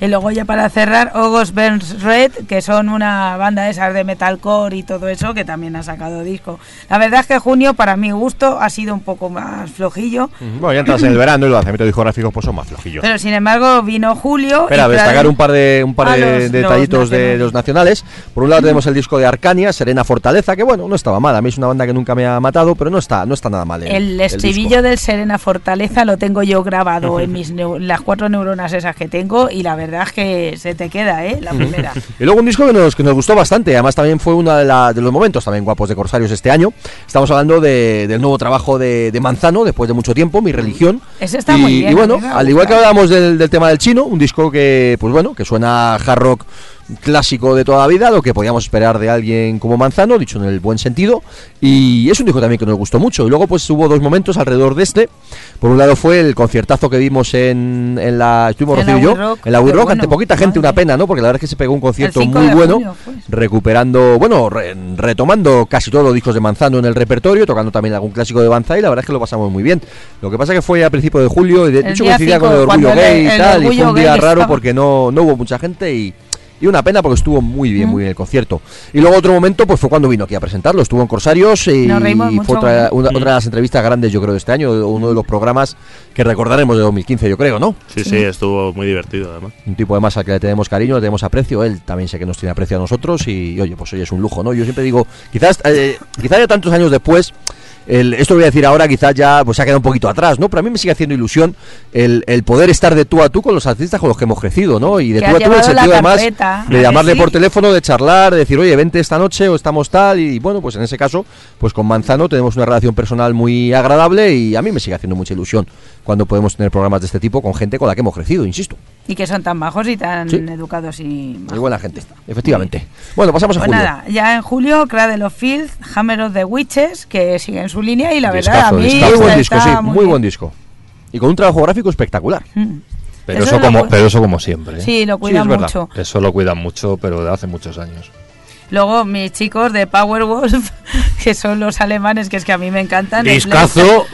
Y luego ya para cerrar, August Burns Red, que son una banda esas de metalcore y todo eso, que también ha sacado disco. La verdad es que junio, para mi gusto, ha sido un poco más flojillo. Bueno, ya entras en el verano y los lanzamientos discográficos pues son más flojillos. Pero sin embargo, vino julio. Espera, y destacar trae- un par de un par a de los- los detallitos de nacionales. los nacionales. Por un lado tenemos el disco de Arcania, Serena Fortaleza, que bueno, no estaba mal. A mí es una banda que nunca me ha matado, pero no está, no está nada mal. El estribillo del Serena Fortaleza lo tengo yo grabado en mis las cuatro neuronas esas que tengo y la verdad es que se te queda, ¿eh? La primera. Y luego un disco que nos, que nos gustó bastante, además también fue uno de, la- de los momentos también guapos de Corsarios este año. Estamos hablando de- del nuevo trabajo de, de Manzano, después de mucho tiempo, Mi Religión. Ese está y, muy bien, y bueno, al igual que hablábamos del, del tema del chino, un disco que, pues bueno, que suena hard rock clásico de toda la vida, lo que podíamos esperar de alguien como Manzano, dicho en el buen sentido, y es un disco también que nos gustó mucho. Y luego pues hubo dos momentos alrededor de este. Por un lado fue el conciertazo que vimos en, en la estuvimos En la Rocío y yo, Rock, en la We Rock, bueno, ante poquita gente, una pena, ¿no? Porque la verdad es que se pegó un concierto 5 muy bueno, junio fue. recuperando, bueno, re- retomando casi todos los discos de Manzano en el repertorio, tocando también algún clásico de Banzai, y la verdad es que lo pasamos muy bien. Lo que pasa que fue a principio de julio, y de El hecho día coincidía con 5, el orgullo gay y tal, y fue un día raro estaba. porque no, no hubo mucha gente y, y una pena porque estuvo muy bien, muy bien el concierto. Y luego otro momento pues fue cuando vino aquí a presentarlo, estuvo en Corsarios y fue otra, una, otra de las entrevistas grandes yo creo de este año, uno de los programas que recordaremos de 2015 yo creo, ¿no? Sí, sí, estuvo muy divertido además. Un tipo además al que le tenemos cariño, le tenemos aprecio, él también sé que nos tiene aprecio a nosotros y, oye, pues hoy es un lujo, ¿no? Yo siempre digo, quizás, eh, quizás ya tantos años después, el- esto voy a decir ahora, quizás ya pues se ha quedado un poquito atrás, ¿no? Pero a mí me sigue haciendo ilusión el, el poder estar de tú a tú con los artistas con los que hemos crecido, ¿no? Y de tú a tú en el sentido además carpeta, ¿a de que llamarle sí? por teléfono, de charlar, de decir, oye, vente esta noche o estamos tal y bueno, pues en ese caso, pues con Manzano tenemos una relación personal muy agradable y a mí me sigue haciendo mucha ilusión cuando podemos tener programas de este tipo con gente con la que hemos crecido, insisto. Y que son tan bajos y tan Sí. educados y Muy buena gente, efectivamente. Bueno, pasamos a Pues julio. nada, ya en julio, Cradle of Filth, Hammer of the Witches, que siguen su línea y la verdad a mí discazo. Muy buen disco, sí, muy, buen disco. Y con un trabajo gráfico espectacular. Mm. Pero Eso eso, es lo como, pero eso como siempre. ¿eh? Sí, lo cuidan es verdad. mucho. Eso lo cuidan mucho, pero de hace muchos años. Luego mis chicos de Powerwolf, que son los alemanes, que es que a mí me encantan. Discazo,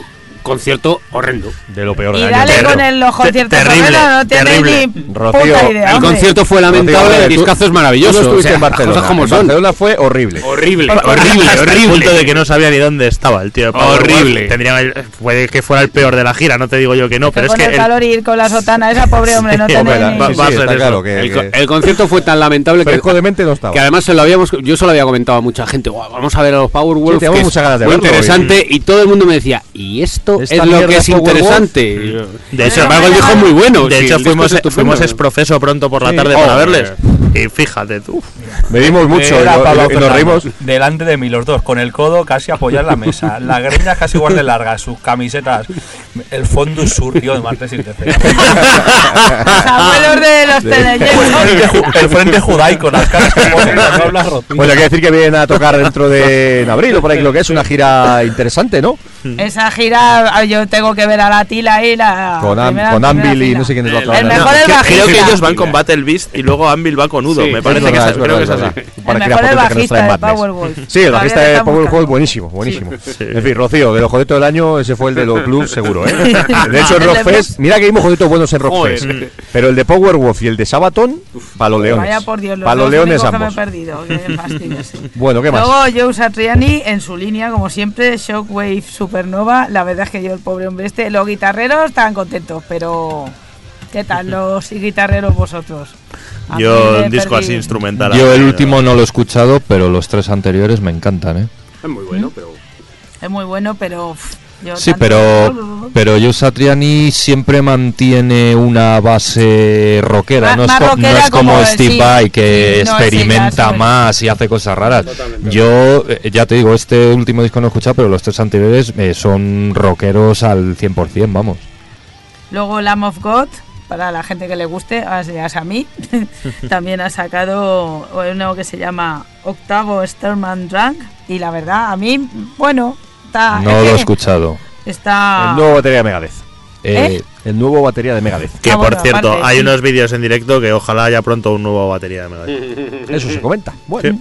concierto horrendo. De lo peor Y del año. dale con el los conciertos terrible, no tiene terrible. ni Rocío, puta idea. El concierto fue Rocío, lamentable, tú- el discazo es maravilloso. Tú no estuviste o sea, en Barcelona. Cosas como En son. Barcelona fue horrible. Horrible, horrible, Hasta el punto horrible. de que no sabía ni dónde estaba el tío. de. Horrible. Tendría, puede que fuera el peor de la gira, no te digo yo que no, pero es con que el el- calor y ir con la sotana, esa pobre hombre no tiene El, concierto fue tan lamentable que, de que además se lo habíamos, yo se lo había comentado a mucha gente. "Guau, vamos a ver a los Powerwolf. Es de muy interesante. Y todo el mundo me decía, ¿y esto Esta es lo que es interesante? De hecho, embargo, el muy bueno. de sí, hecho fuimos, es estupendo. fuimos exprofeso pronto por la Sí. tarde para Oh, verles. Y fíjate tú. Medimos mucho y, nos reímos. Delante de mí, los dos, con el codo casi apoyar la mesa. Las greñas casi igual de largas, sus camisetas. El fondo sur, tío, de martes y tercero. Los abuelos de los El teleñecos. frente, ju- el frente judaico, las caras que ponen, no hablas Rocío. Bueno, quiere decir que vienen a tocar dentro de en abril o por ahí lo que es una gira interesante, ¿no? Esa gira, ah, yo tengo que ver a la Tila y la. Con, Am- primera- con Anvil y no sé quién es la otra. El banda. mejor es Creo- Creo que bajista. ellos van con Battle Beast y luego Anvil va con Udo. Sí, me parece Es que es, verdad, creo que es verdad, así. es. El Para que mejor es potente que nos bajista traen de Madness. Powerwolf. Sí, el bajista de Powerwolf buenísimo, buenísimo. En fin, Rocío, de los jodetos del año, ese fue el de los clubs seguro, ¿eh? De hecho, en El Rockfest, mira que vimos jodetos buenos en Rockfest. Pero el de Powerwolf y el de Sabaton, para los leones. Vaya por Dios, los Para los leones me he ambos. perdido. Sí. Bueno, ¿qué más? Luego Joe Satriani en su línea, como siempre, Shockwave Supernova. La verdad es que yo, el pobre hombre este, los guitarreros estaban contentos, pero ¿qué tal los guitarreros vosotros? A Yo el disco perdí. así instrumental. Yo el último no lo he escuchado, pero los tres anteriores me encantan, ¿eh? Es muy bueno, pero. Es muy bueno, pero... yo Sí, pero pero Joe Satriani siempre mantiene una base rockera, no es, no como, como, Steve sí. Vai que Sí, no, experimenta más y hace cosas raras. Yo eh, ya te digo, este último disco no he escuchado, pero los tres anteriores eh, son rockeros al 100%, vamos. Luego Lamb of God, para la gente que le guste, así es a mí, también ha sacado uno que se llama Octavo Sterman Drunk. Y la verdad, a mí, bueno, está. No lo he escuchado. Está. El nuevo batería de Megadeth. Eh, el nuevo batería de Megadeth. Que Ah, por bueno, cierto, aparte, hay sí. unos vídeos en directo que ojalá haya pronto un nuevo batería de Megadeth. Eso se comenta. Bueno,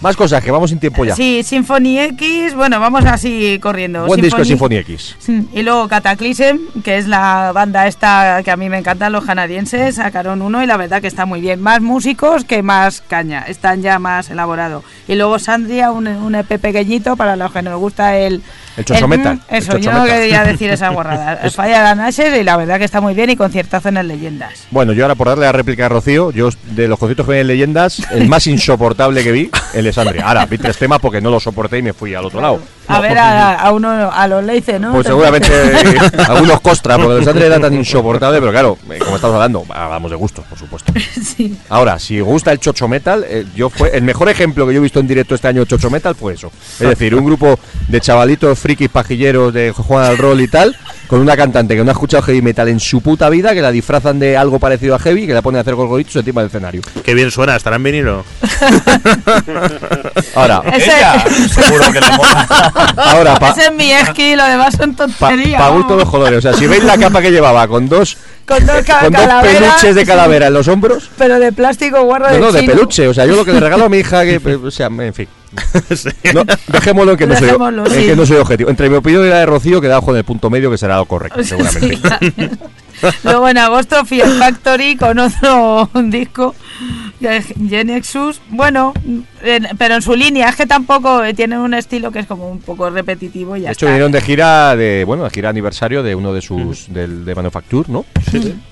más cosas, que vamos sin tiempo ya. Sí, Symphony X, bueno, vamos así corriendo. Buen disco de Symphony X. Y luego Cataclysm, que es la banda esta que a mí me encantan, los canadienses, sacaron uno y la verdad que está muy bien. Más músicos que más caña, están ya más elaborados. Y luego Sandria, un, un EP pequeñito para los que nos gusta el... El mm, Eso, yo no quería decir esa guarrada. Es- Falla la Nashes y la verdad que está muy bien y conciertazo en las leyendas. Bueno, yo ahora por darle la réplica a Rocío, yo de los conciertos que ven en leyendas, el más insoportable que vi, el de Sandria. Ahora, vi tres temas porque no lo soporté y me fui al otro lado. A ver a, a uno, a los Leice, ¿no? Pues Te- seguramente algunos costra, porque el de Sandria era tan insoportable, pero claro, eh, como estamos hablando, hablamos de gustos, por supuesto. Sí. Ahora, si gusta el chocho metal, eh, yo fue el mejor ejemplo que yo he visto en directo este año de chocho metal fue eso. Es decir, un grupo de chavalitos frikis pajilleros de Juan al rol y tal, con una cantante que no ha escuchado heavy metal en su puta vida, que la disfrazan de algo parecido a heavy, que la ponen a hacer gorgoritos encima del escenario. Qué bien suena, estará en vinilo. Ahora, Ese- Ella, seguro que le mola. Ahora pa- Ese es mi esqui, lo demás son tonterías. pa gusto los colores. O sea, si veis la capa que llevaba con dos, Con dos, con dos peluches de sí, calavera en los hombros. Pero de plástico guarro No, de no, de chino. peluche. O sea, yo lo que le regalo a mi hija, que, o sea, en fin. No, dejémoslo en que, no soy, Dejémoslo, en sí. que no soy objetivo. Entre mi opinión y la de Rocío, queda ojo en el punto medio, que será lo correcto, Sí, seguramente. Luego en agosto Fear Factory con otro disco de Genexus. Bueno, en- pero en su línea es que tampoco eh, tienen un estilo que es como un poco repetitivo y ya De hecho, está. vinieron de gira de, bueno, de gira aniversario de uno de sus, del, de Manufacture, ¿no?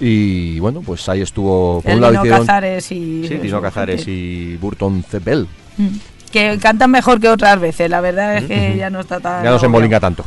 Y bueno, pues ahí estuvo, por El un lado Lino hicieron... Cazares y... Sí, Tino Cazares y Burton Zebel. Mm. Que cantan mejor que otras veces, la verdad es que ya no está tan... Ya no se embolinga tanto.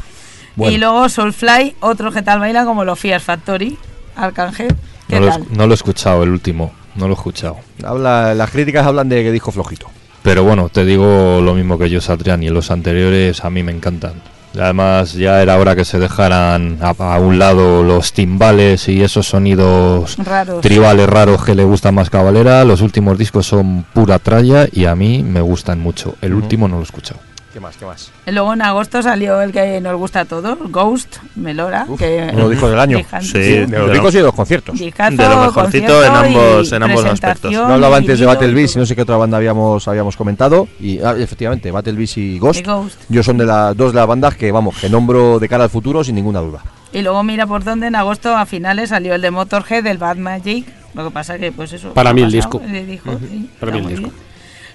Bueno. Y luego Soulfly, otro que tal baila como los Fear Factory, Arcángel. ¿Qué No lo, tal? no lo he escuchado, el último. No lo he escuchado. Habla, las críticas hablan de que dijo flojito. Pero bueno, te digo lo mismo que yo, Satriani. Los anteriores a mí me encantan. Además, ya era hora que se dejaran a, a un lado los timbales y esos sonidos Raros. tribales raros que le gustan más Cabalera. Los últimos discos son pura tralla y a mí me gustan mucho. El último no lo he escuchado. ¿Qué más? ¿Qué más? Luego en agosto salió el que nos gusta a todos, Ghost, Melora. que Uno de los discos del año. Sí, De los discos lo- y de los conciertos. discazo, de lo mejorcito en ambos- en ambos aspectos. No hablaba antes de Battle y Beast y no sé qué otra banda habíamos, habíamos comentado. Y ah, efectivamente, Battle Beast y Ghost. Yo son de las dos de las bandas que, vamos, que nombro de cara al futuro sin ninguna duda. Y luego mira por dónde en agosto a finales salió el de Motorhead, el Bad Magic. Lo que pasa que pues eso. Para mí el pasado, disco. eh, dijo, sí, Para mí el disco. bien.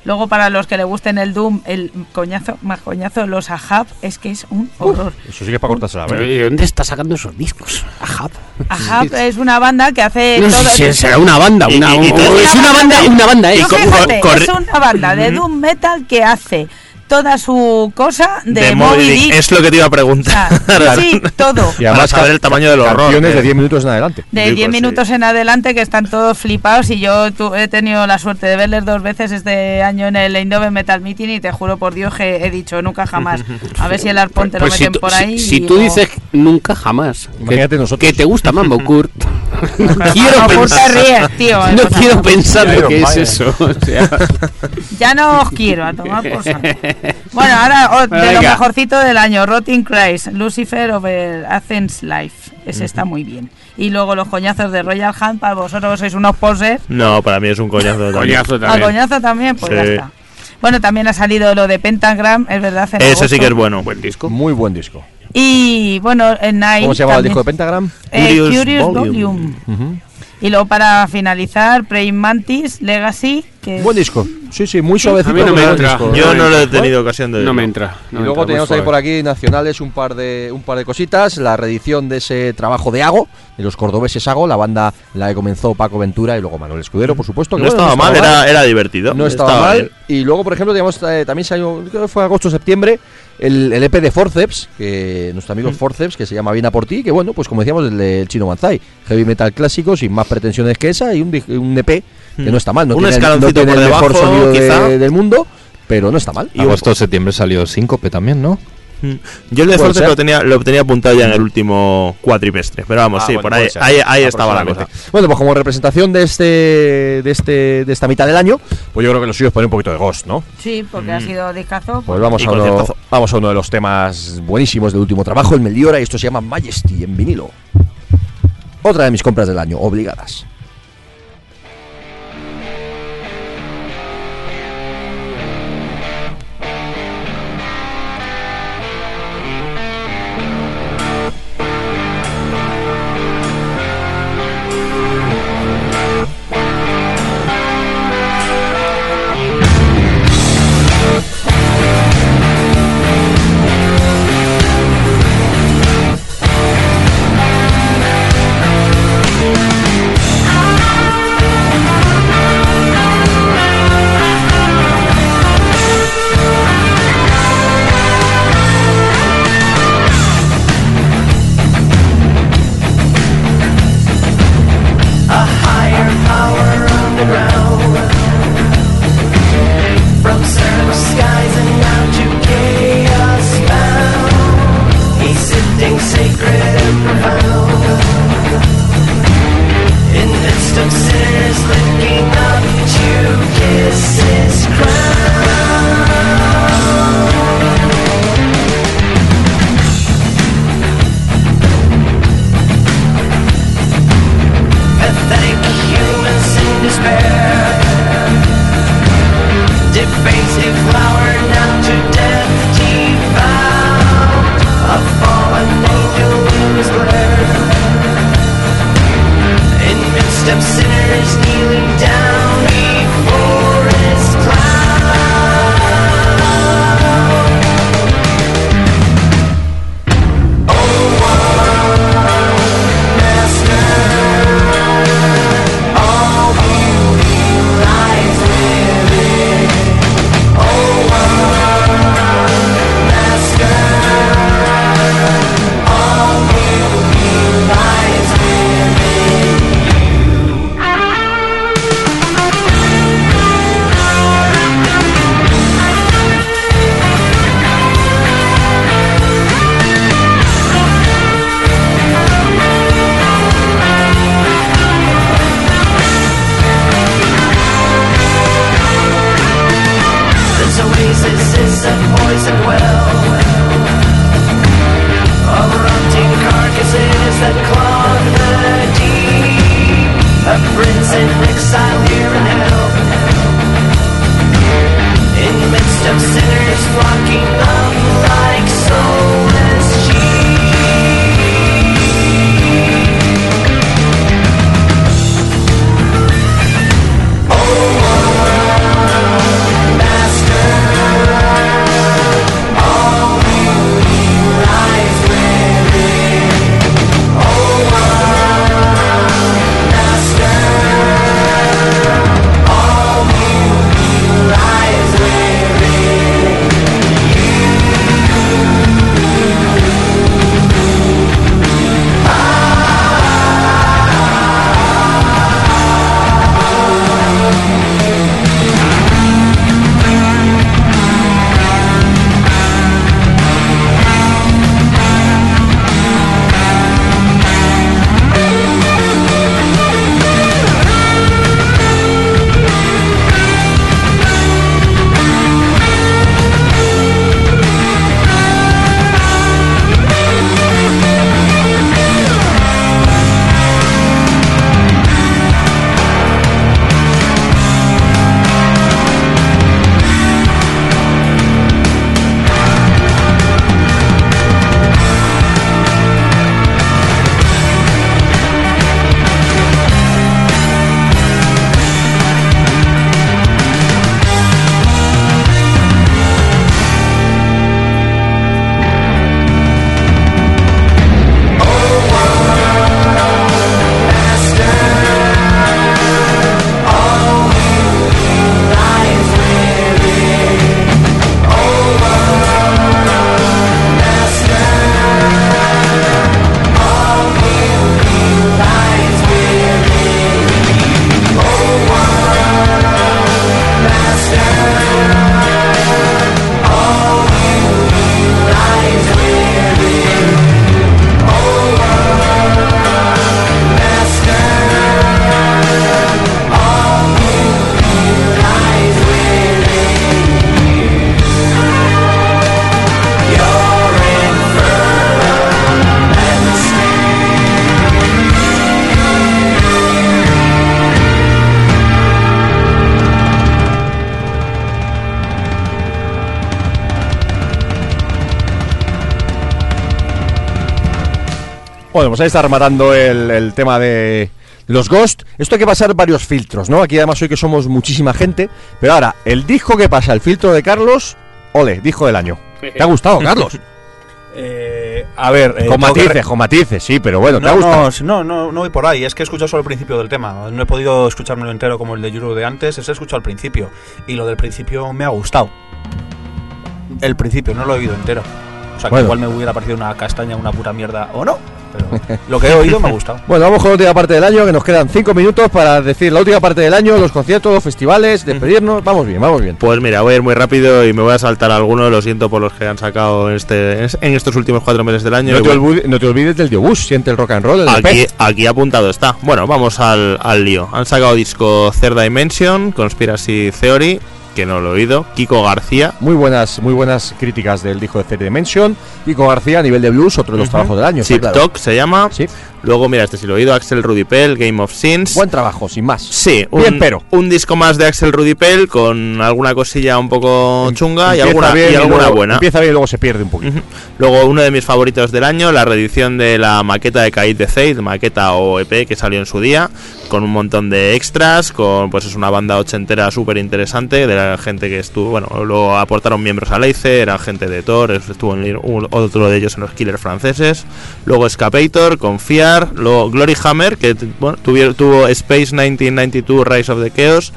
Luego para los que le gusten el Doom, el coñazo, más coñazo, los Ahab, es que es un horror. Eso sí que es para cortarse la Pero, verdad. ¿y ¿De dónde está sacando esos discos? Ajá. Ahab es una banda que hace No todo sé si será una banda, una, y- y es una banda, una banda, eh. Co- fíjate, co- es una banda de Doom Metal que hace toda su cosa de, De Moby Dick. Dick. Es lo que te iba a preguntar. Ah, sí, todo. Y además saber el tamaño del horror. De 10 minutos en adelante. De Digo, 10 sí. minutos en adelante que están todos flipados y yo tu- he tenido la suerte de verles dos veces este año en el Eindhoven Metal Meeting y te juro por Dios que he dicho nunca jamás. A ver si el arpón te lo Pues si meten tú, por si- ahí. si y tú no- dices nunca jamás, Imagínate que, nosotros. que te gusta Mambo Kurt, no quiero No, pensar, te ríes, tío, no quiero pensar lo que es eso. o sea. Ya no os quiero a tomar por saco. Bueno, ahora oh, de lo mejorcito del año, Rotting Christ, Lucifer over Athens Life. Ese está muy bien. Y luego los coñazos de Royal Hunt, para vosotros sois unos posers. No, para mí es un coñazo. también. Coñazo A también. coñazo también, pues ya está. Bueno, también ha salido lo de Pentagram, es verdad. en Ese sí que es bueno. Buen disco. Muy buen disco. Y bueno, en Night. ¿Cómo se llamaba el disco de Pentagram? Eh, Curious Curious, Volume. Volume. Ujú. Y luego para finalizar, Praying Mantis, Legacy. Que Buen disco. Sí, sí, muy suavecito. A mí no me entra. disco. Yo no lo he tenido ocasión de No me entra. no y me luego entra, muy teníamos ahí por aquí nacionales un par de un par de cositas, la reedición de ese trabajo de Ago, de los cordobeses Ago, la banda la que comenzó Paco Ventura y luego Manuel Escudero, por supuesto. que No bueno, estaba mal, era, era divertido. no estaba, mal. bien. Y luego, por ejemplo, teníamos, eh, también salió, creo que fue agosto septiembre, el, el EP de Forceps, que nuestro amigo Forceps, que se llama Viena por ti, que bueno, pues como decíamos, el, del Chino Manzai, heavy metal clásico, sin más pretensiones que esa, y un EP que no está mal, no Un tiene, el- no escaloncito tiene por el mejor debajo, sonido de- quizá. del mundo, pero no está mal. Y un- Agosto, septiembre salió Síncope también, ¿no? Mm. Yo el de ser. lo tenía, lo tenía apuntado ya en el último cuatrimestre. Pero vamos, Ah, sí, bueno, por ahí, ahí, ahí estaba la cosa. Bueno, pues como representación de este, de este, de esta mitad del año, pues yo creo que lo suyo es poner un poquito de Ghost, ¿no? Sí, porque ha sido discazo. Pues vamos a, uno, vamos a uno de los temas buenísimos del último trabajo, el Meliora, y esto se llama Majesty en vinilo. otra de mis compras del año, obligadas. St. Nick's here and help In the midst of sinners flocking up Pues ahí está rematando el, el tema de los Ghost. Esto hay que pasar varios filtros, ¿no? Aquí además hoy que somos muchísima gente. Pero ahora, el disco que pasa el filtro de Carlos, ole, disco del año. ¿Te ha gustado, Carlos? Eh, a ver, eh, con que matices, re- con matices, sí, pero bueno, ¿te ha no, gustado? no, no, no, voy por ahí. Es que he escuchado solo el principio del tema. No he podido escuchármelo entero como el de Yuru de antes. Ese he escuchado al principio. Y lo del principio me ha gustado. El principio, no lo he oído entero. O sea, que igual me hubiera parecido una castaña, una pura mierda o no. Pero lo que he oído me ha gustado. Bueno, vamos con la última parte del año, que nos quedan cinco minutos para decir la última parte del año, los conciertos, los festivales, despedirnos. Vamos bien, vamos bien. Pues mira, voy a ir muy rápido y me voy a saltar algunos, lo siento por los que han sacado en, este, en estos últimos cuatro meses del año. No te, bueno, olvides, no te olvides del Diobús, siente el rock and roll, el Aquí, aquí apuntado está. Bueno, vamos al, al lío. Han sacado disco Third Dimension, Conspiracy Theory, que no lo he oído. Kiko García. Muy buenas, muy buenas críticas del disco de Third Dimension. Kiko García, a nivel de blues, otro de los trabajos del año. Chip claro. Talk se llama. Luego, mira, este sí lo he oído. Axel Rudipel, Game of Sins. Buen trabajo, sin más. Sí, un, Bien, pero. un disco más de Axel Rudipel con alguna cosilla un poco chunga y alguna, bien y alguna luego- buena. Empieza bien y luego se pierde un poquito. Luego uno de mis favoritos del año, la reedición de la maqueta de Kaid de Zaid, maqueta o EP que salió en su día, con un montón de extras, con pues es una banda ochentera súper interesante, de la gente que estuvo, bueno, luego aportaron miembros a Leice, era gente de Thor, estuvo en, un- otro de ellos en los Killers franceses, luego Escapator, Confiar, luego Glory Hammer, que bueno, tuvieron- tuvo Space 1992 Rise of the Chaos,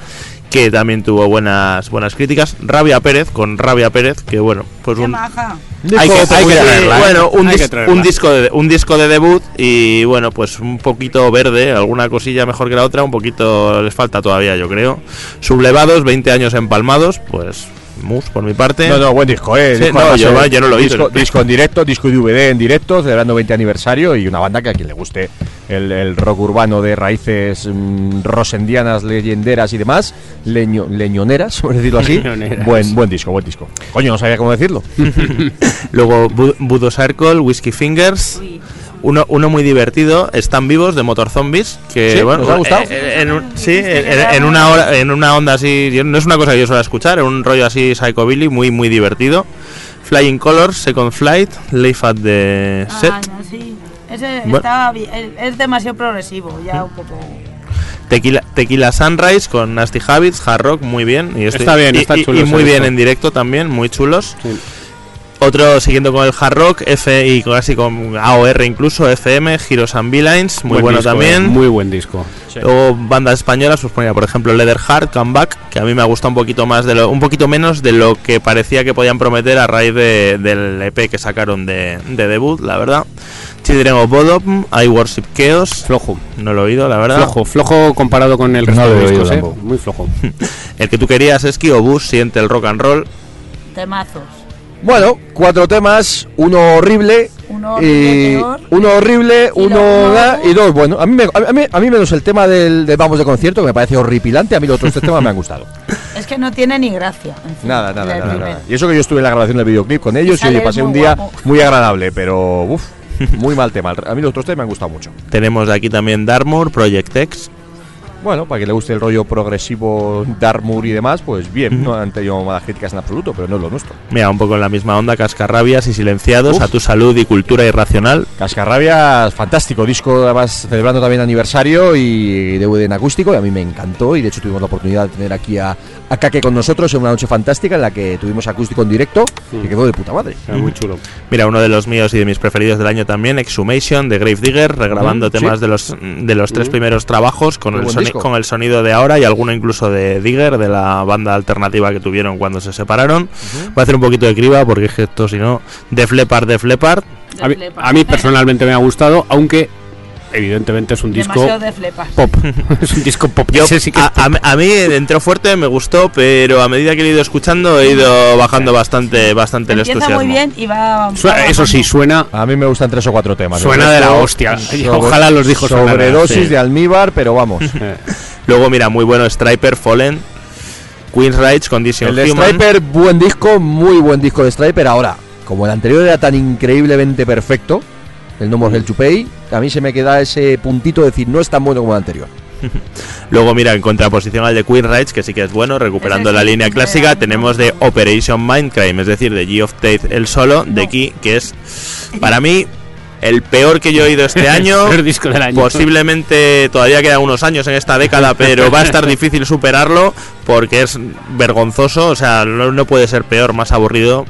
que también tuvo buenas buenas críticas, Rabia Pérez, con Rabia Pérez, que bueno, pues un, hay que, hay que traerla, ¿eh? bueno, un, dis- que un disco de, un disco de debut y bueno, pues un poquito verde, alguna cosilla mejor que la otra, un poquito les falta todavía, yo creo. Sublevados, 20 años empalmados, pues mus por mi parte. No, no, buen disco, eh. Sí, Disco, no, yo, eh, yo no lo he disco, oído. disco en directo, disco DVD en directo, celebrando 20 aniversario y una banda que a quien le guste el, el rock urbano de raíces mm, rosendianas, leyenderas y demás, leño, leñoneras, por decirlo así. Leñoneras. buen, buen disco, buen disco. Coño, no sabía cómo decirlo. Luego Bu- Budo Circle, Whiskey Fingers. Uno, uno muy divertido, Están vivos de Motor Zombies, que ¿Sí? bueno, ¿Os ha gustado? eh, en, un- sí, en, en- en una hora, en una onda así, no es una cosa que yo suelo escuchar, en un rollo así psychobilly muy muy divertido. Flying Colors, Second Flight, Leif at the Set, Ah, no, sí. Ese Bueno. está bi- es- es demasiado progresivo, ya un poco. Tequila, Tequila Sunrise con Nasty Habits, Hard Rock, muy bien. Y Está bien, y- está y- chulo Y muy bien en directo también, muy chulos. Otro siguiendo con el hard rock, F y casi con AOR incluso, FM, Heroes and Villains, muy Buen bueno disco, también. eh, Muy buen disco. Luego bandas españolas, pues ponía por ejemplo Leather Heart, Comeback, que a mí me ha gustado un poquito más de lo, un poquito menos de lo que parecía que podían prometer a raíz de- del EP que sacaron de, de debut, la verdad. Children of Bodom, I Worship Chaos. Flojo. No lo he oído, la verdad. Flojo, flojo comparado con el No resto lo he de oído discos, ¿eh? Muy flojo. El que tú querías es que Obus siente el rock and roll. Temazos. Bueno, cuatro temas, uno horrible. Uno horrible, uno horrible, Y uno da, y dos bueno. A mí, me, a, mí, a mí menos el tema del, vamos de concierto, que me parece horripilante, a mí los otros tres temas me han gustado. Es que no tiene ni gracia. en fin, Nada, nada, nada, nada. Y eso que yo estuve en la grabación del videoclip con ellos y oye, pasé un día guapo. muy agradable, pero uff, muy mal tema. A mí los otros tres me han gustado mucho. Tenemos aquí también Darmour, Project X. Bueno, para que le guste el rollo progresivo Darmour y demás, pues bien, no han tenido malas críticas en absoluto, pero no es lo nuestro. Mira, un poco en la misma onda, Cascarrabias y Silenciados, Uf. a tu salud y cultura irracional. Cascarrabias, fantástico disco, además celebrando también aniversario y DVD en acústico, y a mí me encantó. Y de hecho tuvimos la oportunidad de tener aquí a, a Kake con nosotros en una noche fantástica en la que tuvimos acústico en directo y quedó de puta madre. muy chulo. Mira, uno de los míos y de mis preferidos del año también, Exhumation de Grave Digger, regrabando Mm, temas sí. de los de los tres Mm. primeros trabajos con Muy el, buen soni- disco. Con el sonido de ahora y alguno incluso de Digger, de la banda alternativa que tuvieron cuando se separaron. Voy a hacer un poquito de criba porque es que esto si no, Def Leppard, Def Leppard. A mí, a mí personalmente me ha gustado, aunque evidentemente es un disco de flepas. pop. es un disco pop. Yo, sí que a, a- a mí entró fuerte, me gustó, pero a medida que lo he ido escuchando he ido bajando bastante, bastante el entusiasmo. muy bien y va. Su- va Eso sí, suena. A mí me gustan tres o cuatro temas. Suena El de la hostia. sobre- Ojalá los sonaran Sobredosis así. de almíbar, pero vamos. Luego, mira, muy bueno Striper, Fallen, Queen's Rights, Condition El de Human. Striper, buen disco, muy buen disco de Striper. Ahora, como el anterior era tan increíblemente perfecto, el No More Hell to Pay, a mí se me queda ese puntito de decir no es tan bueno como el anterior. Luego, mira, en contraposición al de Queen Rights, que sí que es bueno, recuperando la sí, línea clásica, tenemos de Operation Mindcrime, es decir, de G of Tate el solo, de Key, que es, para mí, El peor que yo he oído este año. Peor disco del año. Posiblemente todavía quedan unos años en esta década, pero va a estar difícil superarlo porque es vergonzoso. O sea, no, no puede ser peor, más aburrido.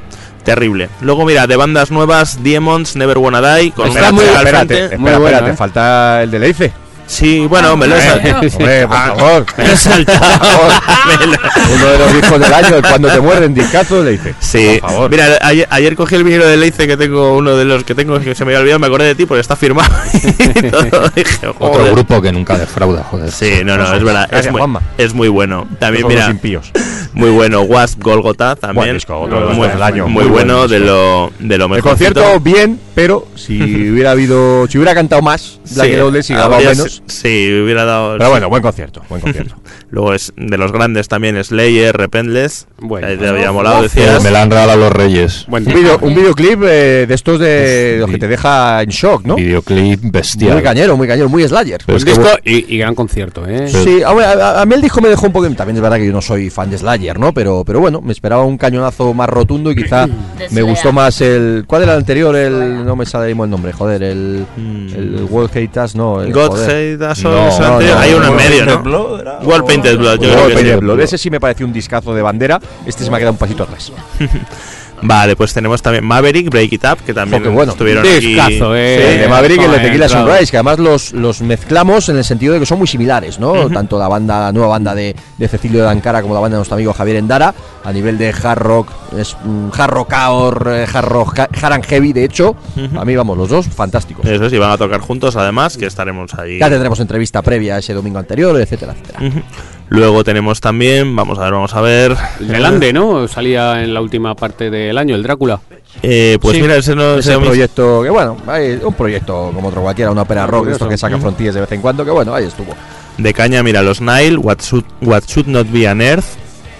Terrible. Luego, mira, de bandas nuevas, Demons, Never Wanna Die. Con Espérate, una espérate, buena, espérate, ¿eh? falta el de Leice. Sí, bueno, me lo he saltado. Hombre, por favor. Me lo he saltado. Uno de los discos del año, cuando te muerden discazo, le dice. Sí, Por favor. mira, ayer, ayer cogí el vinilo de Leice que tengo, uno de los que tengo que se me había olvidado, me acordé de ti porque está firmado. y todo, dije, Otro grupo que nunca defrauda, joder. Sí, no, no, es verdad, es muy, es muy bueno. También, mira, impíos. muy bueno. Wasp Golgotha también. Disco, otro muy, del año. muy Muy buen bueno, de lo, de lo El mejor. concierto, bien, pero si hubiera habido. Si hubiera cantado más, Black Lowless y grabado menos. Sí, hubiera dado. Pero bueno, buen concierto, buen concierto. Luego es de los grandes también Slayer, Repentless. Bueno. Ahí te había molado, decías. me la han regalado los Reyes. Un, video- un videoclip eh, de estos de los que te deja en shock, ¿no? Videoclip bestial. Muy cañero, muy cañero, muy Slayer. Pero Buen es que disco y, y gran concierto, ¿eh? Sí, a, a- a mí el disco me dejó un poco. También es verdad que yo no soy fan de Slayer, ¿no? Pero, pero bueno, me esperaba un cañonazo más rotundo y quizá me gustó más el. ¿Cuál era el anterior? El. No me mismo el nombre, joder. El. El World Hate Us, no. El, God joder. No, no, anterior. no, Hay no, uno en medio, ¿no? Blood era- Wall Painted Blood, yo World creo que Painted. Blood. Ese sí me pareció un discazo de bandera. Este se me ha quedado un pasito atrás. Vale, pues tenemos también Maverick, Break It Up, que también bueno. estuvieron aquí. Discazo, Sí, eh. el de Maverick y el de Tequila Entrado. Sunrise, que además los, los mezclamos en el sentido de que son muy similares, ¿no? Tanto la banda, la nueva banda de, de Cecilio de Ancara como la banda de nuestro amigo Javier Endara, a nivel de hard rock, es mm, hard rockaor, eh, hard rock, ha- hard and heavy, de hecho, a mí vamos, los dos, fantásticos. Eso es, y van a tocar juntos además, que estaremos ahí. Ya tendremos entrevista previa ese domingo anterior, etcétera, etcétera. Ujú. Luego tenemos también, vamos a ver, vamos a ver. El del Ande, ¿no? Salía en la última parte del año, el Drácula. Eh, pues Sí. mira, ese no Ese ese- proyecto, que bueno, hay un proyecto como otro cualquiera, una ópera rock, esto que saca frontillas de vez en cuando, que bueno, ahí estuvo. de caña, mira, los Nile, What Should, What Should Not Be an Earth,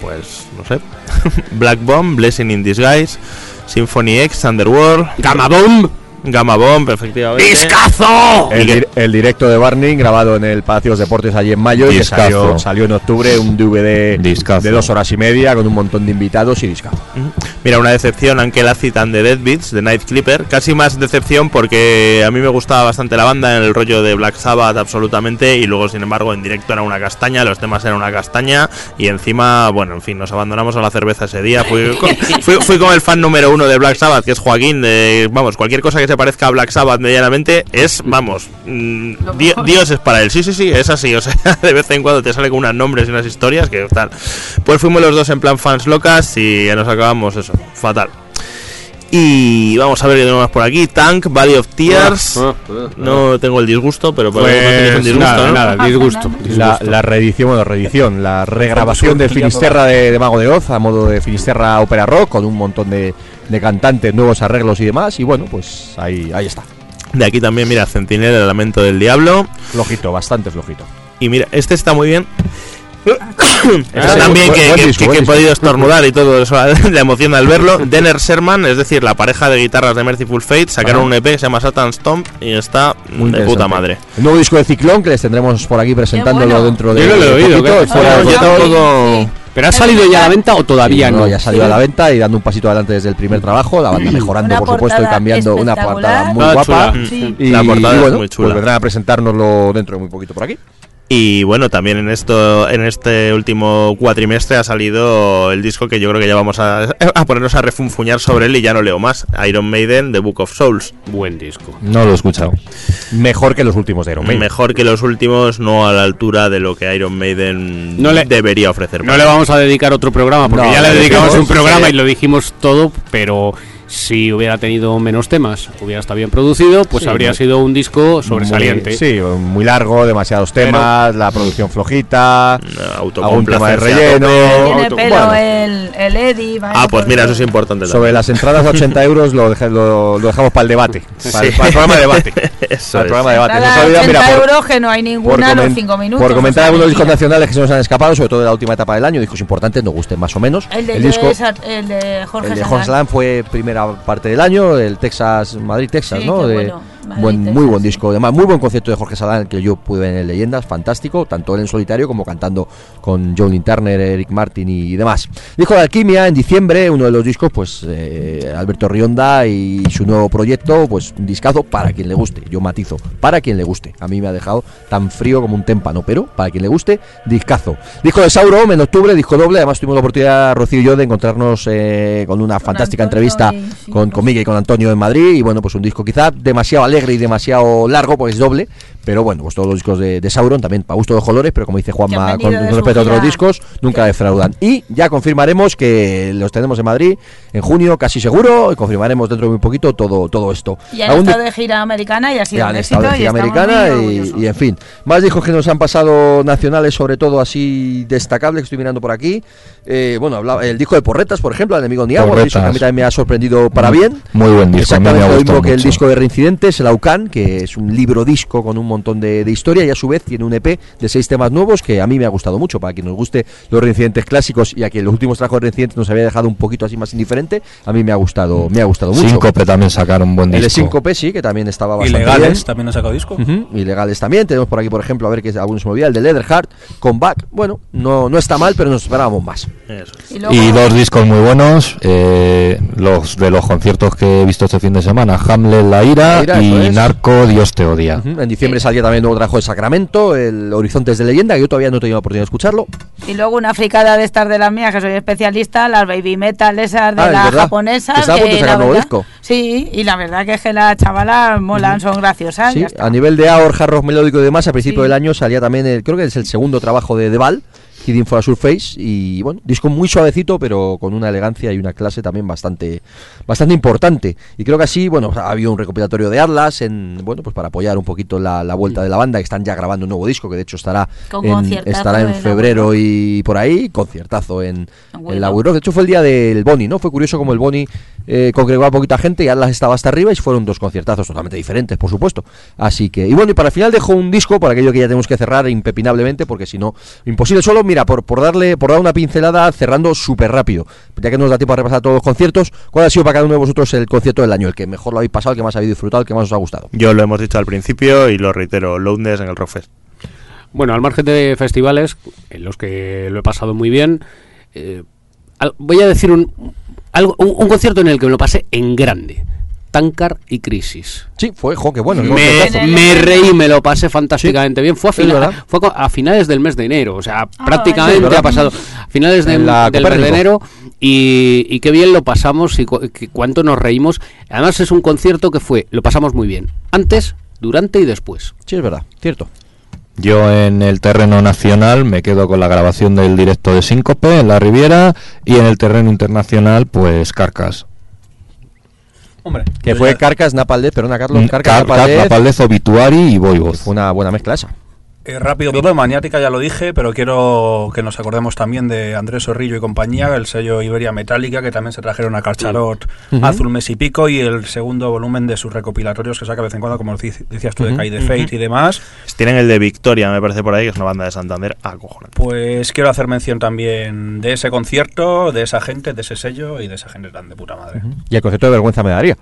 pues no sé. Black Bomb, Blessing in Disguise, Symphony X, Underworld, Gamma Gamma Bomb, efectivamente. ¡Discazo! El, dir- el directo de Barney grabado en el Palacio de los Deportes allí en mayo y que salió, salió en octubre un DVD Discazo. de dos horas y media con un montón de invitados y discazo. Mira, una decepción, aunque la citan de Dead Beats, de Night Clipper. Casi más decepción porque a mí me gustaba bastante la banda en el rollo de Black Sabbath, absolutamente. Y luego, sin embargo, en directo era una castaña, los temas eran una castaña. Y encima, bueno, en fin, nos abandonamos a la cerveza ese día. Fui con, fui, fui con el fan número uno de Black Sabbath, que es Joaquín. De, vamos, cualquier cosa que se parezca a Black Sabbath medianamente es, vamos, mm, di- Dios es para él. Sí, sí, sí, es así. O sea, de vez en cuando te sale con unos nombres y unas historias que tal. Pues fuimos los dos en plan fans locas y ya nos acabamos eso, fatal. Y vamos a ver qué tenemos más por aquí. Tank, Valley of Tears. Ah, ah, No tengo el disgusto, pero por lo menos no tenéis un Pues disgusto, nada, ¿no? nada, disgusto. La, disgusto. la reedición, bueno, reedición, la regrabación de Finisterra de, de Mago de Oz a modo de Finisterra Ópera Rock con un montón de, de cantantes, nuevos arreglos y demás. Y bueno, pues ahí, ahí está. De aquí también, mira, Centinela, el lamento del diablo. Flojito, bastante flojito. Y mira, este está muy bien. Este sí, también buen- que, buen disco, que- que he podido estornudar y todo eso, la emoción al verlo. Denner Sherman, es decir, la pareja de guitarras de Merciful Fate, sacaron Ajá. un EP que se llama Satan Stomp y está Muy de puta madre. El nuevo disco de Ciclón que les tendremos por aquí presentándolo bueno. dentro de. Yo no lo he oído, poquito, Ah, ¿Pero ha salido ya a la venta o todavía Sí, no? ya ha salido a la venta y dando un pasito adelante desde el primer trabajo, la banda mejorando Una por supuesto y cambiando una portada muy Ah, guapa. Sí. Y, La portada y es bueno, muy chula. pues vendrán a presentárnoslo dentro de muy poquito por aquí. Y bueno, también en esto, en este último cuatrimestre ha salido el disco que yo creo que ya vamos a, a ponernos a refunfuñar sobre él y ya no leo más. Iron Maiden, The Book of Souls. Buen disco. No lo he escuchado. Mejor que los últimos de Iron Maiden. Mejor que los últimos, no a la altura de lo que Iron Maiden No le- debería ofrecer. No le vamos a dedicar otro programa, porque No, ya le dedicamos un programa sí. y lo dijimos todo, pero si hubiera tenido menos temas, hubiera estado bien producido, pues Sí, habría muy- sido un disco sobresaliente. Muy, sí, muy largo, demasiados temas, la producción flojita, algún tema de relleno. Tiene pelo bueno, el, el Eddie. Ah, pues mira, eso es importante. sobre las entradas a 80 euros lo, deja- lo- lo dejamos para el debate. Para, el, Sí. para el programa de debate. Eso Para el es. programa de debate. Olvida, 80 mira, por- euros que no hay ninguna los comen- 5 minutos. por comentar algunos discos nacionales que se nos han escapado, sobre todo de la última etapa del año, discos importantes, nos gusten más o menos. El de, disco, de Jorge el de. Jorge Slam fue primera parte del año, el Texas, Madrid-Texas, Sí, ¿no? De, bueno. Buen, muy buen disco, además muy buen concierto de Jorge Salán que yo pude ver en Leyendas, fantástico, tanto él en solitario como cantando con Johnny Turner, Eric Martin y demás. Disco de Alquimia en diciembre, uno de los discos, pues eh, Alberto Rionda y su nuevo proyecto, pues un discazo para quien le guste, yo matizo, para quien le guste. A mí me ha dejado tan frío como un témpano, pero para quien le guste, discazo. Disco de Sauron en octubre, disco doble, además tuvimos la oportunidad, Rocío y yo, de encontrarnos eh, con una fantástica entrevista con, con Miguel y con Antonio en Madrid, y bueno, pues un disco quizá demasiado alegre y demasiado largo, pues es doble, pero bueno, pues todos los discos de, de Sauron también para gusto de colores, pero como dice Juanma, con, respecto a otros discos, nunca defraudan. Y ya confirmaremos que los tenemos en Madrid en junio, casi seguro, y confirmaremos dentro de muy poquito todo, todo esto. Y han estado de gira americana y ha sido ya un han éxito. estado de y gira estamos americana y, y, en fin. Más discos que nos han pasado nacionales, sobre todo así destacables que estoy mirando por aquí. Eh, bueno, hablaba, el disco de Porretas, por ejemplo, El enemigo Niagua, que a mí también me ha sorprendido para bien. Muy buen disco, Exactamente ha lo mismo que el disco de Reincidentes, el Aucan, que es un libro disco con un montón de, de historia y a su vez tiene un EP de seis temas nuevos que a mí me ha gustado mucho. Para quien nos guste los Reincidentes clásicos y a quien los últimos trabajos de Reincidentes nos había dejado un poquito así más indiferente, a mí me ha gustado, me ha gustado mucho. Síncope también sacaron un buen El de disco. Síncope sí, que también estaba bastante Ilegales bien. también ha sacado disco. Ilegales también. Tenemos por aquí, por ejemplo, a ver que algunos olvida, el de Leatherheart, Comeback. Bueno, no, no está mal, pero nos esperábamos más. Y luego- Y dos discos muy buenos, eh, los de los conciertos que he visto este fin de semana, Hamlet La Ira, La Ira, y eso es. Narco Dios te odia. Ujú, En diciembre salía también nuevo trabajo de Sacramento, el Horizontes de Leyenda, que yo todavía no he tenido la oportunidad de escucharlo. Y luego una fricada de estas de las mías, que soy especialista, las baby metal esas de Ah, las verdad. japonesas. Que está a punto de que la verdad- disco. Sí, y la verdad que es que las chavalas molan, son graciosas. Sí, a nivel de rock melódico y demás, a principio Sí. del año salía también, el, creo que es el segundo trabajo de Deval, Hidden for a Surface, y bueno, disco muy suavecito, pero con una elegancia y una clase también bastante bastante importante. Y creo que así, bueno, ha habido un recopilatorio de Atlas, en, bueno, pues para apoyar un poquito la, la vuelta de la banda, que están ya grabando un nuevo disco, que de hecho estará Con en, estará en febrero y por ahí, conciertazo en, En la. We Rock. De hecho fue el día del Boni, ¿no? Fue curioso como el Boni eh, congregó a poquita gente y Atlas estaba hasta arriba y fueron dos conciertazos totalmente diferentes, por supuesto. Así que, y bueno, y para el final dejo un disco, por aquello que ya tenemos que cerrar impepinablemente, porque si no, imposible. Solo, mira, por, por darle, por dar una pincelada, cerrando súper rápido, ya que no nos da tiempo a repasar todos los conciertos, ¿cuál ha sido para cada uno de vosotros el concierto del año? El que mejor lo habéis pasado, el que más habéis disfrutado, el que más os ha gustado. Yo lo hemos dicho al principio y lo reitero, Loudness en el Rockfest. Bueno, al margen de festivales, en los que lo he pasado muy bien, eh, al- voy a decir un, algo, un, un concierto en el que me lo pasé en grande. Tankar y Crisis. Sí, fue, jo, qué bueno. me, reí, me lo pasé fantásticamente bien. Fue a, fina- fue a finales del mes de enero, o sea, Ah, prácticamente ha pasado a finales de- la del mes de enero y, y qué bien lo pasamos y cu- que cuánto nos reímos. Además es un concierto que fue, lo pasamos muy bien, antes, durante y después. Sí, es verdad, cierto. Yo en el terreno nacional me quedo con la grabación del directo de Síncope en la Riviera y en el terreno internacional pues Carcas. Hombre, Que fue ya- Carcas Napalde, perdona Carlos, Mm, Carcas Car- Car- Napaldez. Napaldez, Obituary y Voivod. Fue una buena mezcla esa. Eh, rápido, todo Maniática ya lo dije, pero quiero que nos acordemos también de Andrés Zorrillo y compañía, el sello Iberia Metálica, que también se trajeron a Carcharot Ujú. Azul Mes y Pico, y el segundo volumen de sus recopilatorios que saca de vez en cuando, como decías tú, de. Kai de Fate y demás. Tienen el de Victoria, me parece por ahí, que es una banda de Santander acojonante. Pues quiero hacer mención también de ese concierto, de esa gente, de ese sello y de esa gente tan de puta madre. Y el concepto de vergüenza me daría.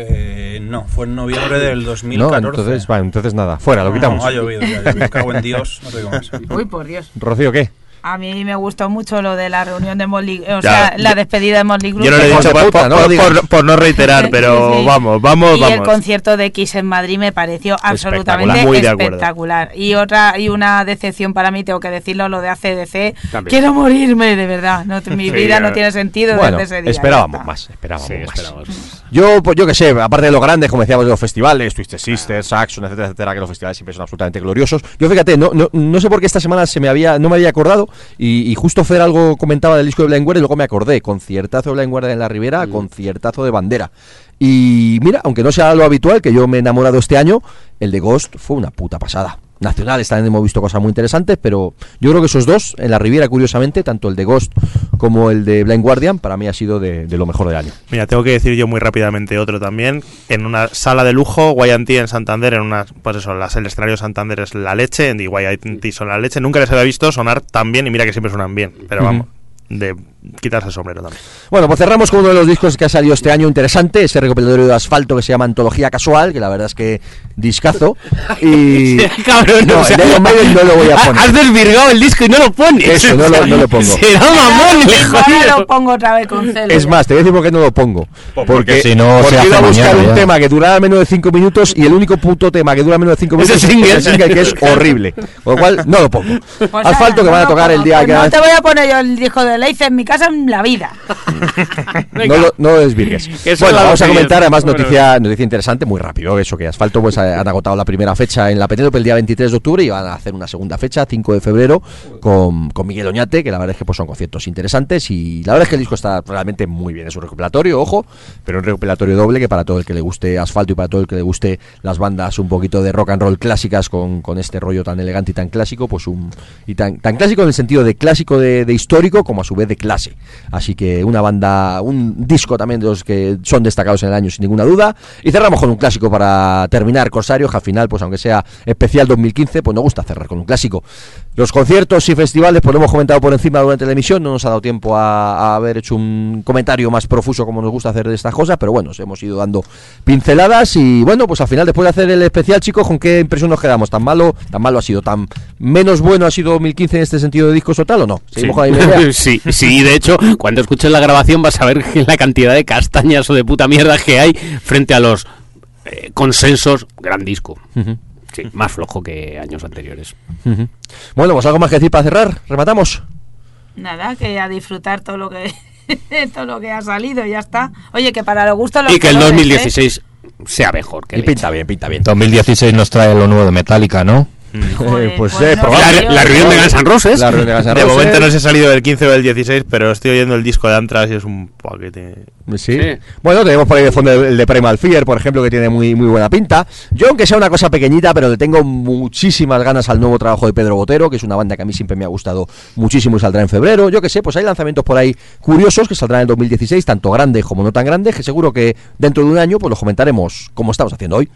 Eh, no, fue en noviembre del No, 2014. entonces, vale, entonces nada, fuera, lo No, quitamos. ha llovido, ya, ha llovido. Cago en Dios, no te digo más. Uy, por Dios. Rocío, ¿qué? A mí me gustó mucho lo de la reunión de Molly, o Ya, sea, la despedida de Molly Cruz. Yo no lo he dicho por, puta, por- no por- no reiterar, pero Sí, sí. vamos, vamos, y vamos. el concierto de X en Madrid me pareció absolutamente Espectacular, muy de acuerdo. espectacular. Y otra y una decepción para mí, tengo que decirlo, lo de ACDC. También. Quiero morirme, de verdad. No, mi Sí, vida no tiene sentido Bueno, desde ese día. esperábamos más, esperábamos Sí, más. esperamos. Yo, pues yo que sé, aparte de los grandes, como decíamos, de los festivales, Twisted Sisters, Saxon, etcétera, etcétera, que los festivales siempre son absolutamente gloriosos. Yo fíjate, no, no, no sé por qué esta semana se me había, no me había acordado, y, y justo Fer algo comentaba del disco de Blind Guardian y luego me acordé, conciertazo de Blind Guardian en la Ribera, conciertazo de bandera. Y mira, aunque no sea lo habitual, que yo me he enamorado este año, el de Ghost fue una puta pasada. Nacionales también hemos visto cosas muy interesantes, pero yo creo que esos dos, en la Riviera, curiosamente, tanto el de Ghost como el de Blind Guardian, para mí ha sido de, de lo mejor del año. Mira, tengo que decir yo muy rápidamente otro también. En una sala de lujo, YT en Santander, en una, pues eso, las, el escenario de Santander es la leche, y YT son la leche. Nunca les había visto sonar tan bien, y mira que siempre suenan bien, pero vamos, de quitarse el sombrero también. Bueno, pues cerramos con uno de los discos que ha salido este año interesante, ese recopilatorio de asfalto que se llama Antología Casual, que la verdad es que discazo. Y. Cabrón, no, o sea, el Iron Maiden no lo voy a poner. Has desvirgado el disco y no lo pones. Eso, no lo- no lo pongo. Será mamón, lo pongo otra vez con celo. Es más, te voy a decir por qué no lo pongo. Porque, si no, porque se iba a buscar mañana un ya. tema que durara menos de 5 minutos y el único puto tema que dura menos de 5 Es minutos el single. es el single, que es horrible. Con lo cual, no lo pongo. Pues Asfalto que van a tocar el día Pues que. No te voy a poner yo el disco de Leice en mi casa en la vida. No lo, no lo desvirgues. Bueno, vamos a comentar además Bueno. noticia, noticia interesante, muy rápido, eso que Asfalto pues ha- han agotado la primera fecha en la Penélope el día 23 de octubre y van a hacer una segunda fecha, 5 de febrero, con, con Miguel Oñate, que la verdad es que pues son conciertos interesantes y la verdad es que el disco está realmente muy bien, es un recopilatorio, ojo, pero un recopilatorio doble que para todo el que le guste Asfalto y para todo el que le guste las bandas un poquito de rock and roll clásicas con, con este rollo tan elegante y tan clásico, pues un y tan, tan clásico en el sentido de clásico de, de histórico como a su vez de clase. Así que una banda, un disco también de los que son destacados en el año sin ninguna duda. Y cerramos con un clásico para terminar, Corsario, que al final, pues aunque sea especial 2015, pues nos gusta cerrar con un clásico. Los conciertos y festivales, pues lo hemos comentado por encima durante la emisión, no nos ha dado tiempo a, a haber hecho un comentario más profuso como nos gusta hacer de estas cosas, pero bueno, os hemos ido dando pinceladas y bueno, pues al final después de hacer el especial, chicos, ¿con qué impresión nos quedamos? ¿Tan malo, tan malo ha sido? ¿Tan menos bueno ha sido 2015 en este sentido de discos o tal o no? ¿Seguimos con la idea? Sí, sí, de hecho, cuando escuches la grabación vas a ver la cantidad de castañas o de puta mierda que hay frente a los eh, consensos, gran disco. Sí, más flojo que años anteriores. Bueno, pues algo más que decir para cerrar, rematamos. Nada, que a disfrutar todo lo que todo lo que ha salido y ya está. Oye, que para los gustos los Y que el colores, ¿eh? 2016 sea mejor que Y el pinta bien, pinta bien. 2016 nos trae lo nuevo de Metallica, ¿no? Joder, pues, pues eh, no probable. sé La, reunión de Guns N' Roses. La reunión de Guns N' De Roses. momento no se ha salido del 15 o del 16, pero estoy oyendo el disco de Antras y es un paquete. Sí. Sí. Bueno, tenemos por ahí de fondo el, el de Primal Fear, por ejemplo, que tiene muy, muy buena pinta. Yo, aunque sea una cosa pequeñita, pero le tengo muchísimas ganas al nuevo trabajo de Pedro Botero, que es una banda que a mí siempre me ha gustado muchísimo y saldrá en febrero. Yo que sé, pues hay lanzamientos por ahí curiosos que saldrán en 2016, tanto grandes como no tan grandes, que seguro que dentro de un año pues los comentaremos como estamos haciendo hoy.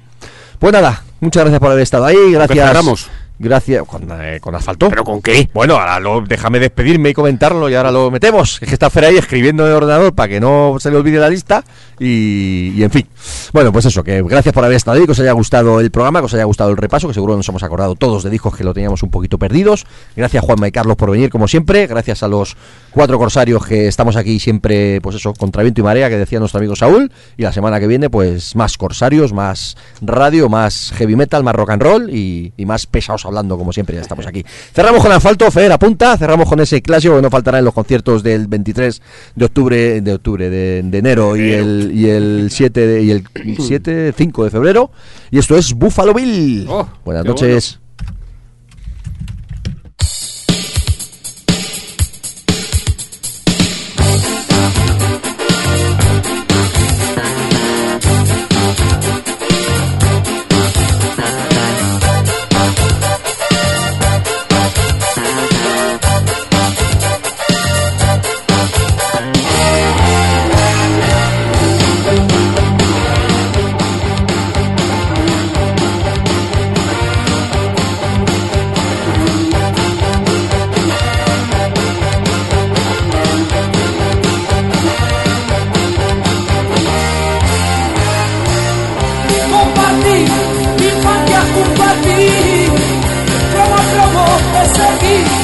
Pues nada, muchas gracias por haber estado ahí, gracias. Gracias. Con, eh, con asfalto. ¿Pero con qué? Bueno, ahora lo, déjame despedirme y comentarlo y ahora lo metemos. Es que está Fer ahí escribiendo en el ordenador para que no se le olvide la lista y, y en fin. Bueno, pues eso, que gracias por haber estado ahí, que os haya gustado el programa, que os haya gustado el repaso, que seguro nos hemos acordado todos de discos que lo teníamos un poquito perdidos. Gracias Juanma y Carlos por venir como siempre, gracias a los cuatro corsarios que estamos aquí siempre, pues eso, contra viento y marea, que decía nuestro amigo Saúl, y la semana que viene pues más corsarios, más radio, más heavy metal, más rock and roll y, y más pesados hablando como siempre, ya estamos aquí. Cerramos con asfalto, Fer, apunta, cerramos con ese clásico que no faltará en los conciertos del 23 de octubre, de octubre, de, de enero y el, y el 7 de- y el 7, 5 de febrero. Y esto es Buffalo Bill. Oh, Buenas noches. Infancia